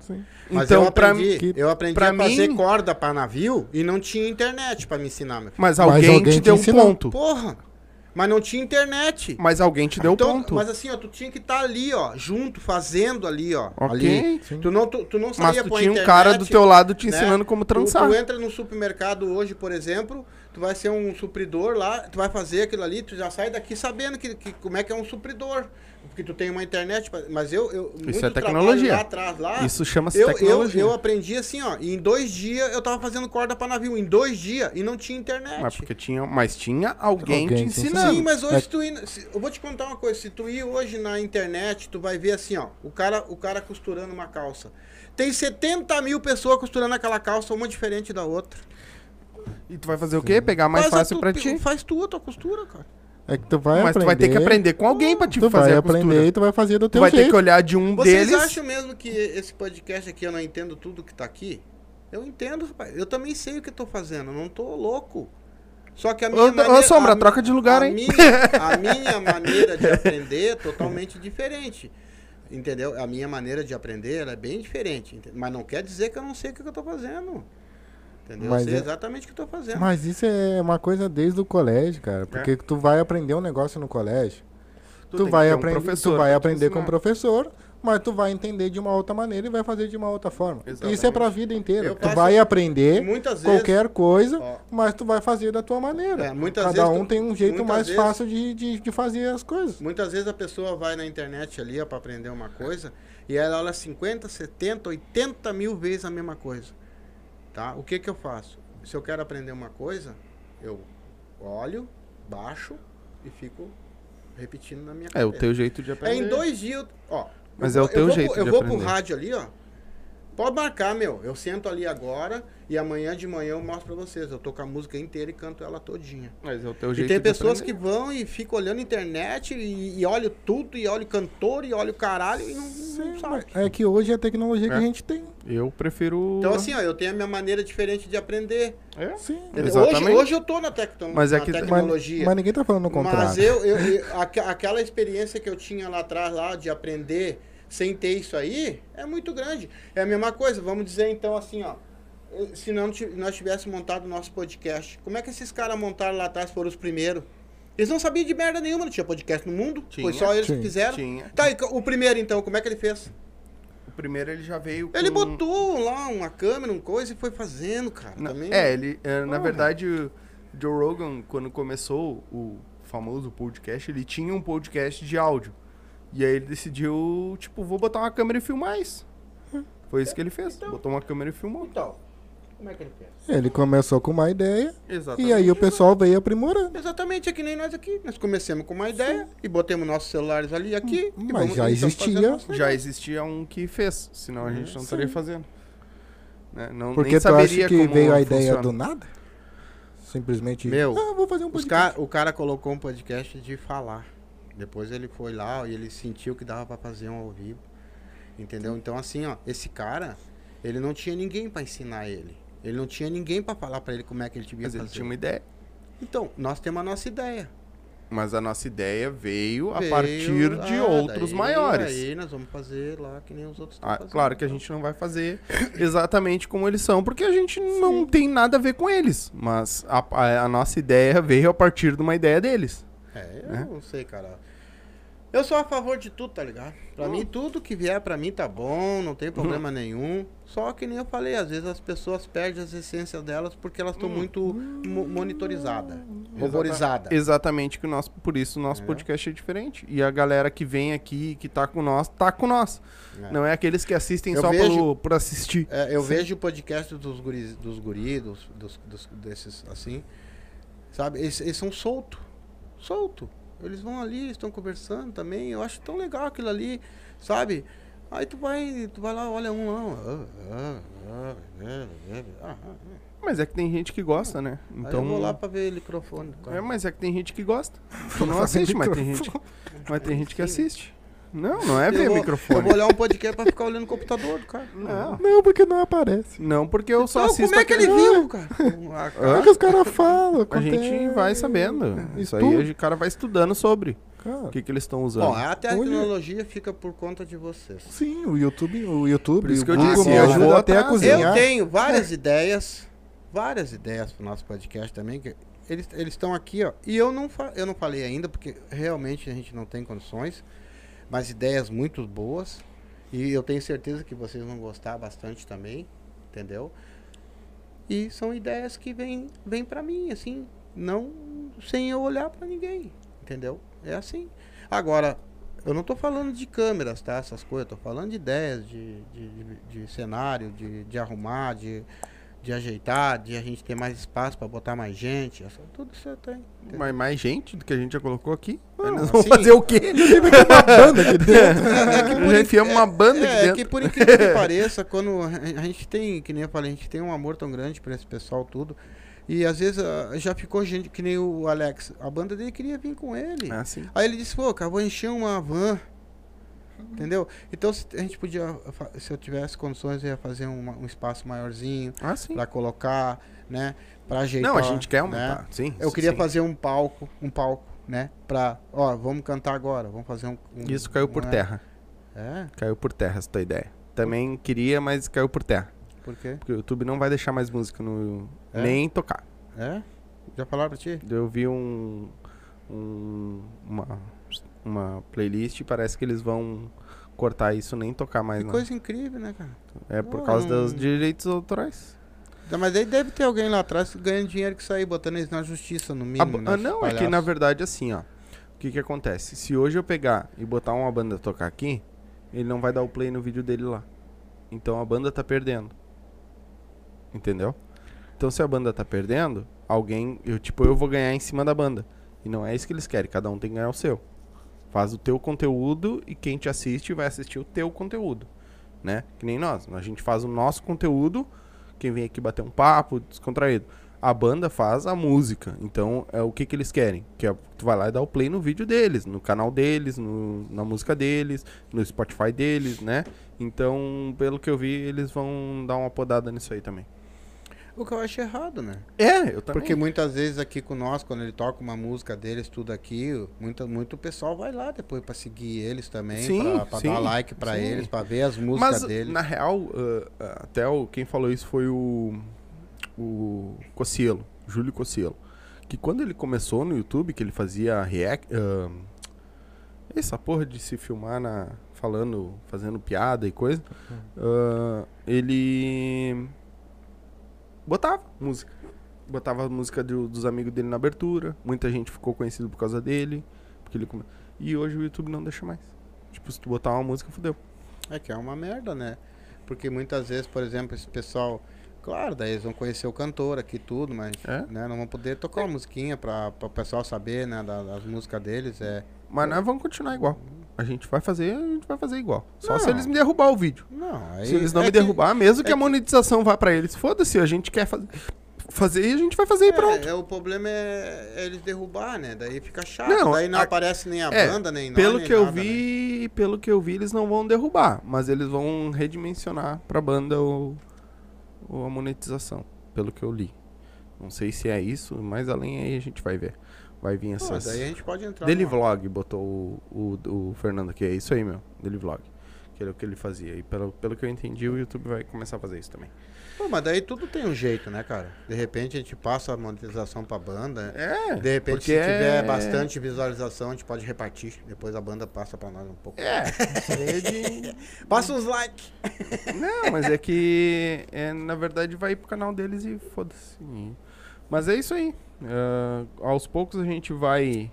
Sim. Mas então eu pra aprendi, mim, eu aprendi pra a fazer mim- corda pra navio e não tinha internet pra me ensinar, meu filho. mas Mas alguém, alguém te te deu um ponto. Porra! Mas não tinha internet. Mas alguém te deu Então, ponto. Mas assim, ó, tu tinha que estar ali, ó, junto, fazendo ali, ó. Ok. Ali. Sim. Tu não, tu, tu não Mas tu tinha um internet, cara do teu lado te né? ensinando como Tu, trançar. tu entra no supermercado hoje, por exemplo, tu vai ser um supridor lá, tu vai fazer aquilo ali, tu já sai daqui sabendo que, que- como é que é um supridor. Porque tu tem uma internet, mas eu. eu muito é tecnologia. Lá atrás, lá, Isso chama-se eu, eu, tecnologia. eu aprendi assim, ó. E em dois dias eu tava fazendo corda pra navio. Em dois dias e não tinha internet. Mas, porque tinha, mas tinha alguém, Alguém te ensinando. Sim, mas hoje É- se tu ir, se- eu vou te contar uma coisa, se tu ir hoje na internet, tu vai ver assim, ó, o cara, o cara costurando uma calça. Tem 70 mil pessoas costurando aquela calça, uma diferente da outra. E tu vai fazer o quê? Pegar mais Faz fácil tu- pra ti. Faz tu a tua costura, cara. É que tu vai Mas tu aprender. vai ter que aprender com alguém pra te Tu fazer vai a costura. aprender e tu vai fazer do Tu teu vai ter jeito. que olhar de um Vocês deles. acham mesmo que esse podcast aqui eu não entendo tudo que tá aqui? Eu entendo, rapaz. Eu também sei o que eu tô fazendo, eu não tô louco. Só que a minha Ô, ô, Sombra, a mi- troca de lugar, a hein? Minha, a minha maneira de aprender é totalmente diferente. Entendeu? A minha maneira de aprender ela é bem diferente. ente- Mas não quer dizer que eu não sei o que eu tô fazendo. Entendeu? Mas eu sei é- exatamente o que eu tô fazendo. Mas isso é uma coisa desde o colégio, É. cara. Porque tu vai aprender um negócio no colégio. Tu, que vai, ter um tu vai aprender com o professor, mas tu vai entender de uma outra maneira e vai fazer de uma outra forma. Exatamente. Isso é pra vida inteira. Eu tu vai aprender vezes. qualquer coisa, Ó. mas tu vai fazer da tua maneira. É, Cada um tu- tem um jeito mais vezes- fácil de, de, de fazer as coisas. Muitas vezes a pessoa vai na internet ali ó, pra aprender uma coisa e ela olha 50, 70, 80 mil vezes a mesma coisa. Tá? O que que eu faço? Se eu quero aprender uma coisa, eu olho, baixo e fico repetindo na minha É o cabeça. teu jeito de É aprender. em dois dias, ó. Mas eu é o teu eu vou jeito pro- Eu de vou pro aprender. rádio ali, ó. Pode marcar, meu. Eu sento ali agora e amanhã de manhã eu mostro pra vocês. Eu tô com a música inteira e canto ela todinha. Mas é o teu E jeito tem de pessoas que vão e ficam olhando a internet e, e olham tudo, e olham cantor, e olham o caralho e não, não sabe. É que hoje é a tecnologia que É. a gente tem. Eu prefiro... Então, assim, ó, eu tenho a minha maneira diferente de aprender. É? Sim. Exatamente. Hoje, hoje eu tô na, tecno Mas é que- Mas, tecnologia. mas ninguém tá falando o contrário. Mas eu, eu, eu- aque- aquela experiência que eu tinha lá atrás, lá, de aprender sem ter isso aí, é muito grande. É a mesma coisa, vamos dizer então assim, ó. Se não nós tivéssemos montado o nosso podcast, como é que esses caras montaram lá atrás foram os primeiros? Eles não sabiam de merda nenhuma, não tinha podcast no mundo. Tinha. Foi só eles que Tinha. fizeram. Tinha. Tá, e o primeiro então, como é que ele fez? O primeiro ele já veio com... Ele botou lá uma câmera, uma coisa e foi fazendo, cara. Na- também. É, ele, é, na verdade, o Joe Rogan, quando começou o famoso podcast, ele tinha um podcast de áudio. E aí ele decidiu, tipo, vou botar uma câmera e filmar isso. Foi isso que ele fez. Botou uma câmera e filmou. Então, como é que ele fez? Ele começou com uma ideia Exatamente. e aí o pessoal veio aprimorando. Exatamente, é que nem nós aqui. Nós começamos com uma ideia e botemos nossos celulares ali aqui. Mas vamos- já existia. Já existia um que fez, senão a gente não estaria fazendo. Né? Não, Porque nem tu acha que veio a ideia funciona. do nada? simplesmente. Meu, ah, vou fazer um podcast. ca- o cara colocou um podcast de falar. Depois ele foi lá e ele sentiu que dava pra fazer um ao vivo. Entendeu? Então assim, ó, esse cara, ele não tinha ninguém pra ensinar ele. Ele não tinha ninguém pra falar pra ele como é que ele devia Mas ele fazer. tinha uma ideia. Então, nós temos a nossa ideia. Mas a nossa ideia veio a Veio, partir de ah, outros daí- maiores. Aí nós vamos fazer lá que nem os outros Ah, claro que a gente não vai fazer exatamente como eles são, porque a gente não tem nada a ver com eles. Mas a, a- a nossa ideia veio a partir de uma ideia deles. É, eu né? não sei, cara. Eu sou a favor de tudo, tá ligado? Pra mim, tudo que vier pra mim tá bom, não tem problema nenhum. Só que nem eu falei, às vezes as pessoas perdem as essências delas porque elas estão muito mo- monitorizadas, roborizadas. Exatamente que o nosso, por isso o nosso É. podcast é diferente. E a galera que vem aqui, que tá com nós, tá com nós. É. Não é aqueles que assistem Eu só vejo- pelo, por assistir. É, eu vejo o podcast dos guris, dos guri, dos, dos- dos- desses assim, sabe? Eles, eles são solto, solto. Eles vão ali, estão conversando também. Eu acho tão legal aquilo ali, sabe? Aí tu vai, tu vai lá, olha um lá. ah, ah, ah. Mas é que tem gente que gosta, né? Aí Então. eu vou lá pra ver o microfone. cara. É, mas é que tem gente que gosta. Tu não assiste, mas tem gente, mas tem gente que assiste. Não, não é Eu ver vou- microfone. Eu vou olhar um podcast pra ficar olhando o computador do cara. Não. Não, porque não aparece. Não, porque eu só Então, assisto como é que ele viu, cara? Ah, cara. É que os caras falam. A gente vai sabendo. Isso Estudo. aí o cara vai estudando sobre Cara, o que, que eles estão usando. Bom, até a Olha. tecnologia fica por conta de vocês. Sim, o YouTube, o YouTube, Por isso o que eu Google disse, me eu ajuda vou até a cozinhar. Eu tenho várias ideias, várias ideias pro nosso podcast também, que eles eles estão aqui, ó. E eu não eu não falei ainda porque realmente a gente não tem condições, mas ideias muito boas. E eu tenho certeza que vocês vão gostar bastante também, entendeu? E são ideias que vêm vêm para mim assim, não sem eu olhar para ninguém, entendeu? É assim. Agora, eu não tô falando de câmeras, tá? Essas coisas, tô falando de ideias, de, de, de- de cenário, de, de arrumar, de, de ajeitar, de a gente ter mais espaço pra botar mais gente. essa- tudo isso entendeu? Mas mais gente do que a gente já colocou aqui. Não, nós vamos assim- fazer o quê? uma banda aqui dentro. É que por Já enfiamos uma banda é, aqui é dentro. que por incrível que pareça, quando a gente tem, que nem eu falei, a gente tem um amor tão grande por esse pessoal tudo. E às vezes ah, já ficou gente, que nem o Alex, a banda dele queria vir com ele. É assim. Aí ele disse, pô, cara, vou encher uma van. Entendeu? Então se a gente podia, se eu tivesse condições, eu ia fazer uma- um espaço maiorzinho Ah, pra colocar, né? Pra ajeitar. Não, a gente quer né? aumentar. Sim. Eu queria sim. fazer um palco, um palco, né? Pra, ó, vamos cantar agora, vamos fazer um. um- Isso caiu por um- terra. É? Caiu por terra essa tua ideia. Também queria, mas caiu por terra. Por quê? Porque o YouTube não vai deixar mais música no. É? Nem tocar. É? Já falaram pra ti? Eu vi um. um- uma, uma playlist e parece que eles vão cortar isso nem tocar mais. Que Não. coisa incrível, né, cara? É por Não, causa não- dos direitos autorais. Não, Mas aí deve ter alguém lá atrás ganhando dinheiro que sair, botando eles na justiça, no mínimo. ba- ah, né, não, é que na verdade assim, ó. O que que acontece? Se hoje eu pegar e botar uma banda tocar aqui, ele não vai dar o play no vídeo dele lá. Então a banda tá perdendo. Entendeu? Então se a banda tá perdendo, alguém, eu tipo, eu vou ganhar em cima da banda. E não é isso que eles querem, cada um tem que ganhar o seu. Faz o teu conteúdo e quem te assiste vai assistir o teu conteúdo, né? Que nem nós, a gente faz o nosso conteúdo, quem vem aqui bater um papo descontraído. A banda faz a música. Então, é o que que eles querem? Que é, tu vai lá e dá o play no vídeo deles, no canal deles, no- na música deles, no Spotify deles, né? Então, pelo que eu vi, eles vão dar uma podada nisso aí também. O que eu acho errado, né? É, eu também. Porque muitas vezes aqui com nós, quando ele toca uma música deles, tudo aqui, muito, muito pessoal vai lá depois pra seguir eles também, Sim, pra, pra sim, dar like pra sim. eles, pra ver as músicas Mas, deles. na real, ah, até o, quem falou isso foi o, o Cocielo, Júlio Cocielo. Que quando ele começou no YouTube, que ele fazia react... ah, essa porra de se filmar na, falando, fazendo piada e coisa, ah, ele botava música. Botava a música do- dos amigos dele na abertura. Muita gente ficou conhecido por causa dele. Porque ele come... E hoje o YouTube não deixa mais. Tipo, se tu botar uma música, fodeu. É que é uma merda, né? Porque muitas vezes, por exemplo, esse pessoal. Claro, daí eles vão conhecer o cantor aqui e tudo, mas É. né, não vão poder tocar uma musiquinha pra, pra o pessoal saber, né, da- das músicas deles. É. Mas nós vamos continuar igual. A gente vai fazer, a gente vai fazer igual. Só Não. se eles me derrubar o vídeo. Não, aí. se eles não é me que- derrubar, mesmo que, é a monetização vá pra eles, foda-se, a gente quer fazer. fazer e a gente vai fazer e pronto. É, é, o problema é, é eles derrubar, né? Daí fica chato. Não, Daí não a- aparece nem a é, banda, nem nós, Pelo nem que eu nada, né? vi, pelo que eu vi, eles não vão derrubar, mas eles vão redimensionar pra banda o, o- a monetização, pelo que eu li. Não sei se é isso, mas além aí a gente vai ver. Vai vir Pô, essas. daí a gente pode entrar. Dele numa- Vlog botou o, o, o Fernando aqui, é isso aí, meu. Dele Vlog. Que era o que ele fazia. E pelo, pelo que eu entendi, o YouTube vai começar a fazer isso também. Pô, mas daí tudo tem um jeito, né, cara? De repente a gente passa a monetização pra banda. É. De repente, se tiver é- bastante visualização, a gente pode repartir. Depois a banda passa pra nós um pouco. É. é de- Passa uns likes. Não, mas é que é, na verdade vai pro canal deles e foda-se. Mas é isso aí. Ah, aos poucos a gente vai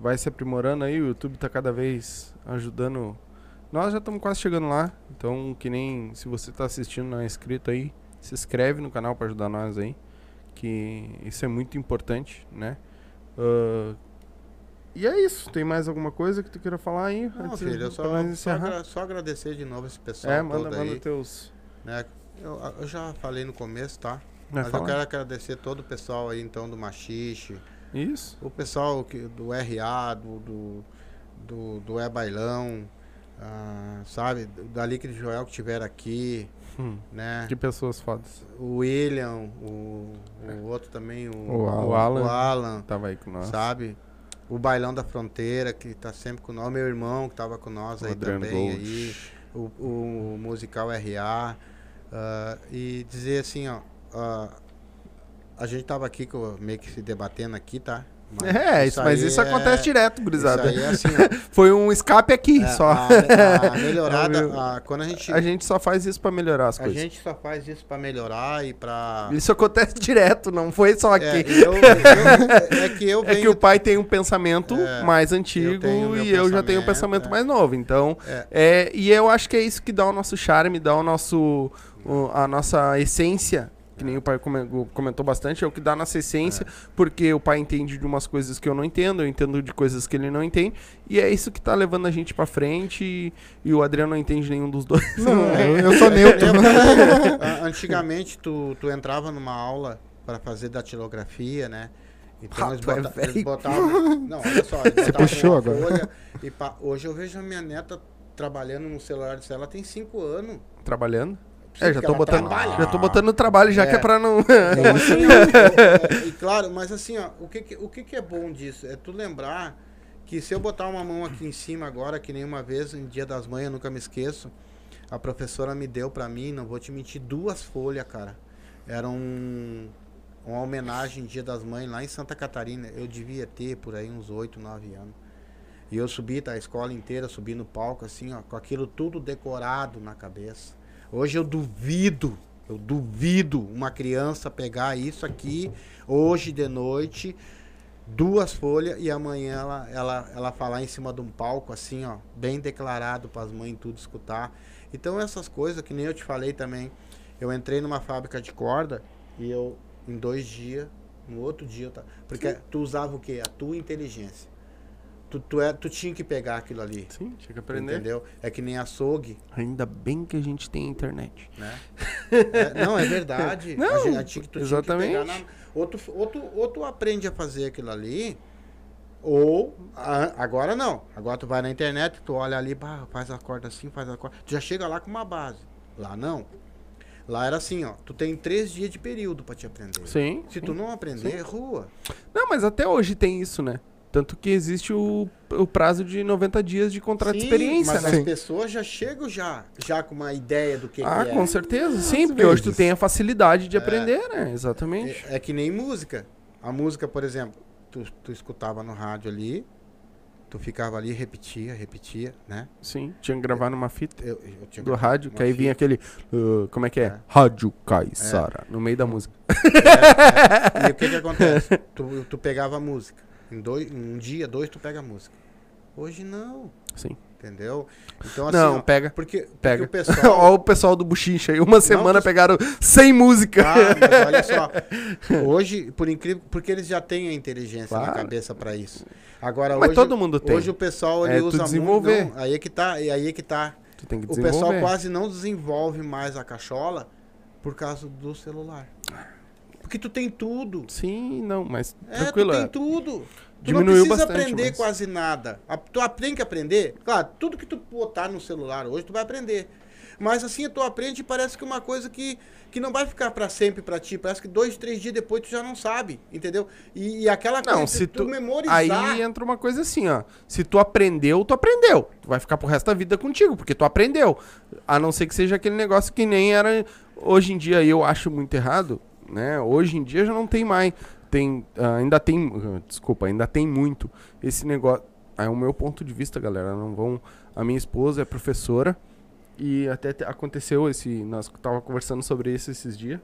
vai se aprimorando aí. O YouTube tá cada vez ajudando. Nós já estamos quase chegando lá. Então, que nem se você tá assistindo, não é inscrito aí, se inscreve no canal para ajudar nós aí. Que isso é muito importante, né? Ah, e é isso. Tem mais alguma coisa que tu queira falar aí? Não, filho, só, só, agra- só agradecer de novo esse pessoal É, todo manda, aí. manda teus. né? Eu, eu já falei no começo, tá? Vai Mas falar? eu quero agradecer todo o pessoal aí, então, do Machixe, Isso. o pessoal que, do RA, do, do, do, do É Bailão, ah, sabe? Da Liquid Joel que tiveram aqui, Hum, né? que pessoas fodas. O William, o, o outro também, o, O Alan. O Alan. o Alan, Tava aí com nós. sabe? O Bailão da Fronteira, que tá sempre com nós. Meu irmão, que tava com nós aí Adriano também. Gold. Aí, o, o musical RA. ah, e dizer assim, ó. Ah, a gente tava aqui com- meio que se debatendo aqui, tá? É, isso, mas aí isso é- acontece direto, Isso gurizada. é assim. Foi um escape aqui É, só. A, a melhorada, meu- a- quando a gente, A gente só faz isso pra melhorar as a coisas. gente só faz isso pra melhorar e pra... Isso acontece direto, não foi só aqui. É, eu- eu- é que eu É que venho o pai tem um pensamento É, mais antigo meu e eu já tenho um pensamento, é. mais novo. Então, É. é, e eu acho que é isso que dá o nosso charme, dá o nosso, o- a nossa essência. Que nem o pai come- comentou bastante, é o que dá a nossa essência, porque o pai entende de umas coisas que eu não entendo, eu entendo de coisas que ele não entende, e é isso que tá levando a gente pra frente, e, e o Adriano não entende nenhum dos dois. Não, eu, eu sou neutro. Eu- a- Antigamente, tu, tu entrava numa aula para fazer datilografia, né? Então eles, tu é bota- eles botavam. Não, olha só. Eles botavam puxou agora. folha e pá, hoje eu vejo a minha neta trabalhando no celular dela, ela tem 5 anos. Trabalhando? É, já ela botando, trabalha. já tô botando no trabalho, já É. que é pra não... Então, assim, ó, é, e claro, mas assim, ó, o que que, o que que é bom disso? É tu lembrar que se eu botar uma mão aqui em cima agora, que nem uma vez, em Dia das Mães, eu nunca me esqueço, a professora me deu pra mim, não vou te mentir, duas folhas, cara. Era um, uma homenagem Dia das Mães lá em Santa Catarina. Eu devia ter por aí uns 8, 9 anos. E eu subi, tá, a escola inteira, subi no palco, assim, ó, com aquilo tudo decorado na cabeça. Hoje eu duvido, eu duvido uma criança pegar isso aqui hoje de noite, duas folhas, e amanhã ela, ela, ela falar em cima de um palco, assim, ó, bem declarado para as mães tudo escutar. Então essas coisas, que nem eu te falei também, eu entrei numa fábrica de corda e eu, em dois dias, no outro dia, eu ta- porque tu usava o quê? A tua inteligência. Tu, tu, é, tu tinha que pegar aquilo ali. Sim, tinha que aprender. Entendeu? É que nem açougue, Ainda bem que a gente tem internet. né? É, não, é verdade. Não, a gente, a gente- tu exatamente. Tinha que na, ou, tu, ou, tu, ou tu aprende a fazer aquilo ali, ou a- agora não. Agora tu vai na internet, tu olha ali, pá, faz a corda assim, faz a corda. Tu já chega lá com uma base. Lá não. Lá era assim, ó. Tu tem três dias de período pra te aprender. Sim. Se tu não aprender, é rua. Não, mas até hoje tem isso, né? Tanto que existe o, o prazo de 90 dias de contrato de Sim, experiência, mas né? as pessoas já chegam já, já com uma ideia do que, Ah, que é. com certeza. Sim, porque hoje tu vezes. tem a facilidade de aprender, né? Exatamente. É, é que nem música. A música, por exemplo, tu, tu escutava no rádio ali, tu ficava ali, repetia, repetia, né? Sim, tinha que gravar numa fita Eu, eu do rádio, que aí vinha fita. aquele. uh, como é que é? É. Rádio Caissara, no meio da música. E o que que acontece? tu, tu pegava a música. Em dois, em um dia, dois, tu pega a música. Hoje não, Sim. entendeu? Então assim, Não, ó, pega. porque, porque Pega. o pessoal... Olha o pessoal do Buchicha aí, uma semana tu- pegaram 100 músicas. Ah, mas olha só. Hoje, por incrível, porque eles já têm a inteligência na Claro. cabeça pra isso. Agora Mas hoje, todo mundo tem. Hoje o pessoal ele É usa desenvolver. muito, não, aí é que tá, e aí é que tá. Tu tem que O pessoal quase não desenvolve mais a cachola por causa do celular. Porque tu tem tudo. Sim, não, mas É, tranquilo. tu tem é. tudo. Tu Diminuiu não precisa bastante, aprender mas- quase nada. A- Tu aprende que aprender. Claro, tudo que tu botar no celular hoje, tu vai aprender. Mas assim, tu aprende e parece que é uma coisa que, que não vai ficar pra sempre pra ti. Parece que dois, três dias depois tu já não sabe, entendeu? E, e aquela Não, coisa se de tu. memorizar... Aí entra uma coisa assim, ó. Se tu aprendeu, tu aprendeu. Tu vai ficar pro resto da vida contigo, porque tu aprendeu. A não ser que seja aquele negócio que nem era. Hoje em dia eu acho muito errado, né? Hoje em dia já não tem mais. Tem. ah, ainda tem. ah, Desculpa, ainda tem muito esse negócio. É o meu ponto de vista, galera. Não vão. A minha esposa é professora. E até te- aconteceu esse. Nós tava conversando sobre isso esses dias.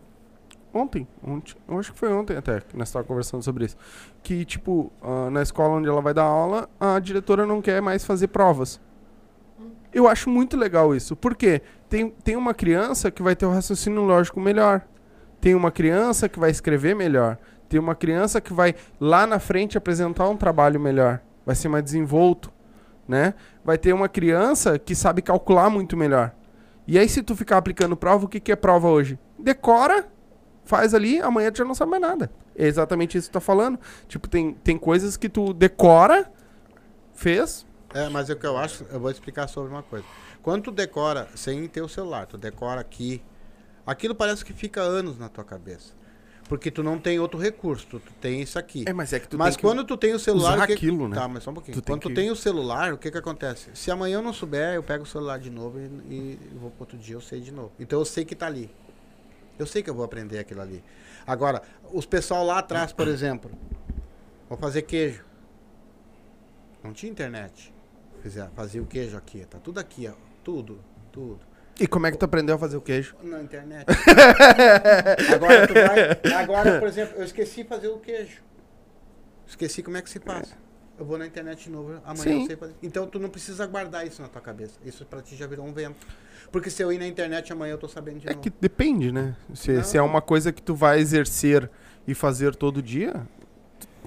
Ontem, ontem, eu acho que foi ontem até que nós estávamos conversando sobre isso. Que, tipo, ah, na escola onde ela vai dar aula, a diretora não quer mais fazer provas. Eu acho muito legal isso. Por quê? Tem, tem uma criança que vai ter um raciocínio lógico melhor. Tem uma criança que vai escrever melhor. Tem uma criança que vai lá na frente apresentar um trabalho melhor. Vai ser mais desenvolto, né? Vai ter uma criança que sabe calcular muito melhor. E aí, se tu ficar aplicando prova, o que, que é prova hoje? Decora, faz ali, amanhã tu já não sabe mais nada. É exatamente isso que tu tá falando. Tipo, tem, tem coisas que tu decora, fez. É, mas o que eu acho, eu vou explicar sobre uma coisa. Quando tu decora sem ter o celular, tu decora aqui, aquilo parece que fica anos na tua cabeça. Porque tu não tem outro recurso, tu, tu tem isso aqui. É, mas é que tu mas tem quando tu tem o celular. usar que... aquilo, né? Tá, mas só um pouquinho. Tu tem quando tu que- tem o celular, o que que acontece? Se amanhã eu não souber, eu pego o celular de novo e, e vou pro outro dia, eu sei de novo. Então eu sei que tá ali. Eu sei que eu vou aprender aquilo ali. Agora, os pessoal lá atrás, por exemplo, vou fazer queijo. Não tinha internet. Fizer, fazia o queijo aqui, tá tudo aqui, ó. Tudo, tudo. E como é que tu aprendeu a fazer o queijo? Na internet. agora, tu vai, agora, por exemplo, eu esqueci fazer o queijo. Esqueci como é que se faz. Eu vou na internet de novo, amanhã Sim. eu sei fazer. Então tu não precisa guardar isso na tua cabeça. Isso pra ti já virou um vento. Porque se eu ir na internet amanhã eu tô sabendo de É novo. que depende, né? Se, se é uma coisa que tu vai exercer e fazer todo dia,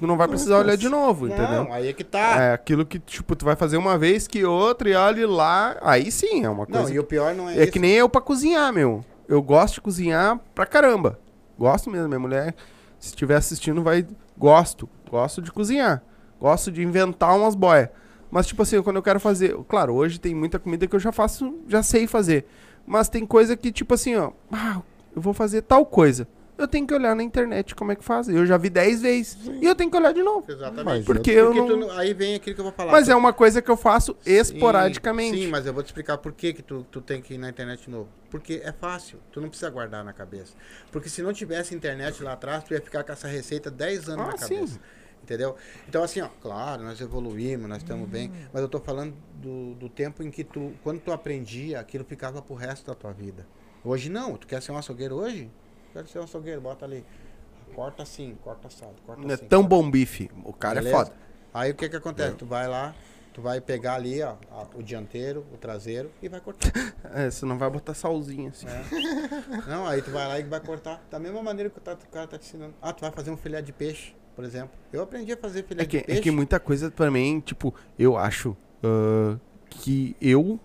não vai precisar olhar de novo, entendeu? Não, aí é que tá. É aquilo que, tipo, tu vai fazer uma vez que outra e olha lá. Aí sim, é uma não, coisa. e o pior não é, É isso. que nem eu pra cozinhar, meu. Eu gosto de cozinhar pra caramba. Gosto mesmo. Minha mulher, se estiver assistindo, vai. Gosto. Gosto de cozinhar. Gosto de inventar umas boias. Mas, tipo assim, quando eu quero fazer. Claro, hoje tem muita comida que eu já faço, já sei fazer. Mas tem coisa que, tipo assim, ó. Ah, eu vou fazer tal coisa. Eu tenho que olhar na internet como é que faz. Eu já vi 10 vezes. E eu tenho que olhar de novo. Exatamente. Mas Porque Porque eu tu não. não- aí vem aquilo que eu vou falar. Mas Tu- é uma coisa que eu faço Sim, esporadicamente. Sim, mas eu vou te explicar por que, que tu, tu tem que ir na internet de novo. Porque é fácil, tu não precisa guardar na cabeça. Porque se não tivesse internet lá atrás, tu ia ficar com essa receita 10 anos Ah, na sim. cabeça. Entendeu? Então, assim, ó, claro, nós evoluímos, nós estamos bem, Hum. mas eu tô falando do, do tempo em que tu, quando tu aprendia, aquilo ficava pro resto da tua vida. Hoje não, tu quer ser um açougueiro hoje? Quero ser um açougueiro, bota ali. Corta assim, corta assado, corta Não é assim. tão corta bom bife. O cara Beleza? é foda. Aí o que que acontece? Tu vai lá, tu vai pegar ali, ó, o dianteiro, o traseiro e vai cortar. É, você não vai botar salzinho assim. É. Não, aí tu vai lá e vai cortar. Da mesma maneira que o cara tá te ensinando. Ah, tu vai fazer um filé de peixe, por exemplo. Eu aprendi a fazer filé É que, de peixe. é que muita coisa também, tipo, eu acho ah, que eu.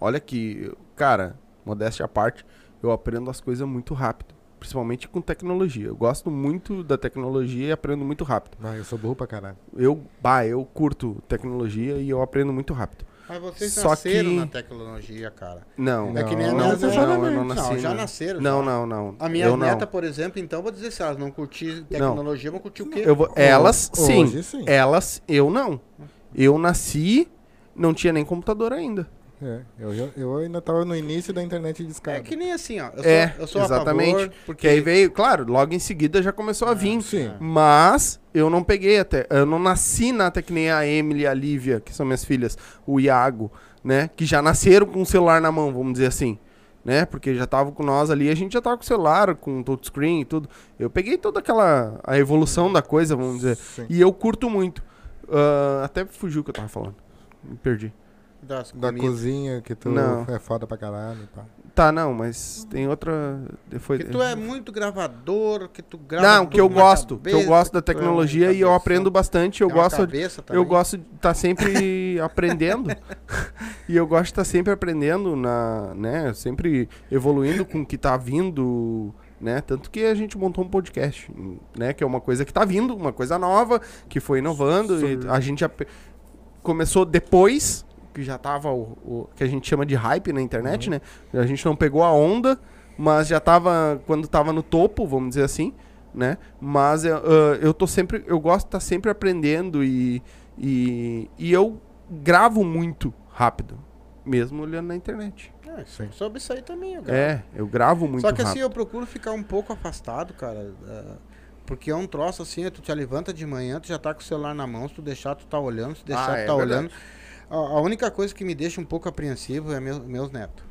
Olha que, cara, modéstia à parte, eu aprendo as coisas muito rápido. Principalmente com tecnologia. Eu gosto muito da tecnologia e aprendo muito rápido. Ah, eu sou burro pra caralho. Eu, bah, eu curto tecnologia e eu aprendo muito rápido. Mas vocês Só nasceram que- na tecnologia, cara. Não, É que nem a não, não, neta. não, eu não nasci. Não, já nasceram. Não, já. não, não. A minha eu neta, não. por exemplo, então, vou dizer, se elas não curtirem tecnologia, vão curtir o quê? Eu vou, elas, sim. Hoje, sim. Elas, eu não. Eu nasci, não tinha nem computador ainda. É, eu, eu ainda tava no início da internet de escada. É que nem assim, ó. Eu sou, É, eu sou exatamente. a favor, Porque aí veio, claro, logo em seguida já começou a vir. Sim. Mas eu não peguei até. Eu não nasci na até que nem a Emily e a Lívia, que são minhas filhas, o Iago, né? Que já nasceram com o celular na mão, vamos dizer assim. Né? Porque já estavam com nós ali, a gente já tava com o celular, com touchscreen e tudo. Eu peguei toda aquela a evolução da coisa, vamos dizer. Sim. E eu curto muito. Ah, até fugiu o que eu tava falando. Me perdi. Das Da comidas. cozinha, que tu Não. é foda pra caralho. Pá. Tá, não, mas tem outra. Foi, Que tu é muito gravador, que tu grava Não, que eu gosto. que eu cabeça, gosto da é tecnologia e eu aprendo bastante. Eu uma gosto. cabeça Eu gosto de estar sempre aprendendo. e eu gosto de estar sempre aprendendo, na, né? Sempre evoluindo com o que tá vindo né? Tanto que a gente montou um podcast, né? Que é uma coisa que tá vindo, uma coisa nova, que foi inovando. E a gente começou depois, que já tava o, o- que a gente chama de hype na internet, né? A gente não pegou a onda, mas já tava quando tava no topo, vamos dizer assim, né? Mas eu, ah, eu tô sempre, eu gosto de estar sempre aprendendo e, e, e eu gravo muito rápido, mesmo olhando na internet. É, sobre isso aí também, eu gravo. É, eu gravo muito Só que assim, rápido. eu procuro ficar um pouco afastado, cara. é, porque é um troço assim, tu te levanta de manhã, tu já tá com o celular na mão, se tu deixar, tu tá olhando, se deixar, Ah, tu é tá verdade. olhando. A, a única coisa que me deixa um pouco apreensivo é meu- meus netos.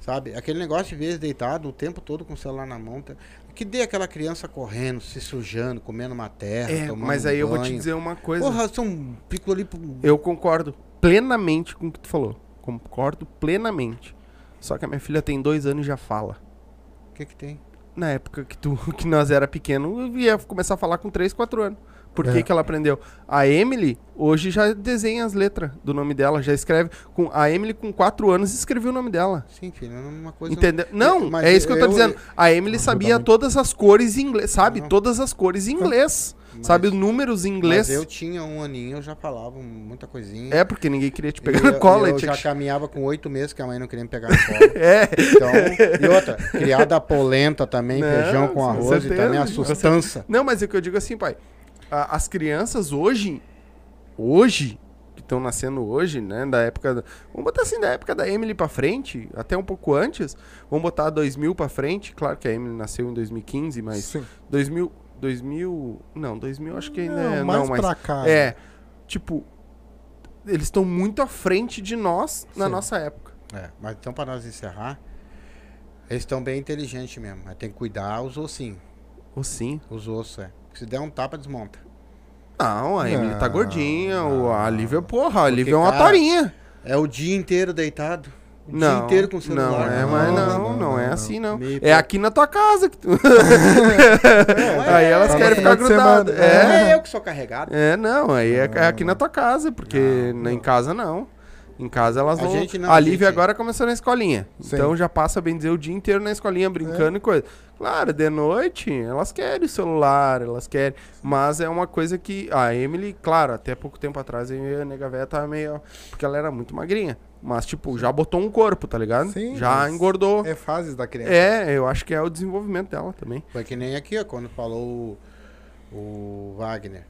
Sabe? Aquele negócio de vez deitado o tempo todo com o celular na mão. tá- Que dê aquela criança correndo, se sujando, comendo uma terra. É, tomando mas aí eu vou te dizer uma coisa. Porra, são pico ali. Eu concordo plenamente com o que tu falou. Concordo plenamente. Só que a minha filha tem dois anos e já fala. O que que tem? Na época que, tu, que nós era pequeno, eu ia começar a falar com 3, 4 anos. Por que, É. que ela aprendeu? A Emily, hoje já desenha as letras do nome dela, já escreve. Com, a Emily, com 4 anos, escreveu o nome dela. Sim, filho, é uma coisa. Entendeu? Não, Mas é isso que eu tô eu- dizendo. A Emily sabia muito. todas as cores em inglês, sabe? Não. Todas as cores em inglês. Mas- sabe os números em inglês. Eu tinha um aninho, eu já falava muita coisinha. É, porque ninguém queria te E pegar eu, na cola. eu tinha já que- caminhava com oito meses que a mãe não queria me pegar no colo. É. Então, e outra, criada polenta também, Não, feijão com arroz e certeza, também a sustância. Não, mas é o que eu digo assim, pai. As crianças hoje, hoje, que estão nascendo hoje, né, da época, da- vamos botar assim, da época da Emily pra frente, até um pouco antes, vamos botar 2000 pra frente, claro que a Emily nasceu em 2015, mas Sim. 2000, 2000, não, 2000 acho que ainda Não, é, mais não, mas pra cá. é, tipo, eles estão muito à frente de nós na Sim. nossa época. É, mas então, para nós encerrar, eles estão bem inteligentes mesmo. Mas tem que cuidar os ossinhos. Sim. Os ossos, é. Se der um tapa, desmonta. Não, a Emily tá Não, gordinha, o, a não. Lívia, porra, a Lívia é uma cara, torinha. É o dia inteiro deitado. O Não, dia inteiro com o celular. não, é, na mas mão. não, não, não, é não. assim não. Me É aqui na tua casa que tu... Não, aí é, elas Tá querem no ficar semana. grudadas. É, É, eu que sou carregado. é, não, aí é, é aqui na tua casa, porque Não, em não. casa não. Em casa elas A vão. gente não, a Lívia gente- agora começou na escolinha. Sim. Então já passa, bem dizer, o dia inteiro na escolinha brincando e coisa. Claro, de noite elas querem o celular, elas querem. Mas é uma coisa que. A Emily, claro, até pouco tempo atrás a nega véia tava meio. Porque ela era muito magrinha. Mas, tipo, já botou um corpo, tá ligado? Sim, já engordou. É fases da criança. É, eu acho que é o desenvolvimento dela também. Foi que nem aqui, ó, quando falou o, o Wagner.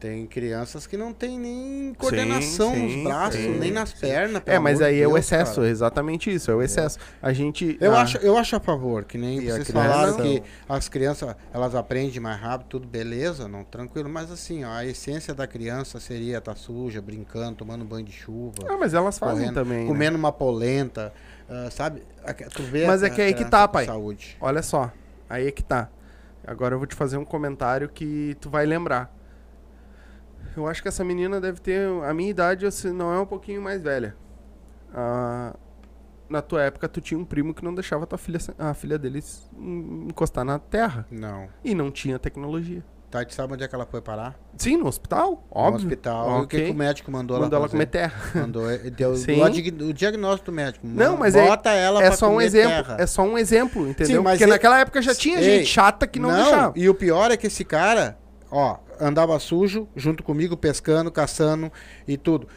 Tem crianças que não tem nem coordenação sim, nos braços, sim, nem nas pernas. É, mas aí de é o Deus, excesso, cara. exatamente isso, é o excesso. A gente. Eu, ah, acho, eu acho a favor, que nem vocês criança- falaram que as crianças elas aprendem mais rápido, tudo beleza, não, tranquilo. Mas assim, ó, a essência da criança seria estar suja, brincando, tomando banho de chuva, Ah, mas elas fazem correndo, também. né? comendo uma polenta, ah, sabe? Tu vê Mas é que aí que tá, pai. Saúde. Olha só, aí é que tá. Agora eu vou te fazer um comentário que tu vai lembrar. Eu acho que essa menina deve ter a minha idade, ou se não é um pouquinho mais velha. Ah, na tua época, tu tinha um primo que não deixava tua filha, a filha deles en- encostar na terra. Não. E não tinha tecnologia. Tá, tu sabe onde é que ela foi parar? Sim, no hospital, No óbvio. hospital. E o que, que o médico mandou, Mandou ela ela comer terra. Mandou, deu Sim. o diagnóstico do médico. Não, Ma- mas é- bota ela É só um exemplo, terra. é só um exemplo, entendeu? mas Porque ele- naquela época já tinha Ei, gente chata que não, deixava. E o pior é que esse cara, ó, andava sujo junto comigo, pescando, caçando e tudo.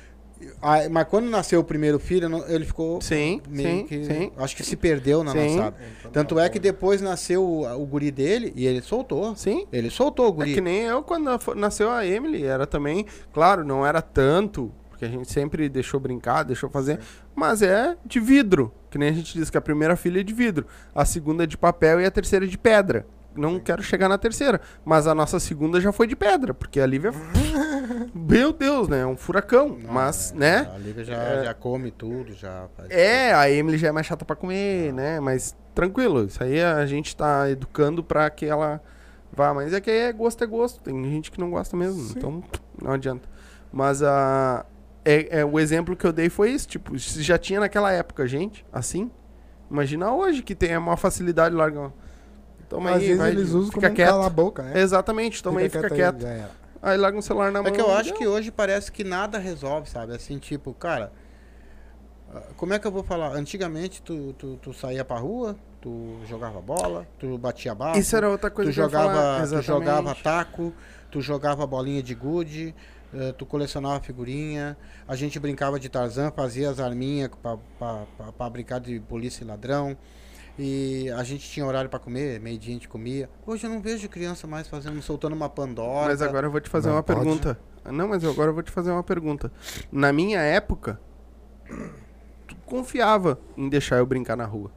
Ah, mas quando nasceu o primeiro filho, ele ficou Sim, meio sim, que. sim. Acho que se perdeu na Sim. nossa. Tanto é que depois nasceu o, o guri dele e ele soltou. Sim. Ele soltou o É guri. que nem eu, quando nasceu a Emily, era também, claro, não era tanto, porque a gente sempre deixou brincar, deixou fazer, mas é de vidro, que nem a gente diz que a primeira filha é de vidro, a segunda é de papel e a terceira é de pedra. Não quero chegar na terceira, mas a nossa segunda já foi de pedra, porque a Lívia, meu Deus, né, é um furacão, Não, mas, é, né, A Lívia já, É. já come tudo, já é, a Emily já é mais chata pra comer, né? Mas tranquilo, isso aí a gente tá educando pra que ela vá. Mas é que aí é gosto é gosto. Tem gente que não gosta mesmo, então não adianta. Mas a. É, é, o exemplo que eu dei foi isso, tipo, se já tinha naquela época gente, assim, imagina hoje que tem a maior facilidade larga. Toma Às aí, vezes vai, eles usam fica como um quieto. cala a boca, né? Exatamente, toma aí, fica quieto. já era. Aí larga um celular na mão. É que eu acho que hoje parece que nada resolve, sabe? Assim, tipo, cara, ah, como é que eu vou falar? Antigamente tu, tu, tu saía pra rua, tu jogava bola, tu batia bafo, Isso era outra coisa tu que eu jogava, falar. tu jogava taco, tu jogava bolinha de gude, eh, tu colecionava figurinha, a gente brincava de Tarzan, fazia as arminhas pra, pra, pra- pra brincar de polícia e ladrão. E a gente tinha horário pra comer, meio-dia a gente comia. Hoje eu não vejo criança mais fazendo, soltando uma pandora. Mas agora eu vou te fazer Não uma pode. pergunta. Não, mas agora eu vou te fazer uma pergunta. Na minha época, tu confiava em deixar eu brincar na rua.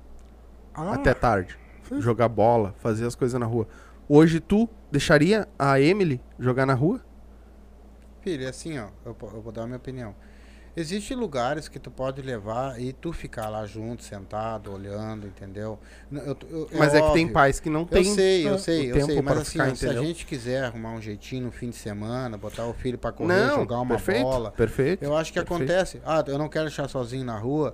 Ah, até tarde. Jogar bola, fazer as coisas na rua. Hoje tu deixaria a Emily jogar na rua? Filho, é assim, ó, eu, eu vou dar a minha opinião. Existem lugares que tu pode levar e tu ficar lá junto, sentado, olhando, entendeu? Eu- eu- Mas é, que tem pais que não Eu tem. sei, eu sei, eu tempo sei, mas assim, ficar, ó, se a entendeu? gente quiser arrumar um jeitinho no fim de semana, botar o filho pra correr, Não, jogar uma perfeito, bola, perfeito. eu acho que perfeito. acontece. Ah, eu não quero deixar sozinho na rua,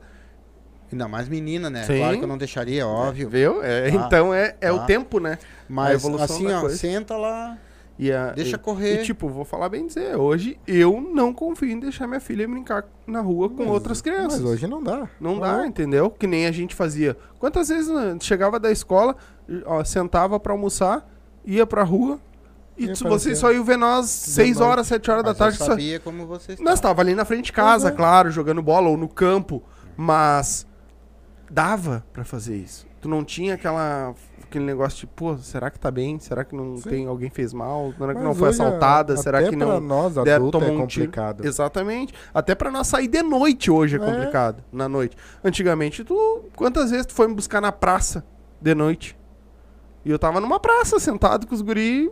ainda mais menina, né? Sim. Claro que eu não deixaria, óbvio. Viu? É, Tá, então é, é o tá. tempo, né? Mas evolução assim, ó, coisa. senta lá, E a- deixa e- correr. E tipo, vou falar bem dizer, hoje eu não confio em deixar minha filha brincar na rua com outras crianças. Mas hoje não dá. Não dá, entendeu? Que nem a gente fazia. Quantas vezes né, chegava da escola, ó, sentava pra almoçar, ia pra rua e Ia vocês só iam ver nós 6 noite. horas, 7 horas da mas tarde. eu só- sabia como vocês Nós tava ali na frente de casa, Uhum. claro, jogando bola ou no campo, mas dava pra fazer isso. Tu não tinha aquela aquele negócio de, pô, será que tá bem? Será que não Sim. tem alguém fez mal? Será que não foi hoje, assaltada? Será que pra não nós adultos é um tiro? complicado. Exatamente. Até pra nós sair de noite hoje é É. complicado, na noite. Antigamente, tu quantas vezes tu foi me buscar na praça de noite? E eu tava numa praça sentado com os guri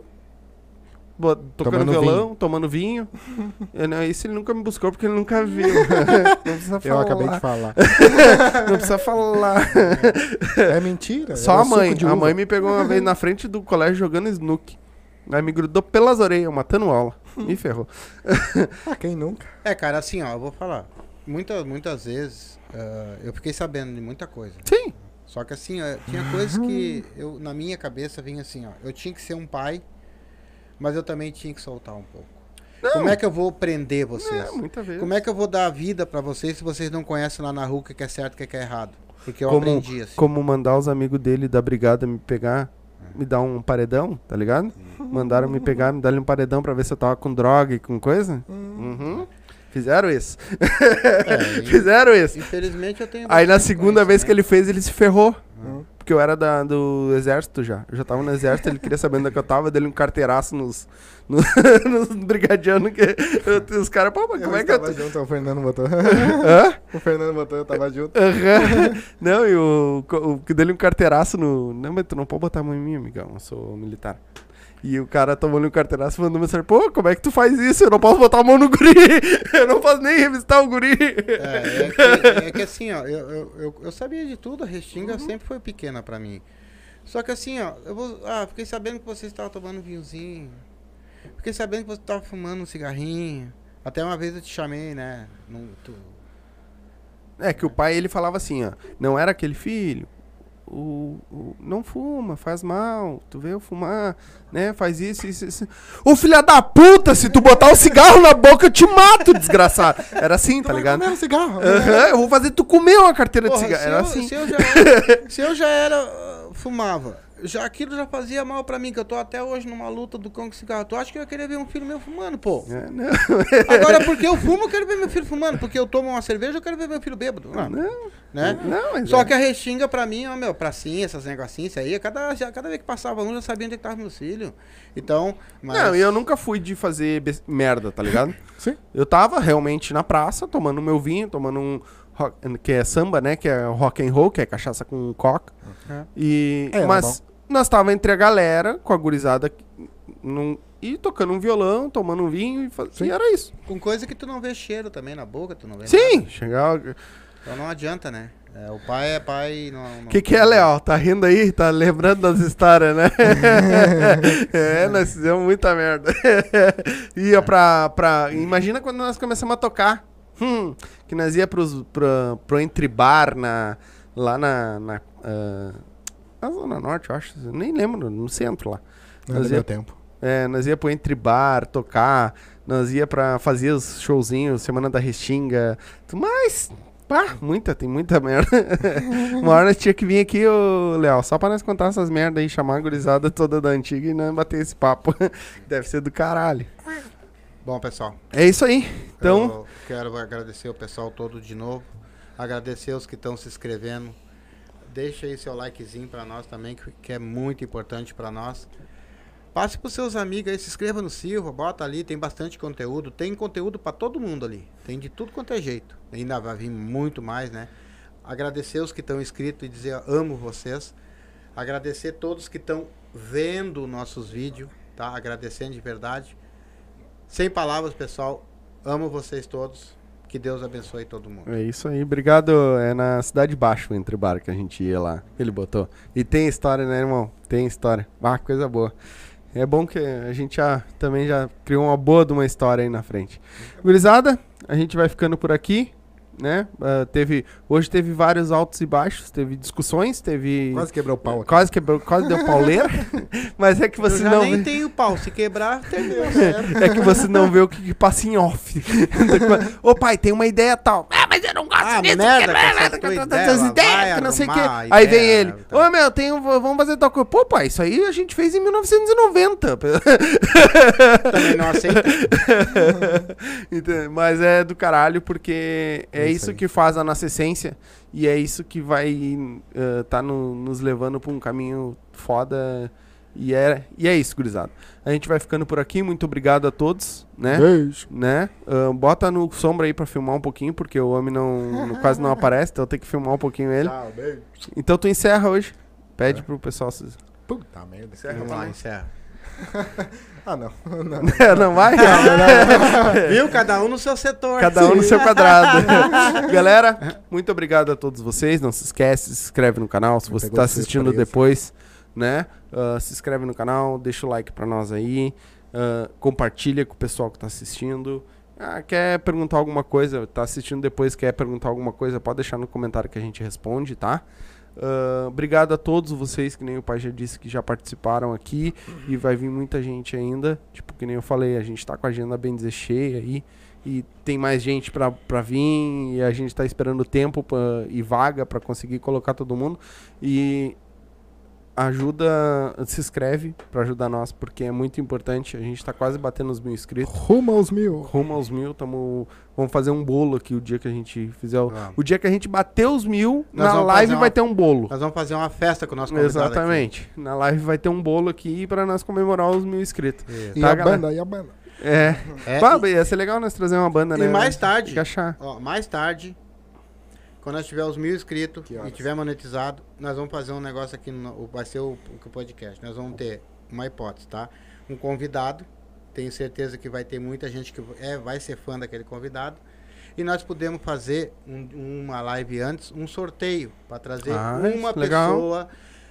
tocando Tomando violão, tomando vinho. Eu não, isso ele nunca me buscou porque ele nunca viu. não precisa falar. Eu acabei de falar. Não precisa falar. É mentira. Só era a mãe. A mãe me pegou uma vez na frente do colégio jogando snook. Aí me grudou pelas orelhas, matando aula. Me ferrou. Ah, quem nunca? É, cara, assim, ó, eu vou falar. Muitas, muitas vezes ah, eu fiquei sabendo de muita coisa. Sim. Só que assim, ó, tinha coisas que eu, na minha cabeça vinha assim, ó. Eu tinha que ser um pai, mas eu também tinha que soltar um pouco. Não. Como é que eu vou prender vocês? É, muita vez. Como é que eu vou dar a vida pra vocês se vocês não conhecem lá na rua o que é certo e o que que é errado? Porque eu Como- aprendi assim. Como mandar os amigos dele da brigada me pegar, me dar um paredão, tá ligado? Mandaram me pegar, me dar um paredão pra ver se eu tava com droga e com coisa. Uhum. Fizeram isso. É, Fizeram isso. Infelizmente eu tenho. Aí na segunda vez que ele fez, ele se ferrou. Hum. Porque eu era da- do exército já. Eu já tava no exército, ele queria saber onde é que eu tava, dele um carteiraço nos, no- nos brigadianos que eu- os caras, pô, mas como é que eu tava junto, o Fernando botou. Hã? o Fernando botou, eu tava junto. Aham. Não, e o, o que dele um carteiraço no. Não, mas tu não pode botar a mão em mim, amigão. Eu sou militar. E o cara tomou um carteiraço mandou mensagem, pô, como é que tu faz isso? Eu não posso botar a mão no guri! Eu não posso nem revistar o guri! É, é que, é que assim, ó, eu, eu, eu, eu sabia de tudo, a Restinga Uhum. sempre foi pequena pra mim. Só que assim, ó, eu vou. Ah, fiquei sabendo que você estava tomando vinhozinho. Fiquei sabendo que você estava fumando um cigarrinho. Até uma vez eu te chamei, né? Num, tu, É que o pai ele falava assim, ó, não era aquele filho. O, o- não fuma, faz mal. Tu veio fumar, né? Faz isso, isso, isso. Ô filha da puta, se tu botar o cigarro na boca, eu te mato, desgraçado. Era assim, tá ligado? Comendo cigarro. Aham, eu vou fazer tu comer uma carteira Porra, de cigarro. se, Era eu, assim. se eu já era, eu já era, fumava, já, aquilo já fazia mal pra mim, que eu tô até hoje numa luta do cão com cigarro. Tu acha que eu ia querer ver um filho meu fumando, pô? É, não, Agora, porque eu fumo, eu quero ver meu filho fumando. Porque eu tomo uma cerveja, eu quero ver meu filho bêbado. Ah, não, né? não, mas Só é. que a restinga pra mim, ó, meu, pracinha, essas negocinhos, isso aí, cada, já, cada vez que passava um, já sabia onde é que tava meus filhos. Então, mas... Não, e eu nunca fui de fazer merda, tá ligado? Sim. Eu tava realmente na praça, tomando meu vinho, tomando um. que é samba, né? Que é rock and roll, que é cachaça com coca. É. E, É, mas nós tava entre a galera, com a gurizada, num, e tocando um violão, tomando um vinho, e, faz- Sim. e era isso. Com coisa que tu não vê cheiro também na boca, tu não vê Sim, nada. chegava. Então não adianta, né? É, o pai é pai, não... O que, que é, Léo? Tá rindo aí? Tá lembrando das histórias, né? é, nós fizemos muita merda. ia pra, pra. Imagina quando nós começamos a tocar. Hum, que nós ia pros, pra, pro entrebar na, lá na. Na, ah, na Zona Norte, eu acho. Nem lembro, no centro lá. Não Nós ia, meu tempo. é, nós ia pro entrebar, tocar. Nós ia pra fazer os showzinhos, Semana da Restinga. Mas Pá, muita, tem muita merda. Uma hora nós tinha que vir aqui, ô Léo, só pra nós contar essas merdas aí, chamar a gurizada toda da antiga e não bater esse papo. Deve ser do caralho. Bom, pessoal. É isso aí. Então, Eu quero agradecer o pessoal todo de novo. Agradecer os que estão se inscrevendo. Deixa aí seu likezinho pra nós também, que, é muito importante pra nós. Passe pros seus amigos aí, se inscreva no Silva, bota ali, tem bastante conteúdo. Tem conteúdo pra todo mundo ali. Tem de tudo quanto é jeito. Ainda vai vir muito mais, né? Agradecer os que estão inscritos e dizer amo vocês. Agradecer todos que estão vendo nossos vídeos, tá? Agradecendo de verdade. Sem palavras, pessoal. Amo vocês todos. Que Deus abençoe todo mundo. é isso aí. Obrigado. É na Cidade Baixo, entre bar, que a gente ia lá. Ele botou. E tem história, né, irmão? Tem história. Ah, coisa boa. É bom que a gente já também já criou uma boa de uma história aí na frente. Gurizada, a gente vai ficando por aqui, né? Ah, teve, hoje teve vários altos e baixos, teve discussões, teve... Quase quebrou o pau aqui. Quase quebrou, quase deu pauleira. Mas é que você Eu já não nem vê, tenho pau. Se quebrar, entendeu? é que você não vê o que, que passa em off. Ô pai, tem uma ideia tal. Ah, mas eu não gosto Ah, disso. merda que- essas ideias, que não sei o quê. Aí vem ele. tá. Ô meu, tem, vamos fazer tal coisa. Pô pai, isso aí a gente fez em 1990. Também não aceito. Entendeu? Mas é do caralho porque é, É isso isso aí. que faz a nossa essência e é isso que vai eh, tá no- nos levando pra um caminho foda. E é, e é isso, gurizada. A gente vai ficando por aqui. Muito obrigado a todos, né? Beijo. né? Ah, bota no sombra aí pra filmar um pouquinho, porque o homem não, não- quase não aparece, então tem que filmar um pouquinho ele. Tchau, beijo. Então tu encerra hoje. Pede pro pessoal. se- Puta merda. Vamos lá, encerra. Ah, não. não. não vai? Viu? Cada um no seu setor. Cada um no seu quadrado. Galera, muito obrigado a todos vocês. Não se esquece, se inscreve no canal se você tá de assistindo depois, né? Ah, se inscreve no canal, deixa o like pra nós aí. ah, compartilha com o pessoal que tá assistindo. Ah, quer perguntar alguma coisa, tá assistindo depois, quer perguntar alguma coisa, pode deixar no comentário que a gente responde, tá? Ah, obrigado a todos vocês, que nem o pai já disse, que já participaram aqui. E vai vir muita gente ainda. Tipo, que nem eu falei, a gente tá com a agenda bem dizer cheia aí. E tem mais gente pra, pra vir. E a gente tá esperando tempo pra- e vaga pra conseguir colocar todo mundo. E ajuda, se inscreve pra ajudar nós, porque é muito importante. A gente tá quase batendo os mil inscritos. Rumo aos mil. Rumo aos mil, tamo, vamos fazer um bolo aqui o dia que a gente fizer. O, Vamos. o dia que a gente bater os mil, Nós na live uma- vai ter um bolo. Nós vamos fazer uma festa com o nosso convidado aqui. Exatamente. Na live vai ter um bolo aqui pra nós comemorar os mil inscritos. Isso. E Tá, a galera? banda, e a banda. É. É, Bah, e- ia ser legal nós trazer uma banda, e né? mais tarde, Tem que achar. ó, mais tarde, quando nós tiver os mil inscritos e tiver monetizado, nós vamos fazer um negócio aqui, no, vai ser o, o podcast. Nós vamos ter uma hipótese, tá? Um convidado, tenho certeza que vai ter muita gente que é, vai ser fã daquele convidado. E nós podemos fazer um- uma live antes, um sorteio, para trazer Ah, uma legal. pessoa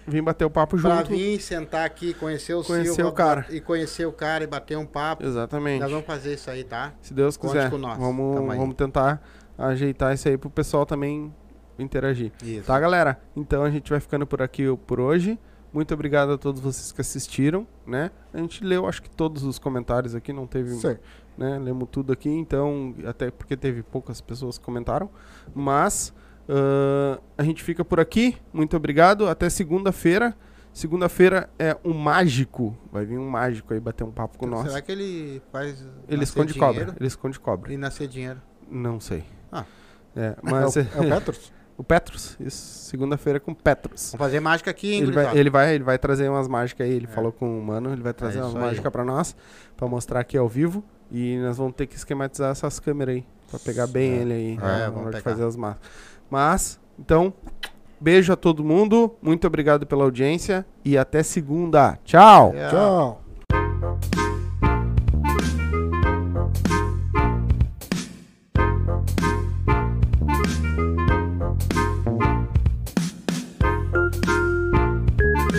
Vim bater o papo para junto. vir sentar aqui, conhecer o Conhecer Silva o cara. e conhecer o cara e bater um papo. Exatamente. Nós vamos fazer isso aí, tá? Se Deus Conte quiser. com nós. Vamos, vamos tentar ajeitar isso aí pro pessoal também interagir. Isso. Tá, galera? Então a gente vai ficando por aqui por hoje. Muito obrigado a todos vocês que assistiram, né? A gente leu, acho que todos os comentários aqui, não teve, Sim. né? Lemos tudo aqui, então, até porque teve poucas pessoas que comentaram. Mas ah, a gente fica por aqui. Muito obrigado. Até segunda-feira. Segunda-feira é um mágico. Vai vir um mágico aí bater um papo com nós. Será que ele faz. Ele esconde dinheiro cobra. Ele esconde cobra. E nascer dinheiro. Não sei. Ah. É, mas é, é, o, é o Petros? o Petros. Isso. Segunda-feira com Petros. Vamos fazer mágica aqui, hein, Ele vai, ele, vai, ele vai trazer umas mágicas aí. Ele É. falou com o mano, ele vai trazer É umas mágicas pra nós, pra mostrar aqui ao vivo. E nós vamos ter que esquematizar essas câmeras aí, pra pegar bem É. ele aí, É, na vamos hora de pegar. fazer as máscaras. Mas, então, beijo a todo mundo, muito obrigado pela audiência e até segunda. Tchau! É. Tchau.